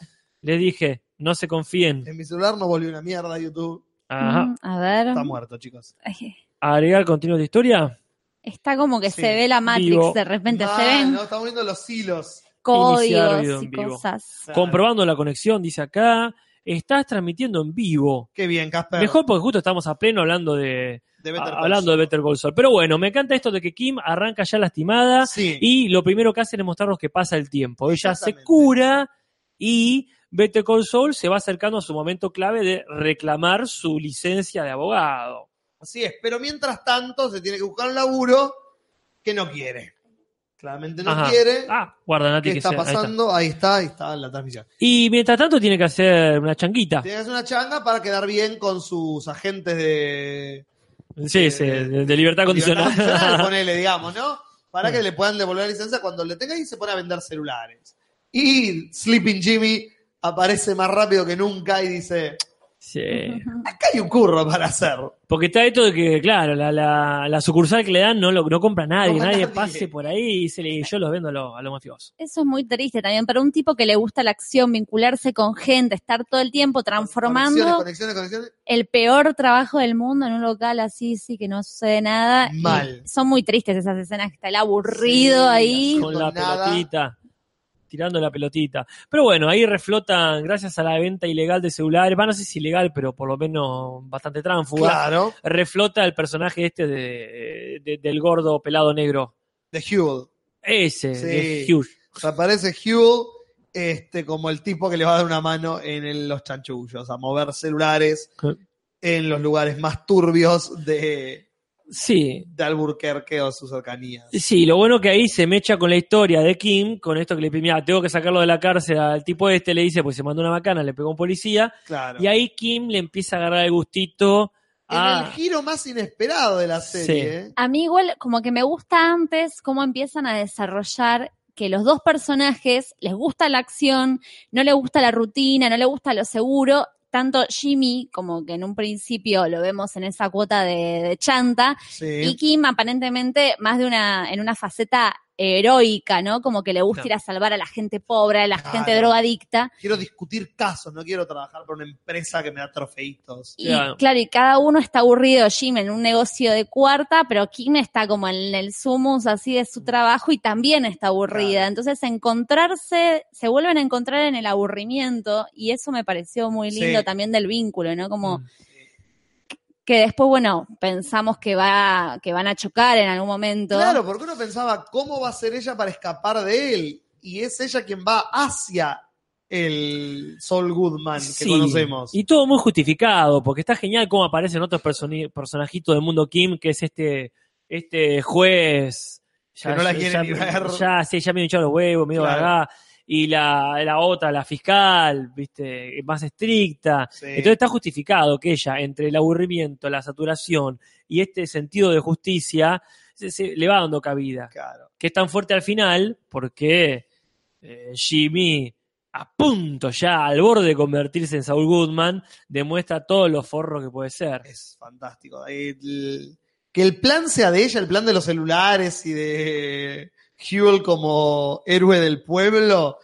les dije, no se confíen. En mi celular no volvió una mierda YouTube. Ajá. Mm, a ver. Está muerto, chicos. Ay, Agregar continuo de historia. Está como que Sí. se ve la Matrix de repente, Mal, se ven no, estamos viendo los hilos. Códigos y vivo. cosas. Comprobando la conexión, dice acá. Estás transmitiendo en vivo. Qué bien, Casper. Mejor porque justo estamos a pleno hablando de, de Better hablando de Better Call Saul. Pero bueno, me encanta esto de que Kim arranca ya lastimada Sí. y lo primero que hacen es mostrarnos que pasa el tiempo. Ella se cura y Better Call Saul se va acercando a su momento clave de reclamar su licencia de abogado. Así es, pero mientras tanto se tiene que buscar un laburo que no quiere. Claramente no Ajá. quiere. Ah, guarda, Nati, ¿Qué que está ahí pasando? Ahí está, ahí está en la transmisión. Y mientras tanto tiene que hacer una changuita. Tiene que hacer una changa para quedar bien con sus agentes de Sí, sí, de, de libertad condicional. libertad condicional, [LAUGHS] ponele, digamos, ¿no? Para que le puedan devolver la licencia cuando le tenga y se pone a vender celulares. Y Sleeping Jimmy aparece más rápido que nunca y dice, Sí. acá hay un curro para hacer. Porque está esto de que, claro, la, la, la sucursal que le dan no lo no compra nadie, No nadie nadie. pase por ahí y dice, "Y yo los vendo a los, a los mafiosos. Eso es muy triste también para un tipo que le gusta la acción, vincularse con gente, estar todo el tiempo transformando Conexiones, conexiones, conexiones. el peor trabajo del mundo en un local así, sí, que no sucede nada. Y Mal. son muy tristes esas escenas que está el aburrido Sí, ahí. Con la nada. pelotita. Tirando la pelotita. Pero bueno, ahí reflotan, gracias a la venta ilegal de celulares, va, no sé si ilegal, pero por lo menos bastante tránfuga, Claro, reflota el personaje este de, de- del gordo pelado negro. de Huel. Ese, Sí. de Hughes. O sea, aparece Huel este, como el tipo que le va a dar una mano en el- los chanchullos, a mover celulares en los lugares más turbios de, Sí, de Alburquerque o sus cercanías. Sí, lo bueno que ahí se mecha con la historia de Kim, con esto que le pide, mira, tengo que sacarlo de la cárcel al tipo este, le dice, pues se mandó una macana, le pegó a un policía, Claro. y ahí Kim le empieza a agarrar el gustito en a... el giro más inesperado de la serie. Sí. ¿eh? A mí igual como que me gusta antes cómo empiezan a desarrollar que los dos personajes les gusta la acción, no les gusta la rutina, no les gusta lo seguro. Tanto Jimmy, como que en un principio lo vemos en esa cuota de, de chanta, Sí. y Kim aparentemente más de una, en una faceta heroica, ¿no? Como que le gusta ir a salvar a la gente pobre, a la Claro. gente drogadicta. Quiero discutir casos, no quiero trabajar por una empresa que me da trofeitos. Y Claro. claro, y cada uno está aburrido, Jim en un negocio de cuarta, pero Kim está como en el sumus así de su trabajo y también está aburrida. Claro. Entonces encontrarse, se vuelven a encontrar en el aburrimiento y eso me pareció muy lindo Sí. también del vínculo, ¿no? Como Mm. Que después, bueno, pensamos que va, que van a chocar en algún momento. Claro, porque uno pensaba, ¿cómo va a ser ella para escapar de él? Y es ella quien va hacia el Saul Goodman que Sí. conocemos. Y todo muy justificado, porque está genial cómo aparecen otros personajitos del mundo Kim, que es este, este juez... Que no la quiere ni ver. Ya, sí, ya me hinchado los huevos, medio Claro. Y la, la otra, la fiscal, viste, más estricta. Sí. Entonces está justificado que ella, entre el aburrimiento, la saturación y este sentido de justicia, se, se- le va dando cabida. Claro. Que es tan fuerte al final porque eh, Jimmy, a punto ya, al borde de convertirse en Saul Goodman, demuestra todo lo forro que puede ser. Es fantástico. El- que el plan sea de ella, el plan de los celulares y de Huel como héroe del pueblo,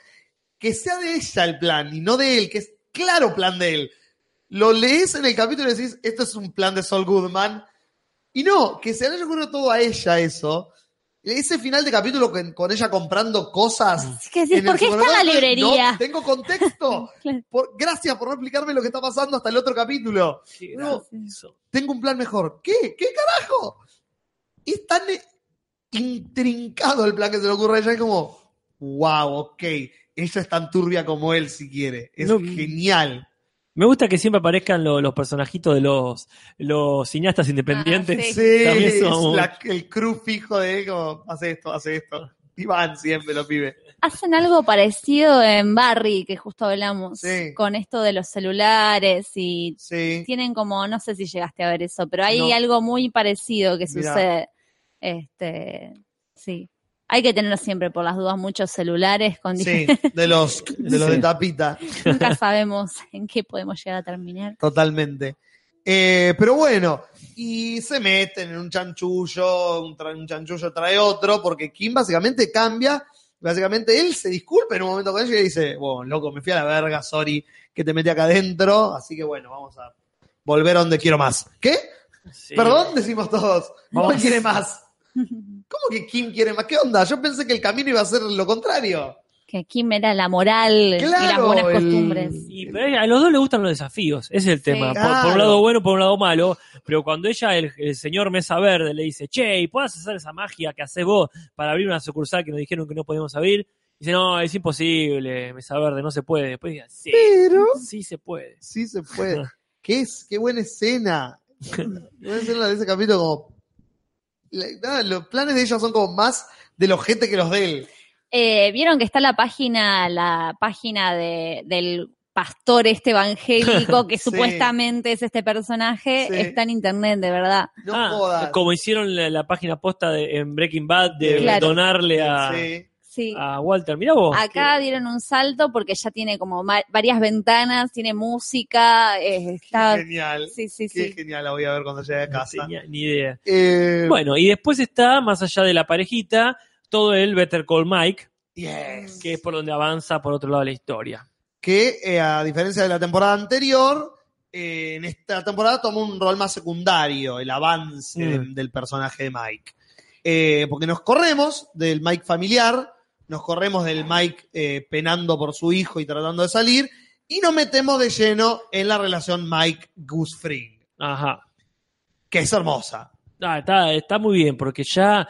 que sea de ella el plan y no de él, que es claro plan de él. Lo lees en el capítulo y decís, esto es un plan de Saul Goodman. Y no, que se le haya ocurrido todo a ella eso. Ese final de capítulo con, con ella comprando cosas. Que decís, ¿por qué está en la librería? No, tengo contexto. [LAUGHS] Claro. Por- gracias por no explicarme lo que está pasando hasta el otro capítulo. No, tengo un plan mejor. ¿Qué? ¿Qué carajo? Es tan intrincado el plan que se le ocurre a ella. Es como, wow, ok, ella es tan turbia como él si quiere. Es No. genial. Me gusta que siempre aparezcan lo- los personajitos de los, los cineastas independientes. Ah, sí. Sí, es la- el crew fijo de él, como, hace esto, hace esto. Y van siempre los pibes. Hacen algo parecido en Barry, que justo hablamos, Sí. con esto de los celulares y Sí. tienen como, no sé si llegaste a ver eso, pero hay No. algo muy parecido que Mirá. sucede. Este, sí. Hay que tener siempre, por las dudas, muchos celulares con Sí, diferentes- de los, de los de tapita. Nunca sabemos en qué podemos llegar a terminar. Totalmente. Eh, pero bueno, y se meten en un chanchullo, un, tra- un chanchullo trae otro, porque Kim básicamente cambia, básicamente él se disculpa en un momento con ella y le dice, bueno, loco, me fui a la verga, sorry, que te metí acá adentro, así que bueno, vamos a volver a donde quiero más. ¿Qué? Sí. Perdón, decimos todos. ¿Cómo quiere más? [LAUGHS] ¿Cómo que Kim quiere más? ¿Qué onda? Yo pensé que el camino iba a ser lo contrario. Que Kim era la moral y las Claro, buenas el- costumbres. Y, pero a los dos les gustan los desafíos, ese es el tema. Por- Por, Claro. un lado bueno, por un lado malo. Pero cuando ella, el, el señor Mesa Verde, le dice, che, ¿y puedes hacer esa magia que haces vos para abrir una sucursal que nos dijeron que no podíamos abrir? Dice, no, es imposible, Mesa Verde, no se puede. Después dice, sí, Pero sí se puede. sí se puede. [LAUGHS] ¿Qué es? Qué buena escena. [LAUGHS] Buena escena de ese capítulo como... los planes de ella son como más del ojete que los de él. Eh, Vieron que está la página, la página de, del pastor este evangélico [LAUGHS] que Sí. supuestamente es este personaje, Sí. está en internet, de verdad. No Ah, jodas. como hicieron la, la página posta de, en Breaking Bad de Claro. donarle a, Sí. Sí. a Walter. Mirá vos. Acá dieron un salto porque ya tiene como varias ventanas, tiene música, eh, está... Genial. Sí, sí, Qué sí. genial, la voy a ver cuando llegue a No casa. tenía ni idea. Eh, Bueno, y después está, más allá de la parejita, todo el Better Call Mike, yes. que es por donde avanza por otro lado de la historia. que eh, a diferencia de la temporada anterior, eh, en esta temporada tomó un rol más secundario, el avance Mm. del, del personaje de Mike. Eh, porque nos corremos del Mike familiar, nos corremos del Mike eh, penando por su hijo y tratando de salir, y nos metemos de lleno en la relación Mike-Gus Fring, Ajá. que es hermosa. Ah, está, está muy bien, porque ya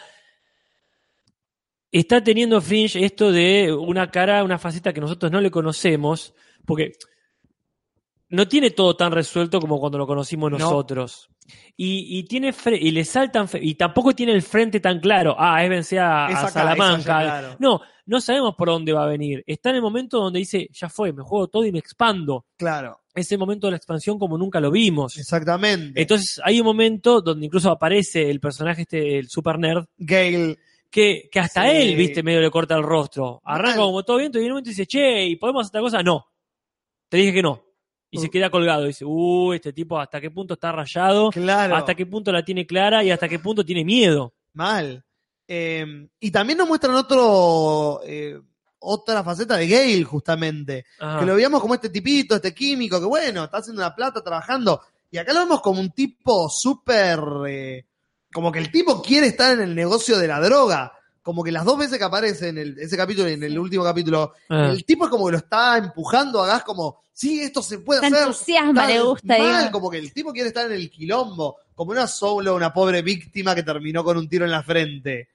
está teniendo Fringe esto de una cara, una faceta que nosotros no le conocemos, porque no tiene todo tan resuelto como cuando lo conocimos No. nosotros. Y, y tiene y le saltan y tampoco tiene el frente tan claro. Ah, es vencer a, Salamanca. claro. No, no sabemos por dónde va a venir. Está en el momento donde dice, ya fue, me juego todo y me expando. Claro, Ese momento de la expansión como nunca lo vimos. exactamente. Entonces hay un momento donde incluso aparece el personaje este, el super nerd, Gale, que, que hasta Sí. él, viste, medio le corta el rostro. Arranca Mal. como todo bien, y en un momento dice, che, ¿y podemos hacer esta cosa? No. Te dije que no. Y se Uh. queda colgado. Dice, uy, este tipo hasta qué punto está rayado, claro. hasta qué punto la tiene clara y hasta qué punto tiene miedo. Mal. Eh, y también nos muestran otro, eh, otra faceta de Gale, justamente. Ajá. Que lo veíamos como este tipito, este químico, que bueno, está haciendo una plata trabajando. Y acá lo vemos como un tipo súper. eh, como que el tipo quiere estar en el negocio de la droga. Como que las dos veces que aparece en el- ese capítulo y en el último capítulo, Ah. el tipo es como que lo está empujando a gas, como, sí, esto se puede Está hacer. entusiasma, le gusta. mal, digo. como que el tipo quiere estar en el quilombo, como una solo una pobre víctima que terminó con un tiro en la frente.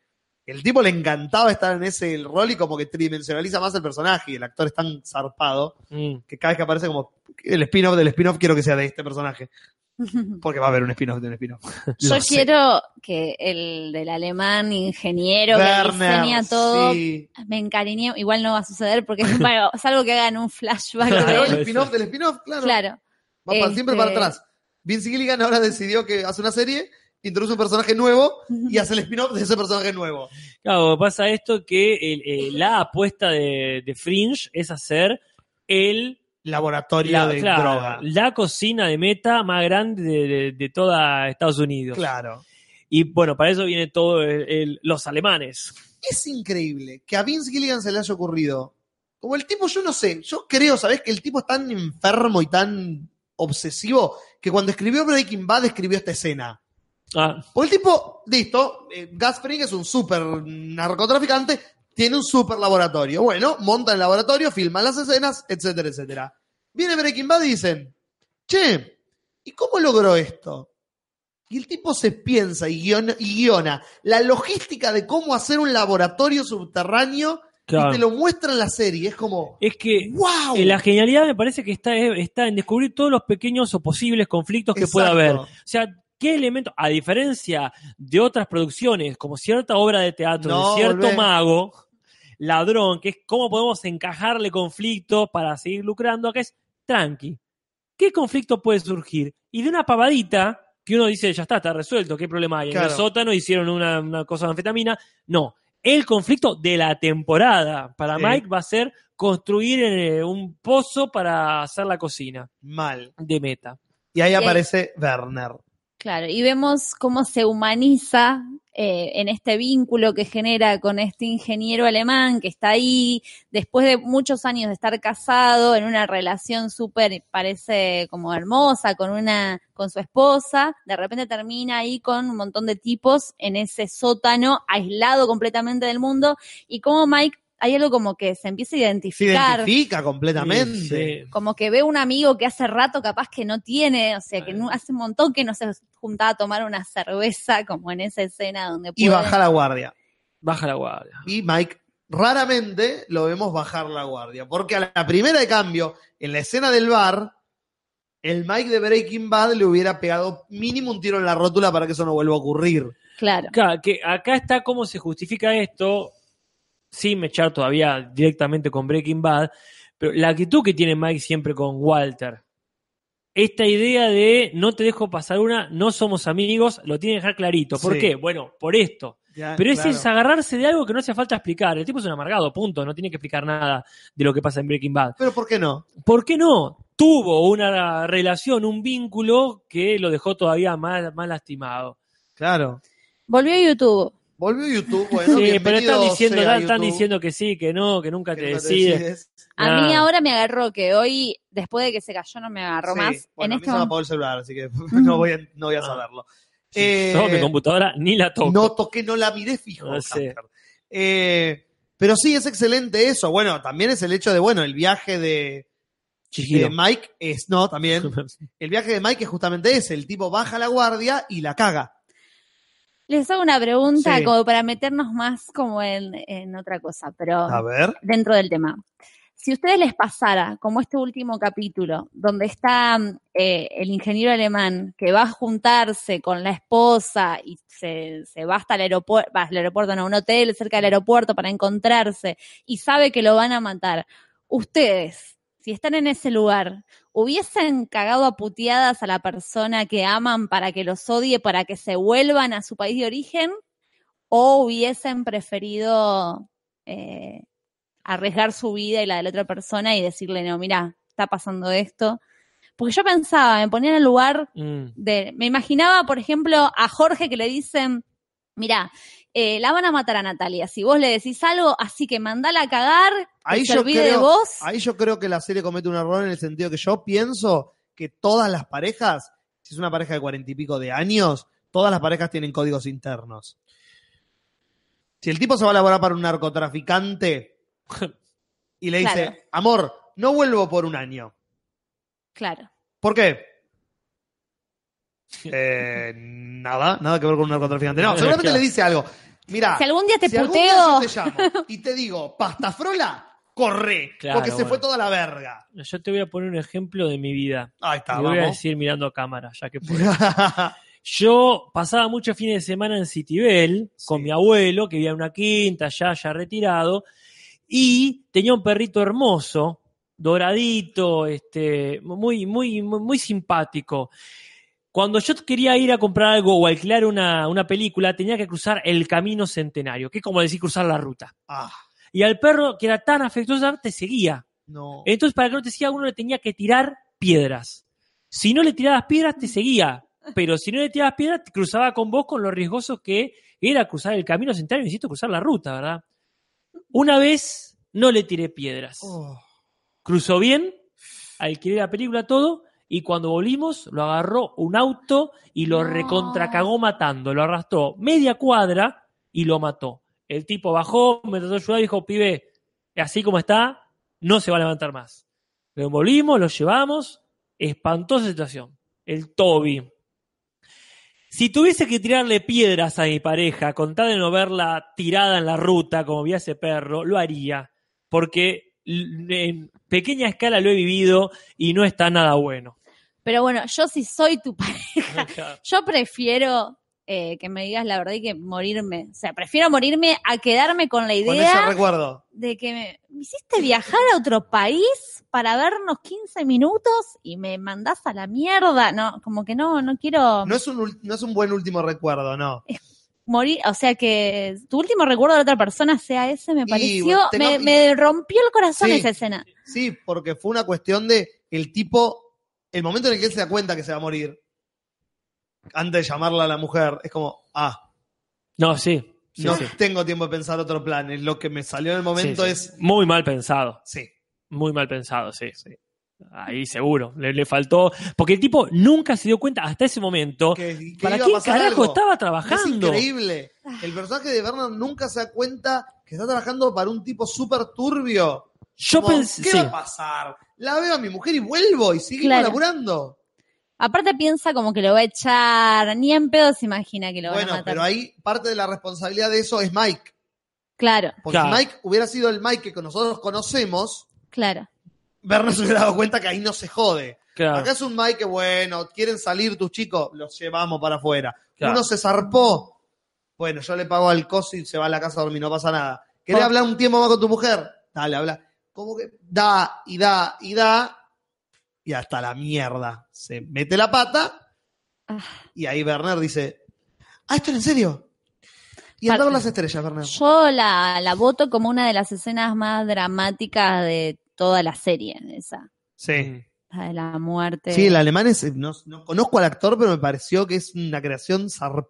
El tipo le encantaba estar en ese rol y como que tridimensionaliza más el personaje y el actor es tan zarpado Mm. que cada vez que aparece como el spin-off del spin-off quiero que sea de este personaje, [LAUGHS] porque va a haber un spin-off de un spin-off. [LAUGHS] Yo sé. quiero que el del alemán ingeniero que Werner, diseña todo, sí. me encariñé, igual no va a suceder porque es algo- [LAUGHS] que hagan un flashback Claro, de el él. spin-off del spin-off, claro. Claro. Va siempre Este- para atrás. Vince Gilligan ahora decidió que hace una serie, introduce un personaje nuevo y hace el spin-off de ese personaje nuevo. Claro, pasa esto que el- la apuesta de, de Fringe es hacer el Laboratorio la, de claro, droga. la cocina de meta más grande de, de- de toda Estados Unidos. Claro. Y bueno, para eso viene todo el- el- los alemanes. Es increíble que a Vince Gilligan se le haya ocurrido. Como el tipo, yo no sé, yo creo, ¿sabes? Que el tipo es tan enfermo y tan obsesivo que cuando escribió Breaking Bad escribió esta escena. Ah, Porque el tipo, listo, eh, Gus Fring es un súper narcotraficante, tiene un súper laboratorio. Bueno, monta el laboratorio, filman las escenas, etcétera, etcétera. Viene Breaking Bad y dicen, che, ¿y cómo logró esto? Y el tipo se piensa y guiona, y guiona la logística de cómo hacer un laboratorio subterráneo Claro. Y te lo muestra en la serie. Es como, Es que ¡wow! eh, la genialidad me parece que está, está en descubrir todos los pequeños o posibles conflictos que pueda haber. O sea, ¿qué elemento, a diferencia de otras producciones, como cierta obra de teatro, No, de cierto volvé. mago, ladrón, que es cómo podemos encajarle conflicto para seguir lucrando, acá es tranqui. ¿Qué conflicto puede surgir? Y de una pavadita, que uno dice, ya está, está resuelto, ¿qué problema hay? En Claro. el sótano hicieron una, una cosa de anfetamina. No, el conflicto de la temporada para Sí. Mike va a ser construir eh, un pozo para hacer la cocina Mal. de meta. Y ahí Y ahí- aparece Werner. Claro, y vemos cómo se humaniza eh, en este vínculo que genera con este ingeniero alemán que está ahí, después de muchos años de estar casado, en una relación súper, parece como hermosa, con una, con su esposa, de repente termina ahí con un montón de tipos en ese sótano, aislado completamente del mundo, y como Mike, hay algo como que se empieza a Se identificar identifica completamente. Sí, sí. como que ve un amigo que hace rato capaz que no tiene, o sea, que no- hace un montón que no se juntaba a tomar una cerveza, como en esa escena donde Y puede- baja la guardia. Baja la guardia. Y Mike, raramente lo vemos bajar la guardia. Porque a la primera de cambio, en la escena del bar, el Mike de Breaking Bad le hubiera pegado mínimo un tiro en la rótula para que eso no vuelva a ocurrir. Claro. Acá, que acá está cómo se justifica esto, sin echar todavía directamente con Breaking Bad, pero la actitud que tiene Mike siempre con Walter. Esta idea de no te dejo pasar una, no somos amigos, lo tiene que dejar clarito. ¿Por Sí. qué? Bueno, por esto. Ya, Pero ese claro. es agarrarse de algo que no hace falta explicar. El tipo es un amargado, punto. No tiene que explicar nada de lo que pasa en Breaking Bad. Pero ¿por qué no? ¿Por qué no? Tuvo una relación, un vínculo que lo dejó todavía más, más lastimado. Claro. Volvió a YouTube. Volvió YouTube, [LAUGHS] bueno, sí, pero están diciendo, sea están diciendo que sí, que no, que nunca que te no te decides. A Ah. mí ahora me agarró que hoy, después de que se cayó, no me agarró Sí, más. bueno, en a mí este se me apagó el celular, así que [LAUGHS] no voy a, no voy a Ah. saberlo. Sí, Eh, yo mi computadora ni la toco. No toqué, no la miré fijo. No sé. Casper. Eh, pero sí, es excelente eso. Bueno, también es el hecho de, bueno, el viaje de, de Mike es, no, también. [LAUGHS] El viaje de Mike es justamente ese. El tipo baja la guardia y la caga. Les hago una pregunta Sí. como para meternos más como en, en otra cosa, pero A ver. dentro del tema. Si a ustedes les pasara, como este último capítulo, donde está eh, el ingeniero alemán que va a juntarse con la esposa y se, se va hasta el aeropuerto, va al aeropuerto, no, a un hotel cerca del aeropuerto para encontrarse y sabe que lo van a matar, ustedes, si están en ese lugar, ¿hubiesen cagado a puteadas a la persona que aman para que los odie, para que se vuelvan a su país de origen? ¿O hubiesen preferido eh, arriesgar su vida y la de la otra persona y decirle, no, mira, está pasando esto? Porque yo pensaba, me ponía en el lugar Mm. de, me imaginaba, por ejemplo, a Jorge que le dicen, mira, eh, la van a matar a Natalia, si vos le decís algo, así que mandala a cagar, Ahí se yo, olvide de creo, vos. ahí yo creo que la serie comete un error en el sentido que yo pienso que todas las parejas, si es una pareja de cuarenta y pico de años, todas las parejas tienen códigos internos. Si el tipo se va a laborar para un narcotraficante y le dice, Claro. amor, no vuelvo por un año. Claro. ¿Por qué? [LAUGHS] Eh, nada, nada que ver con un narcotraficante. No, seguramente le dice algo. Mira, Si algún día te si algún día puteo, yo te llamo y te digo, pastafrola, corre, Claro, porque se bueno. fue toda la verga. Yo te voy a poner un ejemplo de mi vida. Ahí está, Y voy a vamos. decir mirando a cámara, ya que puedo. [LAUGHS] Yo pasaba muchos fines de semana en Citibel con mi abuelo, que vivía en una quinta, ya, ya retirado, y tenía un perrito hermoso, doradito, este, muy, muy, muy, muy simpático. Cuando yo quería ir a comprar algo o alquilar una, una película, tenía que cruzar el camino centenario, que es como decir cruzar la ruta. Ah, Y al perro, que era tan afectuoso, te seguía. no. Entonces, para que no te siga, uno le tenía que tirar piedras. Si no le tirabas piedras, te seguía. Pero si no le tirabas piedras, te cruzaba con vos con lo riesgoso que era cruzar el camino centenario, necesito cruzar la ruta, ¿verdad? Una vez no le tiré piedras. Oh, Cruzó bien, alquilé la película, todo, y cuando volvimos, lo agarró un auto y lo No. recontracagó matando. Lo arrastró media cuadra y lo mató. El tipo bajó, me trató de ayudar y dijo, pibe, así como está, no se va a levantar más. Lo envolvimos, lo llevamos, espantosa situación. El Toby. Si tuviese que tirarle piedras a mi pareja, con tal de no verla tirada en la ruta como vi a ese perro, lo haría. Porque en pequeña escala lo he vivido y no está nada bueno. Pero bueno, yo si soy tu [LAUGHS] pareja, [LAUGHS] yo prefiero eh, que me digas la verdad y que morirme. O sea, prefiero morirme a quedarme con la Con idea recuerdo. de que me, me hiciste viajar a otro país para vernos 15 minutos y me mandás a la mierda. No, como que no, no quiero No es un, no es un buen último recuerdo, no. morir. O sea, que tu último recuerdo de otra persona sea ese, me pareció, me, me rompió el corazón Sí. esa escena. Sí, porque fue una cuestión de el tipo, el momento en el que él se da cuenta que se va a morir, antes de llamarla a la mujer, es como, ah, No, sí. sí, no sí. tengo tiempo de pensar otro plan. Es lo que me salió en el momento Sí, sí. es, Muy mal pensado. sí, Muy mal pensado, sí. Ahí seguro. Le, le faltó. Porque el tipo nunca se dio cuenta hasta ese momento. que, que ¿Para qué carajo algo. estaba Es trabajando? increíble. El personaje de Bernard nunca se da cuenta que está trabajando para un tipo súper turbio. Yo Como, pensé. ¿Qué sí. va a pasar? La veo a mi mujer y vuelvo y seguimos Claro. laburando. Aparte piensa como que lo va a echar, ni en pedo se imagina que lo van Bueno, a matar. pero ahí parte de la responsabilidad de eso es Mike. Claro, Porque Claro. si Mike hubiera sido el Mike que nosotros conocemos, claro. Bernard [LAUGHS] se hubiera dado cuenta que ahí no se jode. Claro. Acá es un Mike que, bueno, quieren salir tus chicos, los llevamos para afuera. Claro. Uno se zarpó. Bueno, yo le pago al coso y se va a la casa a dormir, no pasa nada. ¿Querés Oh. hablar un tiempo más con tu mujer? Dale, habla. Como que da y da y da. Y hasta la mierda. Se mete la pata. Ah. Y ahí Bernard dice: Ah, esto era en serio. Y Par- anda a ver las estrellas, Bernard. Yo la, la voto como una de las escenas más dramáticas de toda la serie, esa. Sí. La de la muerte. Sí, el alemán es. No, no conozco al actor, pero me pareció que es una creación zarpada.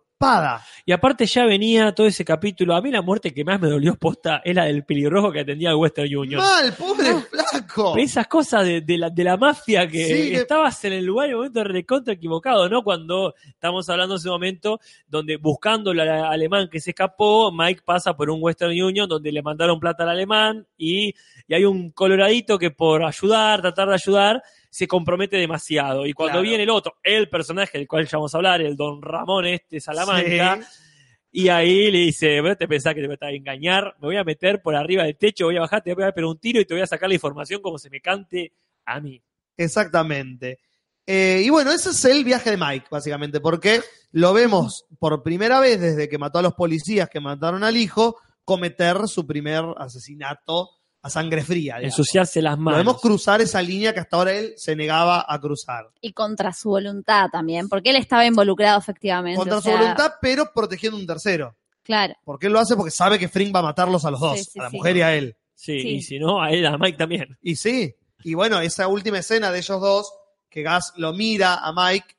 Y aparte ya venía todo ese capítulo. A mí la muerte que más me dolió posta es la del pelirrojo que atendía al Western Union. Mal, pobre flaco. Esas cosas de, de la, de la mafia que Sí, que- estabas en el lugar y el momento recontra equivocado, ¿no? Cuando estamos hablando de ese momento donde buscando al alemán que se escapó, Mike pasa por un Western Union donde le mandaron plata al alemán y, y hay un coloradito que por ayudar, tratar de ayudar, se compromete demasiado. Y cuando Claro. viene el otro, el personaje del cual ya vamos a hablar, el don Ramón este Salamanca, Sí. y ahí le dice, ¿vos te pensás que te voy a engañar? Me voy a meter por arriba del techo, voy a bajar, te voy a pegar un tiro y te voy a sacar la información como se me cante a mí. Exactamente. Eh, y bueno, ese es el viaje de Mike, básicamente, porque lo vemos por primera vez desde que mató a los policías que mataron al hijo, cometer su primer asesinato a sangre fría. digamos. Ensuciarse las manos. vemos cruzar esa línea que hasta ahora él se negaba a cruzar. Y contra su voluntad también, porque él estaba involucrado efectivamente. Contra o su voluntad, pero protegiendo a un tercero. Claro. Porque él lo hace porque sabe que Frink va a matarlos a los dos, Sí, sí, a la sí. mujer y a él. Sí, Sí. y si no, a él, a Mike también. Y sí. Y bueno, esa última escena de ellos dos, que Gas lo mira a Mike,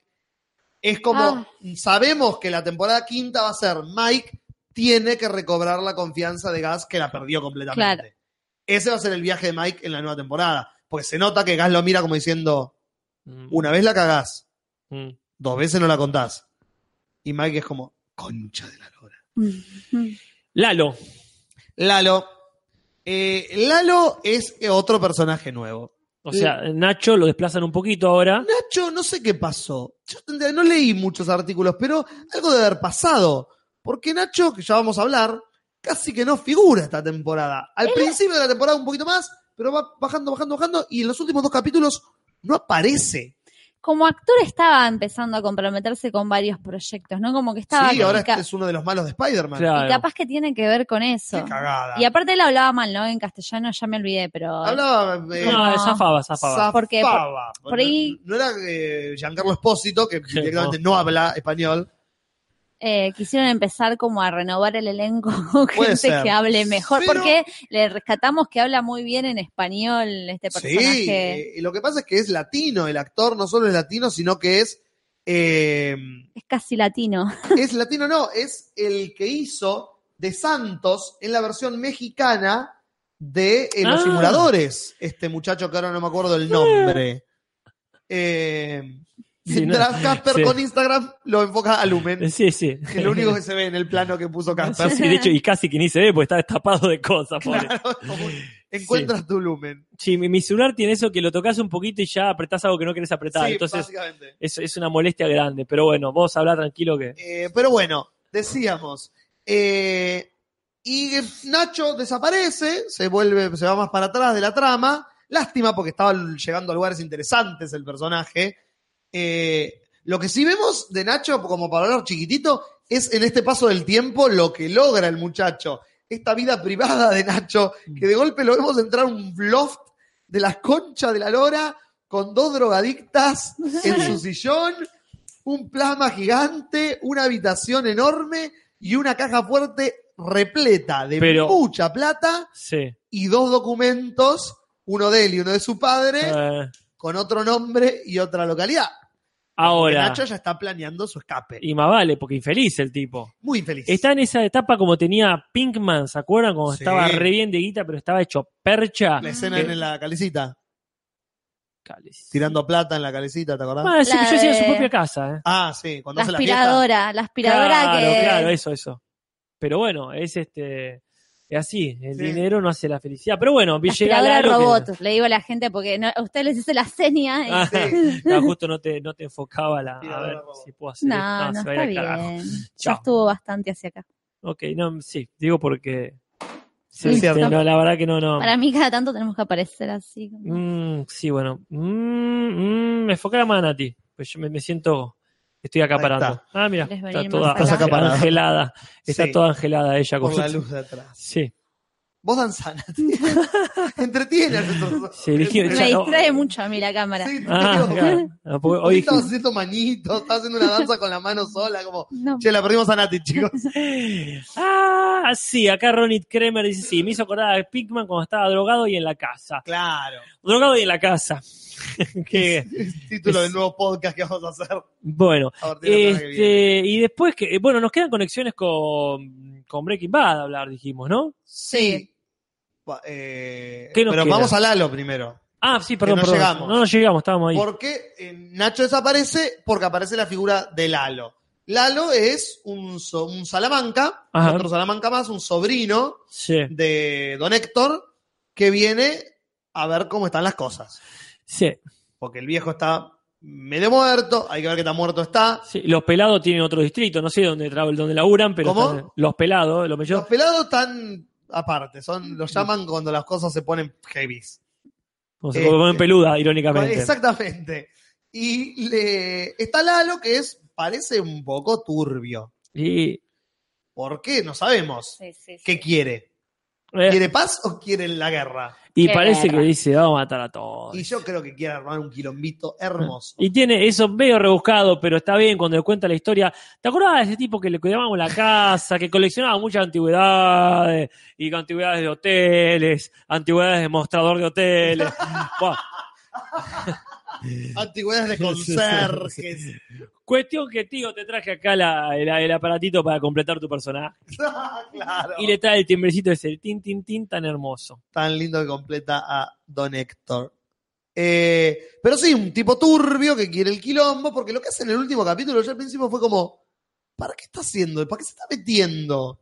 es como, Ah. sabemos que la temporada quinta va a ser Mike tiene que recobrar la confianza de Gas que la perdió completamente. Claro. Ese va a ser el viaje de Mike en la nueva temporada. Porque se nota que Gas lo mira como diciendo, Mm, una vez la cagás, mm. dos veces no la contás. Y Mike es como, concha de la lora. Lalo. Lalo. Eh, Lalo es otro personaje nuevo. O sea, Nacho lo desplazan un poquito ahora. Nacho, no sé qué pasó. Yo no leí muchos artículos, pero algo debe haber pasado. Porque Nacho, que ya vamos a hablar, casi que no figura esta temporada. Al principio de la temporada un poquito más, pero va bajando, bajando, bajando, y en los últimos dos capítulos no aparece. Como actor estaba empezando a comprometerse con varios proyectos, ¿no? Como que estaba... sí, ahora este es uno de los malos de Spider-Man. Claro. y capaz que tiene que ver con eso. Qué cagada. Y aparte él hablaba mal, ¿no? En castellano ya me olvidé, pero... Hablaba. eh, No, No. zafaba, zafaba. Porque por- zafaba. por ahí- No, no era eh, Giancarlo Espósito, que directamente no habla español. Eh, quisieron empezar como a renovar el elenco [LAUGHS] con gente ser. que hable mejor, Pero- porque le rescatamos que habla muy bien en español este Sí, personaje. eh, lo que pasa es que es latino, el actor no solo es latino, sino que es. eh, Es casi latino. [LAUGHS] es latino, no, es el que hizo de Santos en la versión mexicana de eh, los Ah. simuladores. Este muchacho que ahora no me acuerdo el nombre. Eh, Sí, no. mientras Casper Sí. con Instagram lo enfoca a Lumen, Sí, sí. [LAUGHS] que es lo único que se ve en el plano que puso Casper. Sí, de hecho, y casi que ni se ve porque está destapado de cosas. Claro, encuentras tu lumen. Sí, mi, mi celular tiene eso que lo tocas un poquito y ya apretás algo que no querés apretar. Sí, Entonces, es, es una molestia grande. Pero bueno, vos habla tranquilo que. Eh, pero bueno, decíamos. eh, y Nacho desaparece, se vuelve, se va más para atrás de la trama. Lástima porque estaba llegando a lugares interesantes el personaje. Eh, lo que sí vemos de Nacho, como para hablar chiquitito, es en este paso del tiempo lo que logra el muchacho. Esta vida privada de Nacho, que de golpe lo vemos entrar un loft de la concha de la lora con dos drogadictas [LAUGHS] en su sillón, un plasma gigante, una habitación enorme y una caja fuerte repleta de Pero- mucha plata Sí. y dos documentos, uno de él y uno de su padre, Eh, con otro nombre y otra localidad. Ahora. Nacho ya está planeando su escape. Y más vale, porque infeliz el tipo. Muy feliz. Está en esa etapa como tenía Pinkman, ¿se acuerdan? Cuando Sí. estaba re bien de guita, pero estaba hecho percha. La escena Que- en la calecita, Cales. tirando plata en la calecita, ¿te acordás? Ah, sí, La yo hacía en su de- propia casa, ¿eh? Ah, sí, cuando La hace la aspiradora, la aspiradora Claro, que. claro, eso, eso. Pero bueno, es este. Es así, el Sí. dinero no hace la felicidad. Pero bueno, La llega aspiradora Lalo que- robot, le digo a la gente porque no, a usted les dice la seña. y- Ah, Sí. [LAUGHS] claro, justo no te, no te enfocaba la. A ver robot. si puedo hacer esto. No, no se va a ir está bien. [LAUGHS] Ya Chao. estuvo bastante hacia acá. Ok, no, sí, digo porque. Sí, este, cierto. no, la verdad que no, no. Para mí cada tanto tenemos que aparecer así. como- Mm, sí, bueno. Mm, mm, me enfoca la mano a ti. Pues yo me, me siento. Estoy acaparando. está. Ah, mira, ¿Querés está toda acaparada. angelada. Está Sí. toda angelada ella con Por la luz de atrás. Sí, Vos danzana, [LAUGHS] Entretiene Sí, elige- Me no- distrae mucho a mí la cámara. Sí, Ah, claro. No, Hoy hoy estaba haciendo manitos, estaba haciendo una danza con la mano sola, como, No. che, la perdimos a Nati, chicos. [LAUGHS] Ah, sí, acá Ronit Kremer dice, sí, me hizo acordar a Pinkman cuando estaba drogado y en la casa. Claro. Drogado y en la casa. [LAUGHS] que, Título del nuevo podcast que vamos a hacer. bueno, A de este, y después que, bueno, nos quedan conexiones con, con Breaking Bad a hablar, dijimos, ¿no? Sí. Eh, ¿Qué nos pero queda? vamos a Lalo primero. Ah, sí, perdón, no perdón. llegamos. No, no llegamos, estábamos ahí. Porque eh, Nacho desaparece porque aparece la figura de Lalo. Lalo es un, so- un Salamanca, Ajá. otro Salamanca más, un sobrino Sí, de Don Héctor, que viene a ver cómo están las cosas. Sí, Porque el viejo está medio muerto, hay que ver qué tan muerto está. sí. Los pelados tienen otro distrito, no sé dónde, dónde laburan, pero ¿Cómo? están- los pelados, los Los mellizos, pelados están aparte, son, los llaman cuando las cosas se ponen heavies. como se este, ponen peluda, irónicamente. Exactamente. Y le, está Lalo, que es, parece un poco turbio. Y, ¿Por qué? No sabemos. Sí, sí, sí. ¿Qué quiere? Eh, ¿Quiere paz o quiere la guerra? y Qué parece guerra. que dice, vamos a matar a todos. Y yo creo que quiere armar un quilombito hermoso. Y tiene eso medio rebuscado, pero está bien cuando le cuenta la historia. ¿Te acordabas de ese tipo que le cuidábamos la casa, que coleccionaba muchas antigüedades, y antigüedades de hoteles, antigüedades de mostrador de hoteles? [LAUGHS] Antigüedades de [LAUGHS] conserjes. Cuestión que, tío, te traje acá la- el aparatito para completar tu personaje. [LAUGHS] claro. Y le trae el timbrecito ese, el tin, tin, tin, tan hermoso. Tan lindo que completa a Don Héctor. Eh, pero sí, un tipo turbio que quiere el quilombo, porque lo que hace en el último capítulo, yo al principio fue como, ¿para qué está haciendo? ¿Para qué se está metiendo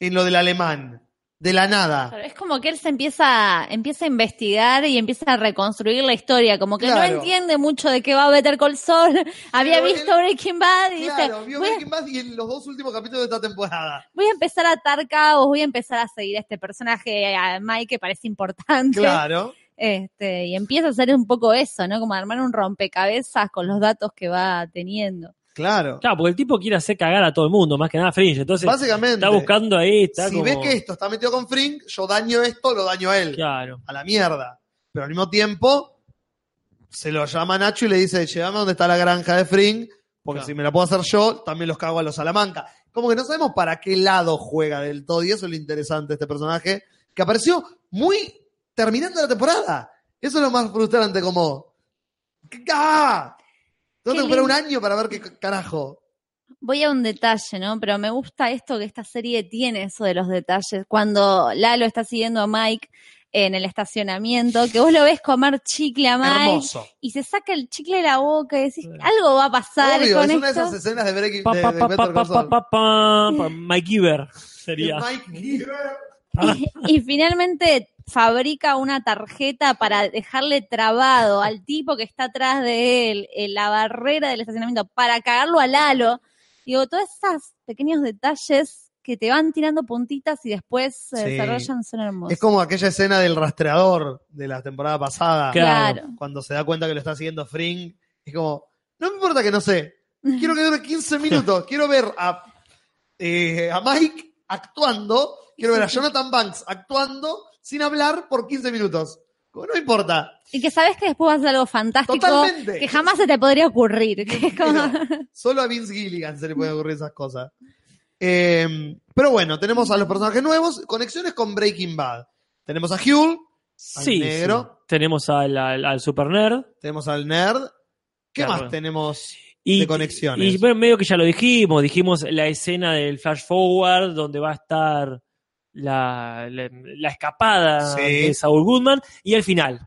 en lo del alemán? De la nada. Es como que él se empieza, empieza a investigar y empieza a reconstruir la historia, como que Claro. no entiende mucho de qué va Better Call Saul, [LAUGHS] había Pero visto él- Breaking Bad y Claro, dice, vio a, Breaking Bad y en los dos últimos capítulos de esta temporada. voy a empezar a atar cabos, voy a empezar a seguir a este personaje, a Mike, que parece importante. Claro. [LAUGHS] Este, y empieza a hacer un poco eso, ¿no? Como armar un rompecabezas con los datos que va teniendo. Claro. Claro, porque el tipo quiere hacer cagar a todo el mundo, más que nada Fringe. Entonces, Básicamente. está buscando ahí, está si como... ves que esto está metido con Frink, yo daño esto, lo daño a él. Claro. A la mierda. Pero al mismo tiempo, se lo llama a Nacho y le dice, llévame a donde está la granja de Frink, porque Claro. si me la puedo hacer yo, también los cago a los Salamanca. Como que no sabemos para qué lado juega del todo, y eso es lo interesante de este personaje, que apareció muy terminando la temporada. Eso es lo más frustrante, como... ¡Ah! Tengo que esperar un año para ver qué carajo. Voy a un detalle, ¿no? Pero me gusta esto que esta serie tiene, eso de los detalles. Cuando Lalo está siguiendo a Mike en el estacionamiento, que vos lo ves comer chicle a Mike Hermoso. y se saca el chicle de la boca y decís, algo va a pasar Obvio, con es una de esas escenas de Breaking Pa, de- pa, de pa, Better pa, Call pa, Saul. pa, pa, pa, Mike Giver sería. [LAUGHS] Mike Giver. [LAUGHS] y, y finalmente fabrica una tarjeta para dejarle trabado al tipo que está atrás de él en la barrera del estacionamiento para cagarlo a Lalo. Digo, todos esos pequeños detalles que te van tirando puntitas y después se Sí. desarrollan son hermosos. Es como aquella escena del rastreador de la temporada pasada. Claro. Cuando se da cuenta que lo está siguiendo Fring. Es como, no me importa que no sé. Quiero que dure 15 [LAUGHS] minutos. Quiero ver a, eh, a Mike actuando. Quiero ver a Jonathan Banks actuando sin hablar por 15 minutos. No importa. Y que sabes que después va a ser algo fantástico Totalmente. que jamás se te podría ocurrir. [LAUGHS] Que Solo a Vince Gilligan se le pueden ocurrir esas cosas. Eh, pero bueno, tenemos a los personajes nuevos. Conexiones con Breaking Bad. Tenemos a al Sí, negro. sí. Tenemos al, al, al Super Nerd. Tenemos al nerd. ¿Qué Claro. más tenemos Y, de conexiones? Y bueno, medio que ya lo dijimos, dijimos la escena del flash forward donde va a estar la, la, la escapada Sí. de Saul Goodman y el final.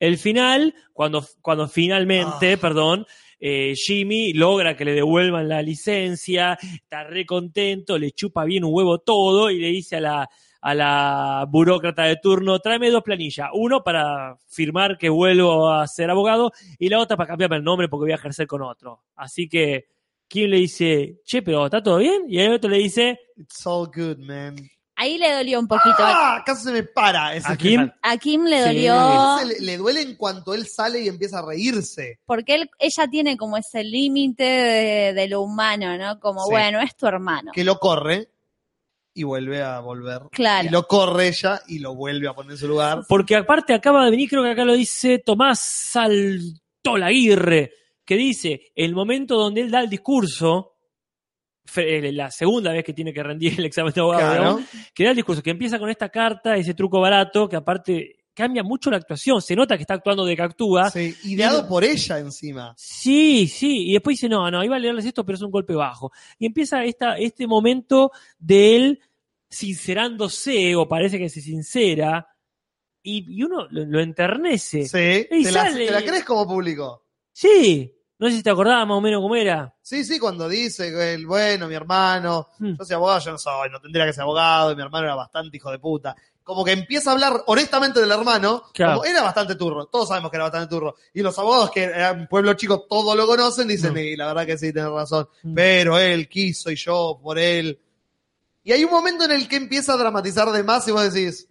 El final, cuando, cuando Ah. finalmente, perdón, eh, Jimmy logra que le devuelvan la licencia, está re contento, le chupa bien un huevo todo y le dice a la, a la burócrata de turno, tráeme dos planillas, uno para firmar que vuelvo a ser abogado y la otra para cambiarme el nombre porque voy a ejercer con otro. Así que Kim le dice, che, pero ¿está todo bien? Y el otro le dice, It's all good, man. Ahí le dolió un poquito. ¡Ah! Casi se me para ese ¿A Kim? final. A Kim le Sí. dolió Le, le duele en cuanto él sale y empieza a reírse. porque él, ella tiene como ese límite de, de lo humano, ¿no? Como, Sí. bueno, es tu hermano. Que lo corre y vuelve a volver. Claro. Y lo corre ella y lo vuelve a poner en su lugar. porque aparte acaba de venir, creo que acá lo dice Tomás Saltolaguirre, que dice, el momento donde él da el discurso, la segunda vez que tiene que rendir el examen de abogado, Claro. que da el discurso, que empieza con esta carta, ese truco barato, que aparte cambia mucho la actuación, se nota que está actuando de que actúa. Sí, ideado por ella encima. Sí, sí, y después dice, no, no, iba a leerles esto, pero es un golpe bajo. Y empieza esta, este momento de él sincerándose, o parece que se sincera, y, y uno lo, lo enternece. Sí. Y ¿Te la, sale- te la crees como público? Sí, no sé si te acordabas más o menos cómo era. Sí, sí, cuando dice que el bueno, mi hermano, Hmm. yo soy abogado, yo no soy, no tendría que ser abogado, y mi hermano era bastante hijo de puta. Como que empieza a hablar honestamente del hermano, Claro. como era bastante turro, todos sabemos que era bastante turro. Y los abogados que era un pueblo chico, todo lo conocen, dicen, Mm. y la verdad que sí, tienes razón, Mm. pero él quiso y yo por él. Y hay un momento en el que empieza a dramatizar de más y vos decís,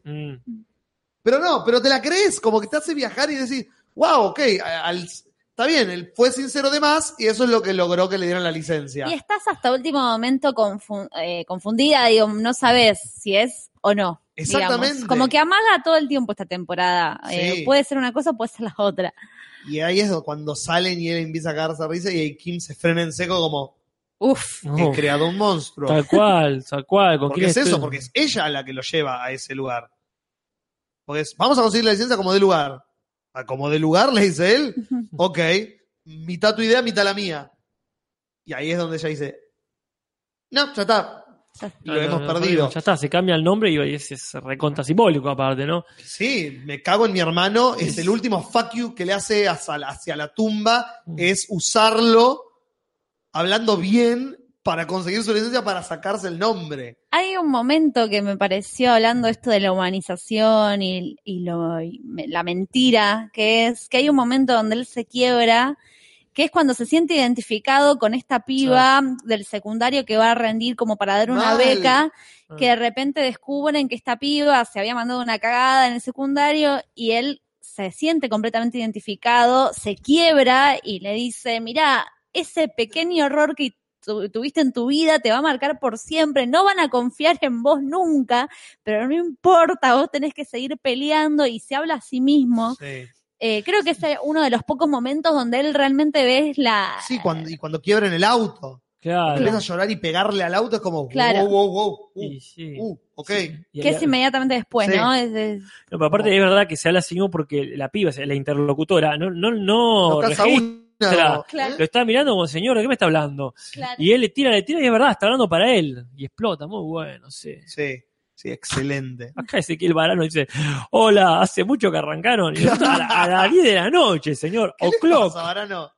pero no, pero te la crees, como que te hace viajar y decís, wow, ok, al- está bien, él fue sincero de más y eso es lo que logró que le dieran la licencia. Y estás hasta último momento confu- eh, confundida, digo, no sabes si es o no. digamos. Exactamente. Como que amaga todo el tiempo esta temporada. Eh, Sí. puede ser una cosa, puede ser la otra. Y ahí es cuando salen y él empieza a cagarse a risa y ahí Kim se frena en seco como, Uf. No, he creado un monstruo. tal cual, tal cual. ¿con Porque quién es eso, porque es ella la que lo lleva a ese lugar. Porque es, vamos a conseguir la licencia como de lugar. ¿A como de lugar? Le dice él. Ok, mitad tu idea, mitad la mía. Y ahí es donde ella dice, no, ya está, lo No, hemos no, no, perdido. Ya está, se cambia el nombre y es, es recontra simbólico aparte, ¿no? Sí, me cago en mi hermano. Es el último fuck you que le hace hacia la, hacia la tumba. Mm. Es usarlo hablando bien para conseguir su licencia para sacarse el nombre. Hay un momento que me pareció hablando esto de la humanización y, y lo, y me- la mentira, que es que hay un momento donde él se quiebra, que es cuando se siente identificado con esta piba del secundario que va a rendir como para dar una Mal. beca, Ah. que de repente descubren que esta piba se había mandado una cagada en el secundario y él se siente completamente identificado, se quiebra y le dice, mira, ese pequeño error que tu- tuviste en tu vida te va a marcar por siempre, no van a confiar en vos nunca, pero no importa, vos tenés que seguir peleando y se habla a sí mismo. Sí, Eh, creo que es uno de los pocos momentos donde él realmente ves la... Sí, cuando, y cuando quiebran el auto. Claro. Empieza a llorar y pegarle al auto es como, Claro. wow, wow, wow. Uh, Y sí. uh, ok. Que es inmediatamente después, Sí. ¿no? Es- es- No, pero aparte es verdad que se habla así mismo porque la piba, la interlocutora, no, no, no, Claro. Lo está mirando como señor, ¿de qué me está hablando? claro. Y él le tira, le tira y es verdad, está hablando para él. Y explota, muy bueno, sí. Sí, sí, excelente. Acá Ezequiel Varano dice, hola, hace mucho que arrancaron. Y nosotros a, la- a las 10 de la noche, señor. ¿Qué le O'clock. pasa, Varano?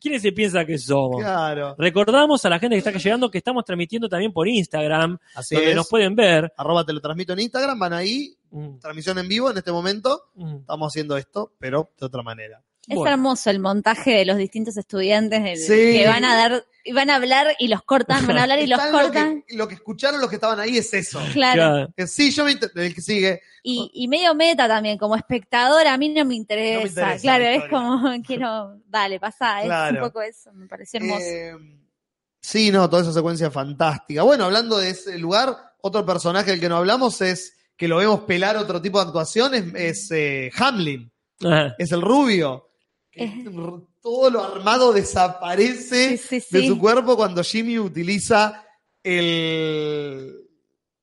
¿Quiénes se piensa que somos? Claro. Recordamos a la gente que está llegando que estamos transmitiendo también por Instagram, Así donde es. nos pueden ver. Arroba te lo transmito en Instagram, van ahí, Mm, transmisión en vivo en este momento. mm. Estamos haciendo esto, pero de otra manera. Es Bueno. hermoso el montaje de los distintos estudiantes el- Sí. que van a dar, y van a hablar y los cortan, van a hablar y los lo cortan. que, lo que escucharon los que estaban ahí es eso. Claro. Que sí, yo me el que sigue. Y, y medio meta también, como espectador, a mí no me interesa. No me interesa claro, la es como, [LAUGHS] quiero, dale, pasa, es Claro. un poco eso, me pareció hermoso. Eh, sí, no, toda esa secuencia fantástica. Bueno, hablando de ese lugar, otro personaje del que no hablamos es que lo vemos pelar otro tipo de actuaciones, es eh, Hamlin, Ajá. es el rubio. Que Eh. todo lo armado desaparece Sí, sí, de su cuerpo cuando Jimmy utiliza el...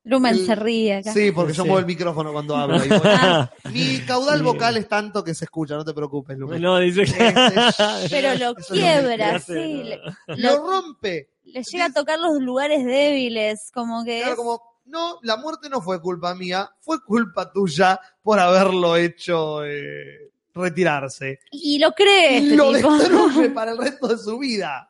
Lumen el- se ríe acá. Sí, porque yo muevo el micrófono cuando hablo. [LAUGHS] Mi caudal vocal es tanto que se escucha, no te preocupes, Lumen. No, dice que... Pero lo lo quiebra, hace, sí. Lo rompe. le llega a tocar los lugares débiles, como que Claro, es- como, no, la muerte no fue culpa mía, fue culpa tuya por haberlo hecho eh, retirarse. Y lo cree este lo tipo. destruye [LAUGHS] para el resto de su vida.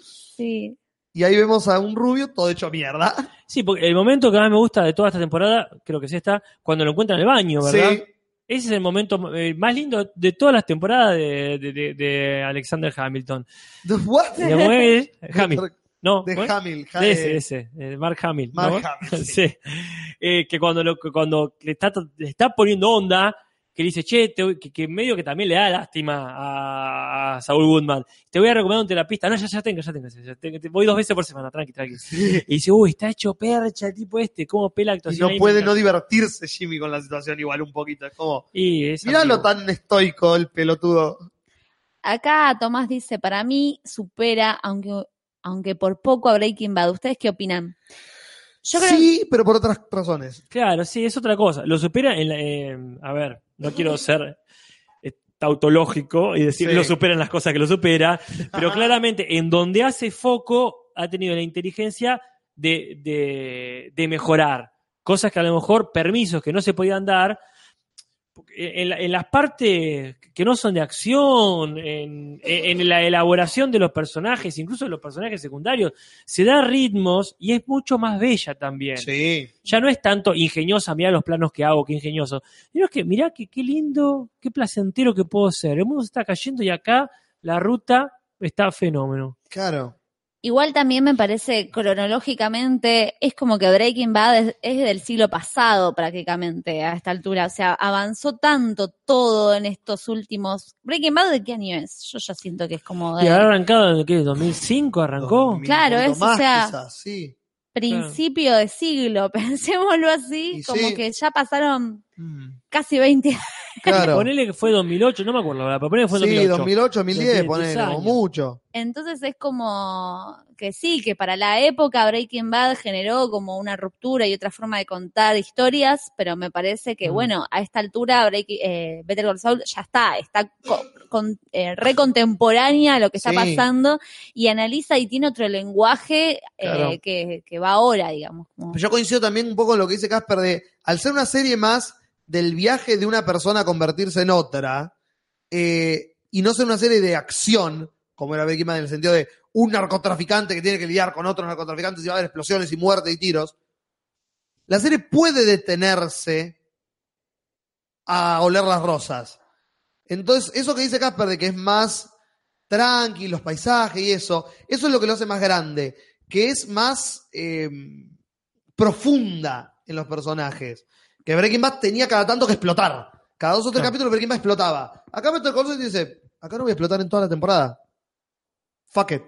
Sí. Y ahí vemos a un rubio todo hecho mierda. Sí, porque el momento que más me gusta de toda esta temporada, creo que es esta, cuando lo encuentran en el baño, ¿verdad? Sí. Ese es el momento eh, más lindo de todas las temporadas de, de- de- de Alexander Hamilton. The what? ¿De? Hamil. [LAUGHS] No, De ¿cómo es? Hamill. Ja- De ese, eh, ese, eh, Mark Hamill. Mark ¿no? Hamill, [LAUGHS] Sí. Eh, que cuando, lo, que cuando le, está, le está poniendo onda, que dice, che, te- que, que medio que también le da lástima a, a Saul Goodman. Te voy a recomendar un terapista. No, ya, ya tengo, ya tengo. ya tengo, te- voy dos veces por semana, tranqui, tranqui. Y dice, uy, está hecho percha el tipo este, cómo pela Y actuación. no ahí, puede no divertirse Jimmy con la situación igual un poquito. Es como, Y es mirá lo tan estoico el pelotudo. Acá Tomás dice, para mí supera, aunque, aunque por poco a Breaking Bad. ¿Ustedes qué opinan? Yo creo Sí, pero por otras razones. Claro, sí, es otra cosa. Lo supera en la, eh, a ver, no quiero ser eh, tautológico y decir Sí. lo supera en las cosas que lo supera, pero claramente en donde hace foco ha tenido la inteligencia de, de, de mejorar. Cosas que a lo mejor, permisos que no se podían dar, en, la- en las partes que no son de acción, en, en la elaboración de los personajes, incluso de los personajes secundarios, se da ritmos y es mucho más bella también Sí. ya no es tanto ingeniosa, mira los planos que hago, qué ingenioso. Sino es que mirá que, qué lindo, qué placentero que puedo ser. El mundo se está cayendo y acá la ruta está fenómeno. Claro. Igual también me parece cronológicamente es como que Breaking Bad es, es del siglo pasado prácticamente a esta altura. O sea, avanzó tanto todo en estos últimos. Breaking Bad de qué año es? Yo ya siento que es como Y de habrá arrancado en qué, 2005 arrancó. Dos mil, Claro, es, o sea, quizás, sí. principio de siglo, [LAUGHS] pensémoslo así, Y como sí. que ya pasaron. Casi 20 años. Claro. Ponele que fue 2008, no me acuerdo, la verdad, pero ponele que fue Sí, 2008. 2008, 2010, Tiene ponele, 10 como mucho. Entonces es como que sí, que para la época Breaking Bad generó como una ruptura y otra forma de contar historias, pero me parece que, Mm. bueno, a esta altura Breaking, eh, Better Call Saul ya está, está co- con, eh, re contemporánea a lo que está Sí. pasando y analiza y tiene otro lenguaje eh, Claro. que, que va ahora, digamos. como- Pero yo coincido también un poco con lo que dice Casper de, al ser una serie más del viaje de una persona a convertirse en otra, eh, y no ser una serie de acción, como era Breaking en el sentido de un narcotraficante que tiene que lidiar con otros narcotraficantes y va a haber explosiones y muerte y tiros, la serie puede detenerse a oler las rosas. Entonces, eso que dice Casper de que es más tranqui, los paisajes y eso, eso es lo que lo hace más grande, que es más eh, profunda en los personajes. Que Breaking Bad tenía cada tanto que explotar. Cada dos o tres capítulos Breaking Bad explotaba. Acá Better Call Saul dice, acá no voy a explotar en toda la temporada. Fuck it.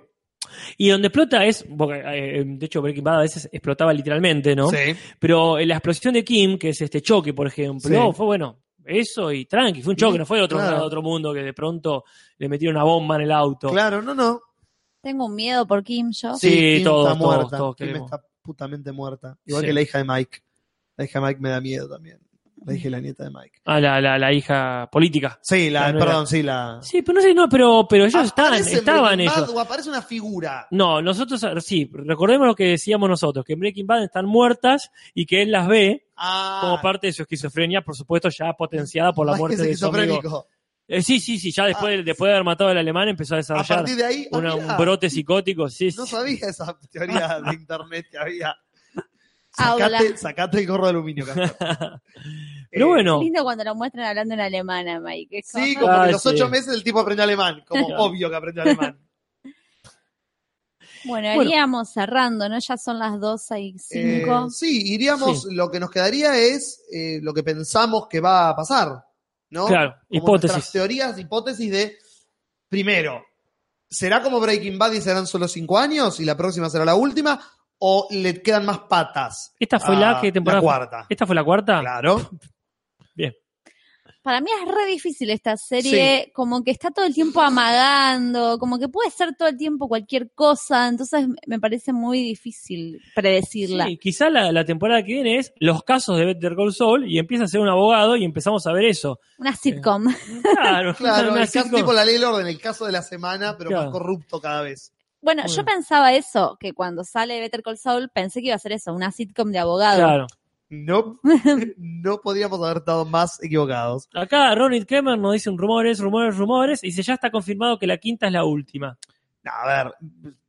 Y donde explota es, porque, eh, de hecho Breaking Bad a veces explotaba literalmente, ¿no? Sí. Pero en la explosión de Kim, que es este choque, por ejemplo, Sí. fue bueno, eso y tranqui, fue un choque, Sí, no fue de otro, claro. otro mundo que de pronto le metieron una bomba en el auto. Claro, no, no. Tengo un miedo por Kim yo. Sí, Kim todos, está todos, muerta. todos Kim está putamente muerta. Igual Sí. que la hija de Mike. La hija de Mike me da miedo también. La hija y la nieta de Mike. Ah, la, la, la hija política. Sí, la, perdón, sí, la. Sí, pero no sé, no, pero, pero ellos estaban, ¿Aparece en estaban Bad ellos. O aparece una figura. No, nosotros, sí, recordemos lo que decíamos nosotros, que en Breaking Bad están muertas y que él las ve Ah, como parte de su esquizofrenia, por supuesto, ya potenciada por la muerte es de su amigo. Eh, sí, sí, sí, ya después, de- después de haber matado al alemán empezó a desarrollar partir de ahí, una- había- un brote psicótico. Sí, no sí. sabía esa teoría de [LAUGHS] internet que había. Sacate, sacate el gorro de aluminio, Castor. [LAUGHS] Pero Eh, bueno, Es lindo cuando lo muestran hablando en alemán a Mike. Es Sí, como- que Ay, los sí. ocho meses el tipo aprendió alemán. Como obvio que aprendió alemán. [LAUGHS] Bueno, Bueno. iríamos cerrando, ¿no? Ya son las 12 y 5. Eh, sí, iríamos, lo que nos quedaría es eh, lo que pensamos que va a pasar, ¿no? Claro, Como hipótesis. teorías, hipótesis de, primero, ¿será como Breaking Bad y serán solo cinco años y la próxima será la última? ¿O le quedan más patas? esta fue a la que temporada. La cuarta. ¿Esta fue la cuarta? Claro. Bien. Para mí es re difícil esta serie, como que está todo el tiempo amagando, como que puede ser todo el tiempo cualquier cosa, entonces me parece muy difícil predecirla. Sí, quizá la, la temporada que viene es los casos de Better Call Saul y empieza a ser un abogado y empezamos a ver eso. Una sitcom. Claro, [LAUGHS] Claro, una el caso sitcom. tipo la ley del orden, el caso de la semana, pero Claro. más corrupto cada vez. Bueno, Bueno. yo pensaba eso, que cuando sale Better Call Saul pensé que iba a ser eso, una sitcom de abogado. Claro. No, [LAUGHS] no podríamos haber estado más equivocados. Acá Ronald Kremer nos dice un rumores, rumores, rumores, y dice ya está confirmado que la quinta es la última. A ver,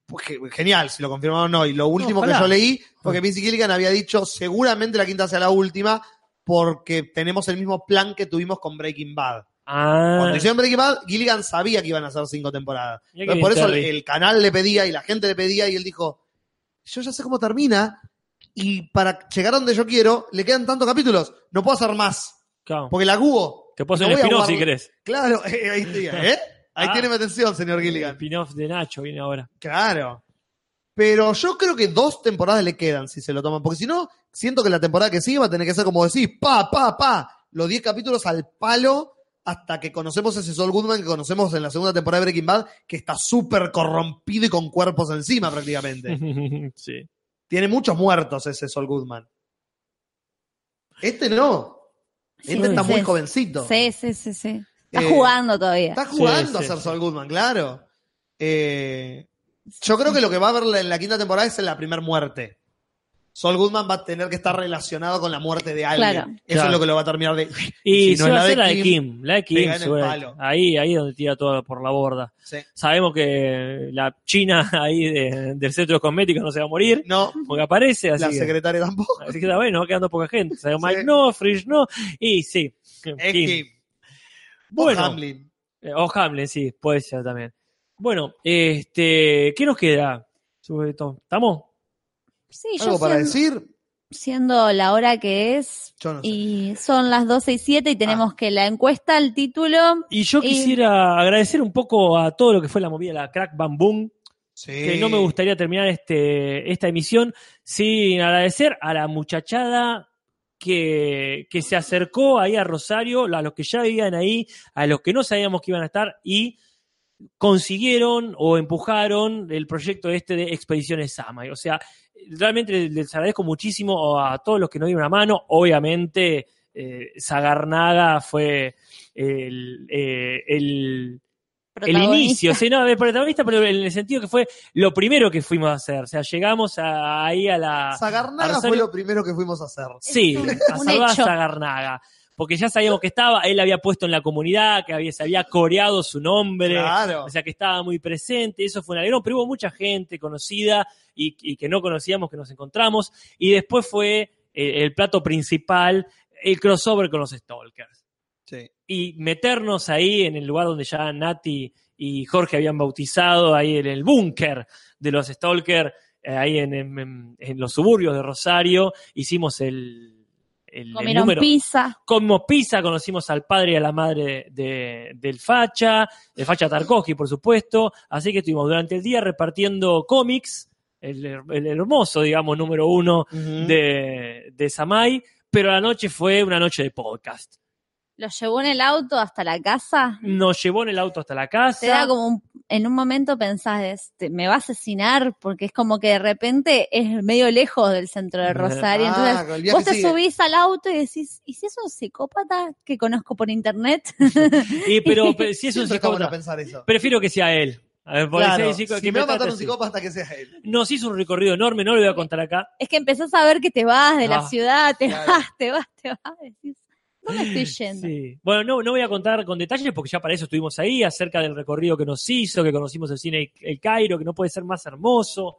pues, ge- genial si lo confirmaron hoy. Lo último que yo leí fue que Vince Gilligan había dicho seguramente la quinta sea la última porque tenemos el mismo plan que tuvimos con Breaking Bad. Ah, Cuando hicieron Breaking Bad, Gilligan sabía que iban a ser cinco temporadas. Entonces, por eso el, el canal le pedía y la gente le pedía y él dijo, yo ya sé cómo termina y para llegar a donde yo quiero le quedan tantos capítulos, no puedo hacer más. claro. Porque la cubo. Te puedo no hacer un spin-off si querés. Claro, [LAUGHS] eh, ahí, ¿eh? [LAUGHS] ahí Ah. tiene mi atención, señor El Gilligan. spin-off de Nacho viene ahora. Claro. Pero yo creo que dos temporadas le quedan si se lo toman. Porque si no, siento que la temporada que sigue va a tener que ser como decís, pa, pa, pa. Los 10 capítulos al palo hasta que conocemos ese Sol Goodman que conocemos en la segunda temporada de Breaking Bad, que está súper corrompido y con cuerpos encima prácticamente. [LAUGHS] sí. Tiene muchos muertos ese Sol Goodman. Este no. Sí, Este está sí, muy sí. jovencito. Sí, sí, sí, sí. Está Eh, jugando todavía. Está jugando Sí, a ser Saul Goodman, claro. Eh, yo creo que lo que va a haber en la quinta temporada es en la primera muerte. Saul Goodman va a tener que estar relacionado con la muerte de alguien. Claro. Eso Claro. es lo que lo va a terminar de. Y si si no va la a ser de la de Kim, Kim, la de Kim, ahí, ahí es donde tira todo por la borda. Sí. Sabemos que la China [LAUGHS] ahí de- del centro de cosméticos no se va a morir, No, porque aparece, así la secretaria tampoco. así que está bueno, va quedando poca gente. O sea, Mike Sí. no, Frisch no, y sí, Es Kim. Kim. Bueno. O Hamlin. Eh, O Hamlin, sí, puede ser también. Bueno, este, ¿qué nos queda? ¿Estamos? Sí, yo ¿Algo para siendo, decir? siendo la hora que es, Yo no sé. y son las 12 y 7 y Ah. tenemos que la encuesta, el título, Y yo Y- quisiera agradecer un poco a todo lo que fue la movida, la Crack Bam Boom, Sí. que no me gustaría terminar este, esta emisión sin agradecer a la muchachada que, que se acercó ahí a Rosario, a los que ya vivían ahí, a los que no sabíamos que iban a estar y consiguieron o empujaron el proyecto este de Expediciones Samay. O sea, realmente les agradezco muchísimo a todos los que nos dieron una mano. Obviamente, eh, Zagarnaga fue el, eh, el, el inicio, sí, no, el protagonista, pero en el sentido que fue lo primero que fuimos a hacer. O sea, llegamos a- ahí a la. Zagarnaga a fue lo primero que fuimos a hacer. Sí, a salvar a hecho. Zagarnaga. Porque ya sabíamos que estaba, él había puesto en la comunidad, que había, se había coreado su nombre, Claro. o sea que estaba muy presente, eso fue un alegrón, pero hubo mucha gente conocida y, y que no conocíamos que nos encontramos, y después fue eh, el plato principal, el crossover con los Stalkers Sí. y meternos ahí en el lugar donde ya Nati y Jorge habían bautizado, ahí en el búnker de los Stalker, eh, ahí en, en- en los suburbios de Rosario, hicimos el, el- el comieron número. pizza. Comimos pizza, conocimos al padre y a la madre de- del Facha, de Facha Tarkovsky, por supuesto, así que estuvimos durante el día repartiendo cómics, el, el hermoso, digamos, número uno de, de Samay, pero la noche fue una noche de podcast. Lo llevó en el auto hasta la casa. Nos llevó en el auto hasta la casa. Te da como un, en un momento pensás, este, me va a asesinar, porque es como que de repente es medio lejos del centro de [LAUGHS] Rosario. Ah, Entonces, el viaje vos te sigue. subís al auto y decís, ¿y si es un psicópata que conozco por internet? [LAUGHS] Y, pero, [LAUGHS] pero si es un psicópata, pensar eso. prefiero que sea él. A ver, Claro, psico- si que me va a matar un psicópata, que sea él. Nos hizo un recorrido enorme, no lo voy a contar acá. es que empezás a ver que te vas de la Ah, ciudad, te claro. vas, te vas, te vas. Decís, ¿Dónde estoy [LAUGHS] yendo? Sí. Bueno, no, no voy a contar con detalles porque ya para eso estuvimos ahí, acerca del recorrido que nos hizo, que conocimos el cine El Cairo, que no puede ser más hermoso.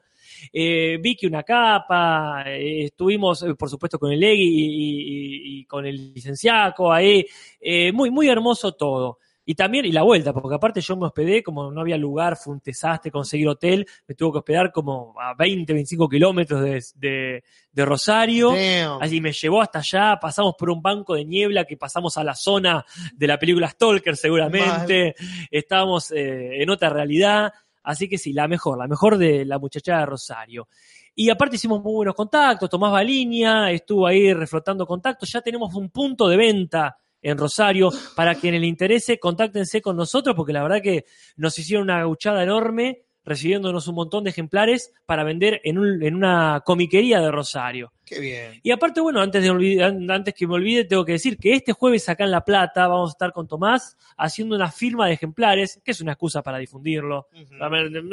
Eh, Vicky una capa, eh, estuvimos eh, por supuesto con el Egui y, y- y con el licenciaco ahí, Eh, muy, muy hermoso todo. Y también, y la vuelta, porque aparte yo me hospedé, como no había lugar, fue un desastre conseguir hotel, me tuve que hospedar como a 20, 25 kilómetros de, de- de Rosario. Damn. Así me llevó hasta allá, pasamos por un banco de niebla que pasamos a la zona de la película Stalker seguramente, estábamos eh, en otra realidad, así que sí, la mejor, la mejor de la muchachada de Rosario. Y aparte hicimos muy buenos contactos, Tomás Baliña estuvo ahí reflotando contactos, ya tenemos un punto de venta en Rosario, para quienes le interese, contáctense con nosotros, porque la verdad que nos hicieron una gauchada enorme, recibiéndonos un montón de ejemplares para vender en, un- en una comiquería de Rosario. Qué bien. Y aparte, bueno, antes, de olvidar- antes que me olvide, tengo que decir que este jueves acá en La Plata vamos a estar con Tomás haciendo una firma de ejemplares, que es una excusa para difundirlo.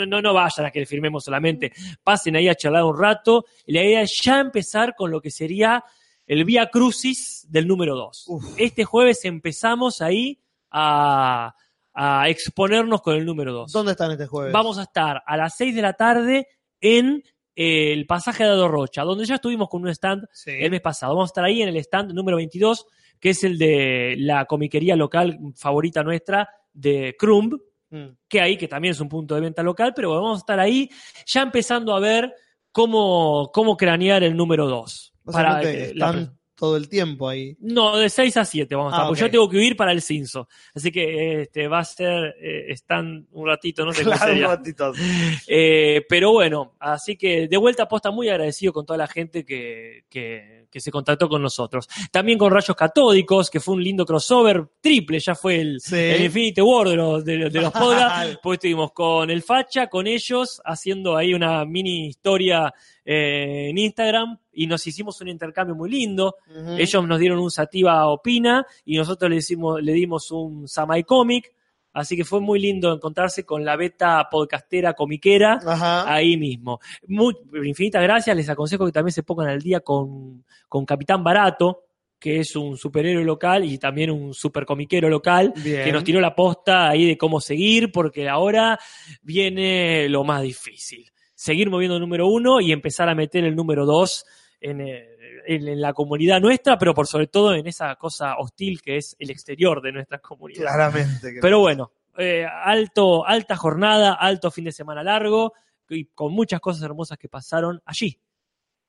No, no vayan a que le firmemos solamente, pasen ahí a charlar un rato. Y la idea es ya empezar con lo que sería el Vía Crucis del número 2. Este jueves empezamos ahí a, a exponernos con el número 2. ¿Dónde están este jueves? Vamos a estar a las 6 de la tarde en eh, el pasaje de Adorrocha, donde ya estuvimos con un stand el mes pasado. Vamos a estar ahí en el stand número 22, que es el de la comiquería local favorita nuestra de Crumb, Mm. que ahí, que también es un punto de venta local, pero vamos a estar ahí ya empezando a ver cómo, cómo cranear el número 2. Básicamente que la están todo el tiempo ahí. no, de 6 a 7 vamos a estar, Ah, porque yo tengo que huir para el Cinso. Así que este, va a ser eh, stand un ratito, no sé cómo Claro, un ratito. [LAUGHS] Eh, pero bueno, así que de vuelta posta muy agradecido con toda la gente que, que, que se contactó con nosotros. También con Rayos Catódicos, que fue un lindo crossover triple, ya fue el, el Infinity War de los, de, de los podcasts. [LAUGHS] pues estuvimos con el Facha, con ellos, haciendo ahí una mini historia eh, en Instagram y nos hicimos un intercambio muy lindo. Ellos nos dieron un Sativa Opina y nosotros le, hicimos, le dimos un Samai Comic. Así que fue muy lindo encontrarse con la beta podcastera comiquera ahí mismo. Muy, infinitas gracias. Les aconsejo que también se pongan al día con, con Capitán Barato, que es un superhéroe local y también un supercomiquero local, Bien. que nos tiró la posta ahí de cómo seguir, porque ahora viene lo más difícil. Seguir moviendo el número uno y empezar a meter el número dos en, eh, en- en la comunidad nuestra, pero por sobre todo en esa cosa hostil que es el exterior de nuestra comunidad. Claramente. que- Pero bueno, eh, alto, alta jornada, alto fin de semana largo y con muchas cosas hermosas que pasaron allí,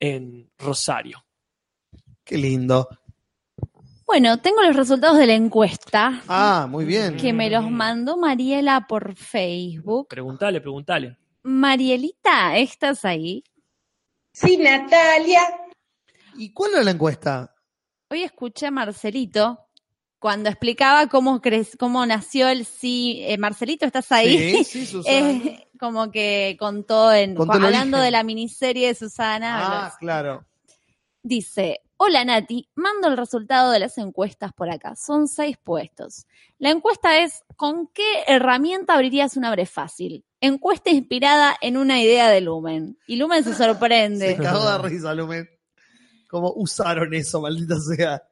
en Rosario. Qué lindo. Bueno, tengo los resultados de la encuesta Ah, muy bien. que me los mandó Mariela por Facebook. Preguntale, preguntale. Marielita, ¿estás ahí? Sí, Natalia. ¿Y cuál era la encuesta? Hoy escuché a Marcelito cuando explicaba cómo, cre- cómo nació el sí. eh, Marcelito, ¿estás ahí? Sí, sí, [LAUGHS] Susana. Eh, como que contó, en, Contó hablando de la miniserie de Susana. Ah, claro. Dice, hola Nati, mando el resultado de las encuestas por acá. Son seis puestos. La encuesta es, ¿con qué herramienta abrirías una abre fácil? Encuesta inspirada en una idea de Lumen. Y Lumen se sorprende. Se cagó de risa, Lumen. ¿Cómo usaron eso, maldita sea?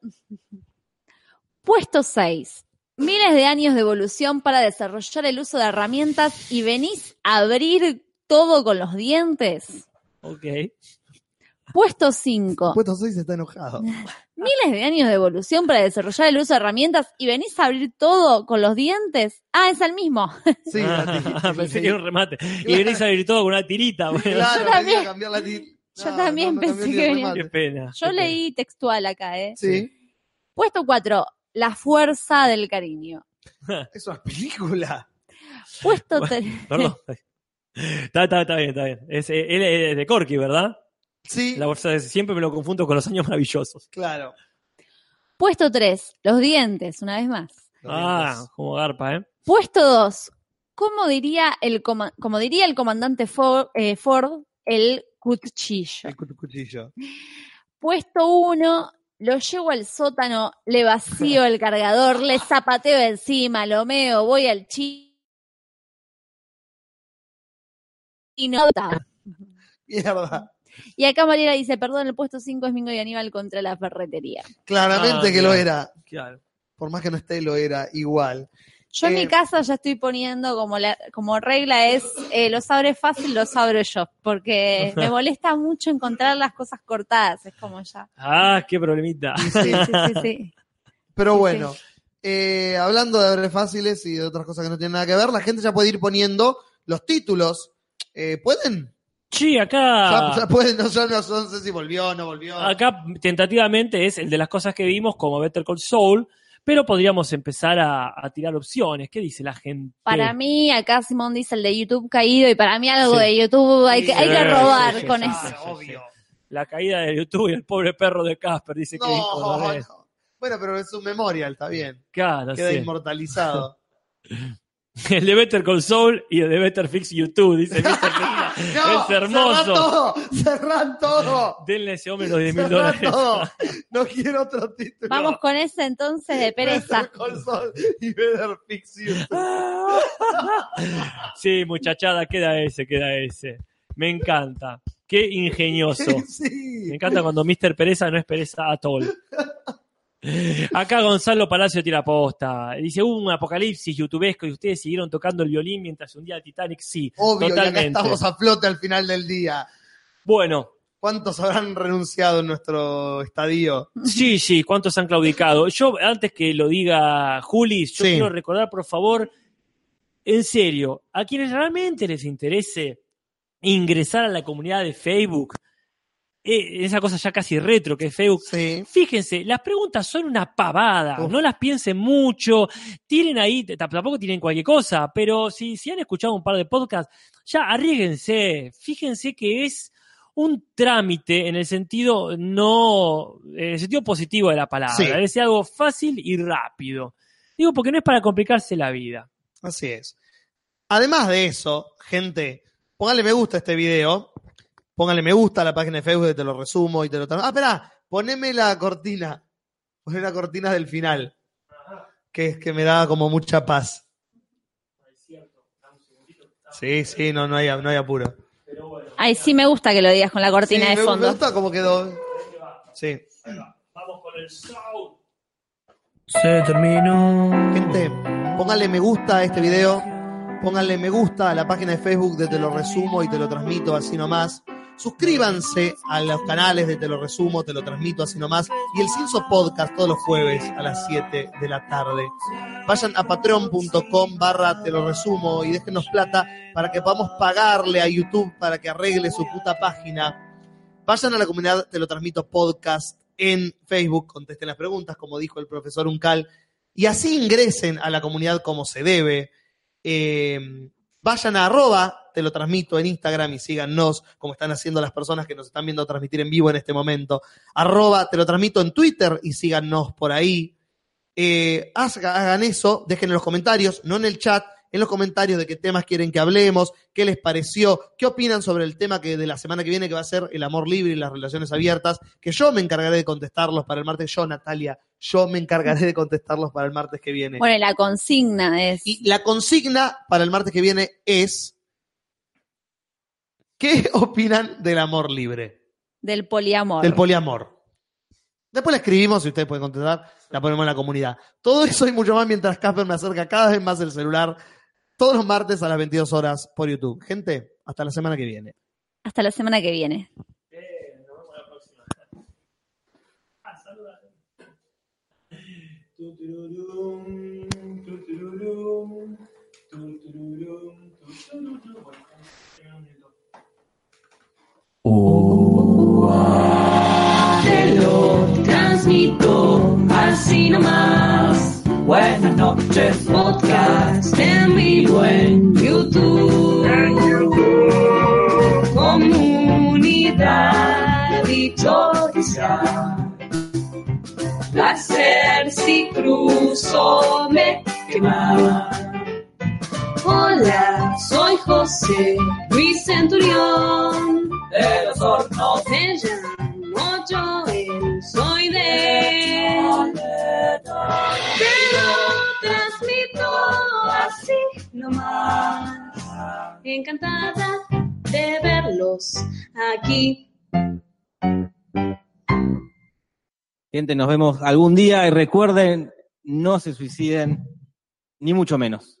Puesto 6. Miles de años de evolución para desarrollar el uso de herramientas y venís a abrir todo con los dientes. Ok. Puesto 5. Puesto 6 está enojado. [LAUGHS] Miles de años de evolución para desarrollar el uso de herramientas y venís a abrir todo con los dientes. Ah, es el mismo. Sí, Ah, [LAUGHS] pensé que era un remate. Y venís a abrir todo con una tirita. bueno. Claro, Yo también. cambiar la ti- Yo No, también no, no pensé que venía. Qué pena. Yo leí textual acá, ¿eh? Sí. Puesto 4. La fuerza del cariño. [LAUGHS] Eso es película. Puesto Bueno, 3. Perdón. [LAUGHS] Está, está, está bien, está bien. Es, eh, él es de Corky, ¿verdad? Sí, La bolsa de- siempre me lo confundo con los años maravillosos. claro. Puesto 3. Los dientes, una vez más. Ah, como garpa, ¿eh? Puesto 2. ¿Cómo diría el, coma- como diría el comandante Ford, eh, Ford el cuchillo? El cu- cuchillo. Puesto 1. Lo llevo al sótano, le vacío el cargador, le zapateo encima, lo meo, voy al chi. Y no. Mierda. Y acá Mariela dice, perdón, el puesto 5 es Mingo y Aníbal contra la ferretería. Claramente Ah, que lo era. Claro. Por más que no esté, lo era igual. Yo en Eh, mi casa ya estoy poniendo como la, como regla es, eh, los abres fácil, los abro yo, porque [LAUGHS] me molesta mucho encontrar las cosas cortadas, es como ya. Ah, qué problemita. Sí, Sí, sí, sí. [LAUGHS] Pero Sí, bueno, eh, hablando de abres fáciles y de otras cosas que no tienen nada que ver, la gente ya puede ir poniendo los títulos. Eh, ¿Pueden? Sí, acá. Ya, ya pueden, no, yo no, no sé si volvió o no volvió. Acá tentativamente es el de las cosas que vimos como Better Call Saul, pero podríamos empezar a, a tirar opciones. ¿Qué dice la gente? Para mí, acá Simón dice el de YouTube caído, y para mí algo Sí. de YouTube hay que, hay que robar sí, sí, con sí, eso. La caída de YouTube y el pobre perro de Casper, dice que dijo no. Bueno, pero es un memorial, está bien. Claro, Queda sí. inmortalizado. [LAUGHS] [LAUGHS] El de Better Call Saul y el de Better Fix YouTube, dice Mr. [LAUGHS] No, es hermoso. Cerrán todo, cerrán todo. Denle a ese hombre los 10 mil dólares. todo. No quiero otro título. Vamos con ese entonces de pereza. Better Call Saul y Better Fix You. Sí, muchachada, queda ese, queda ese. Me encanta. Qué ingenioso. [LAUGHS] Sí. Me encanta cuando Mr. Pereza no es pereza at all. Acá Gonzalo Palacio tira posta. Dice, hubo un apocalipsis youtubesco y ustedes siguieron tocando el violín mientras hundía el Titanic. Sí, Obvio, y acá totalmente. estamos a flote al final del día. Bueno, ¿Cuántos habrán renunciado en nuestro estadio? sí, sí, ¿cuántos han claudicado? Yo, antes que lo diga Juli, yo Sí. quiero recordar, por favor, en serio, a quienes realmente les interese ingresar a la comunidad de Facebook, eh, esa cosa ya casi retro que es Facebook, Sí. Fíjense, las preguntas son una pavada, Uf. no las piensen mucho, tienen ahí, tampoco tienen cualquier cosa, pero si, si han escuchado un par de podcasts, ya arriesguense, fíjense que es un trámite en el sentido no, en el sentido positivo de la palabra, Sí. es decir, algo fácil y rápido. Digo, porque no es para complicarse la vida. Así es. Además de eso, gente, póngale me gusta a este video. Póngale me gusta a la página de Facebook de Te lo resumo y te lo Ah, espera, poneme la cortina. Poné la cortina del final. Que es que me da como mucha paz. Sí, sí, no, no hay, no hay apuro. Ay, sí me gusta que lo digas con la cortina Sí, de me, me fondo. gusta cómo quedó. Sí. Vamos con el sound. Se terminó. Gente, póngale me gusta a este video, póngale me gusta a la página de Facebook de Te lo resumo y te lo transmito así nomás. Suscríbanse a los canales de Te lo resumo, te lo transmito así nomás. Y el Cinso Podcast todos los jueves a las 7 de la tarde. Vayan a patreon.com barra te lo resumo y déjenos plata para que podamos pagarle a YouTube para que arregle su puta página. Vayan a la comunidad Te lo transmito podcast en Facebook, contesten las preguntas, como dijo el profesor Uncal, y así ingresen a la comunidad como se debe. Eh, vayan a arroba, te lo transmito en Instagram y síganos, como están haciendo las personas que nos están viendo transmitir en vivo en este momento. Arroba, te lo transmito en Twitter y síganos por ahí. Eh, haga- hagan eso, dejen en los comentarios, no en el chat, en los comentarios de qué temas quieren que hablemos, qué les pareció, qué opinan sobre el tema que de la semana que viene, que va a ser el amor libre y las relaciones abiertas, que yo me encargaré de contestarlos para el martes. Yo, Natalia, yo me encargaré de contestarlos para el martes que viene. Bueno, la consigna es. Y la consigna para el martes que viene es: ¿qué [LAUGHS] opinan del amor libre? Del poliamor. Del poliamor. Después la escribimos, si ustedes pueden contestar, la ponemos en la comunidad. Todo eso y mucho más mientras Casper me acerca cada vez más el celular, todos los martes a las 22 horas por YouTube. Gente, hasta la semana que viene. Hasta la semana que viene. Te lo transmito así nomás. Buenas noches, podcast en vivo en YouTube. Comunidad dichosa. Placer si cruzo me quema. Hola, soy José Luis Centurión. De los hornos me llamo Joel, soy de... Te lo transmito así nomás. Encantada de verlos aquí Gente, nos vemos algún día y recuerden, no se suiciden, ni mucho menos.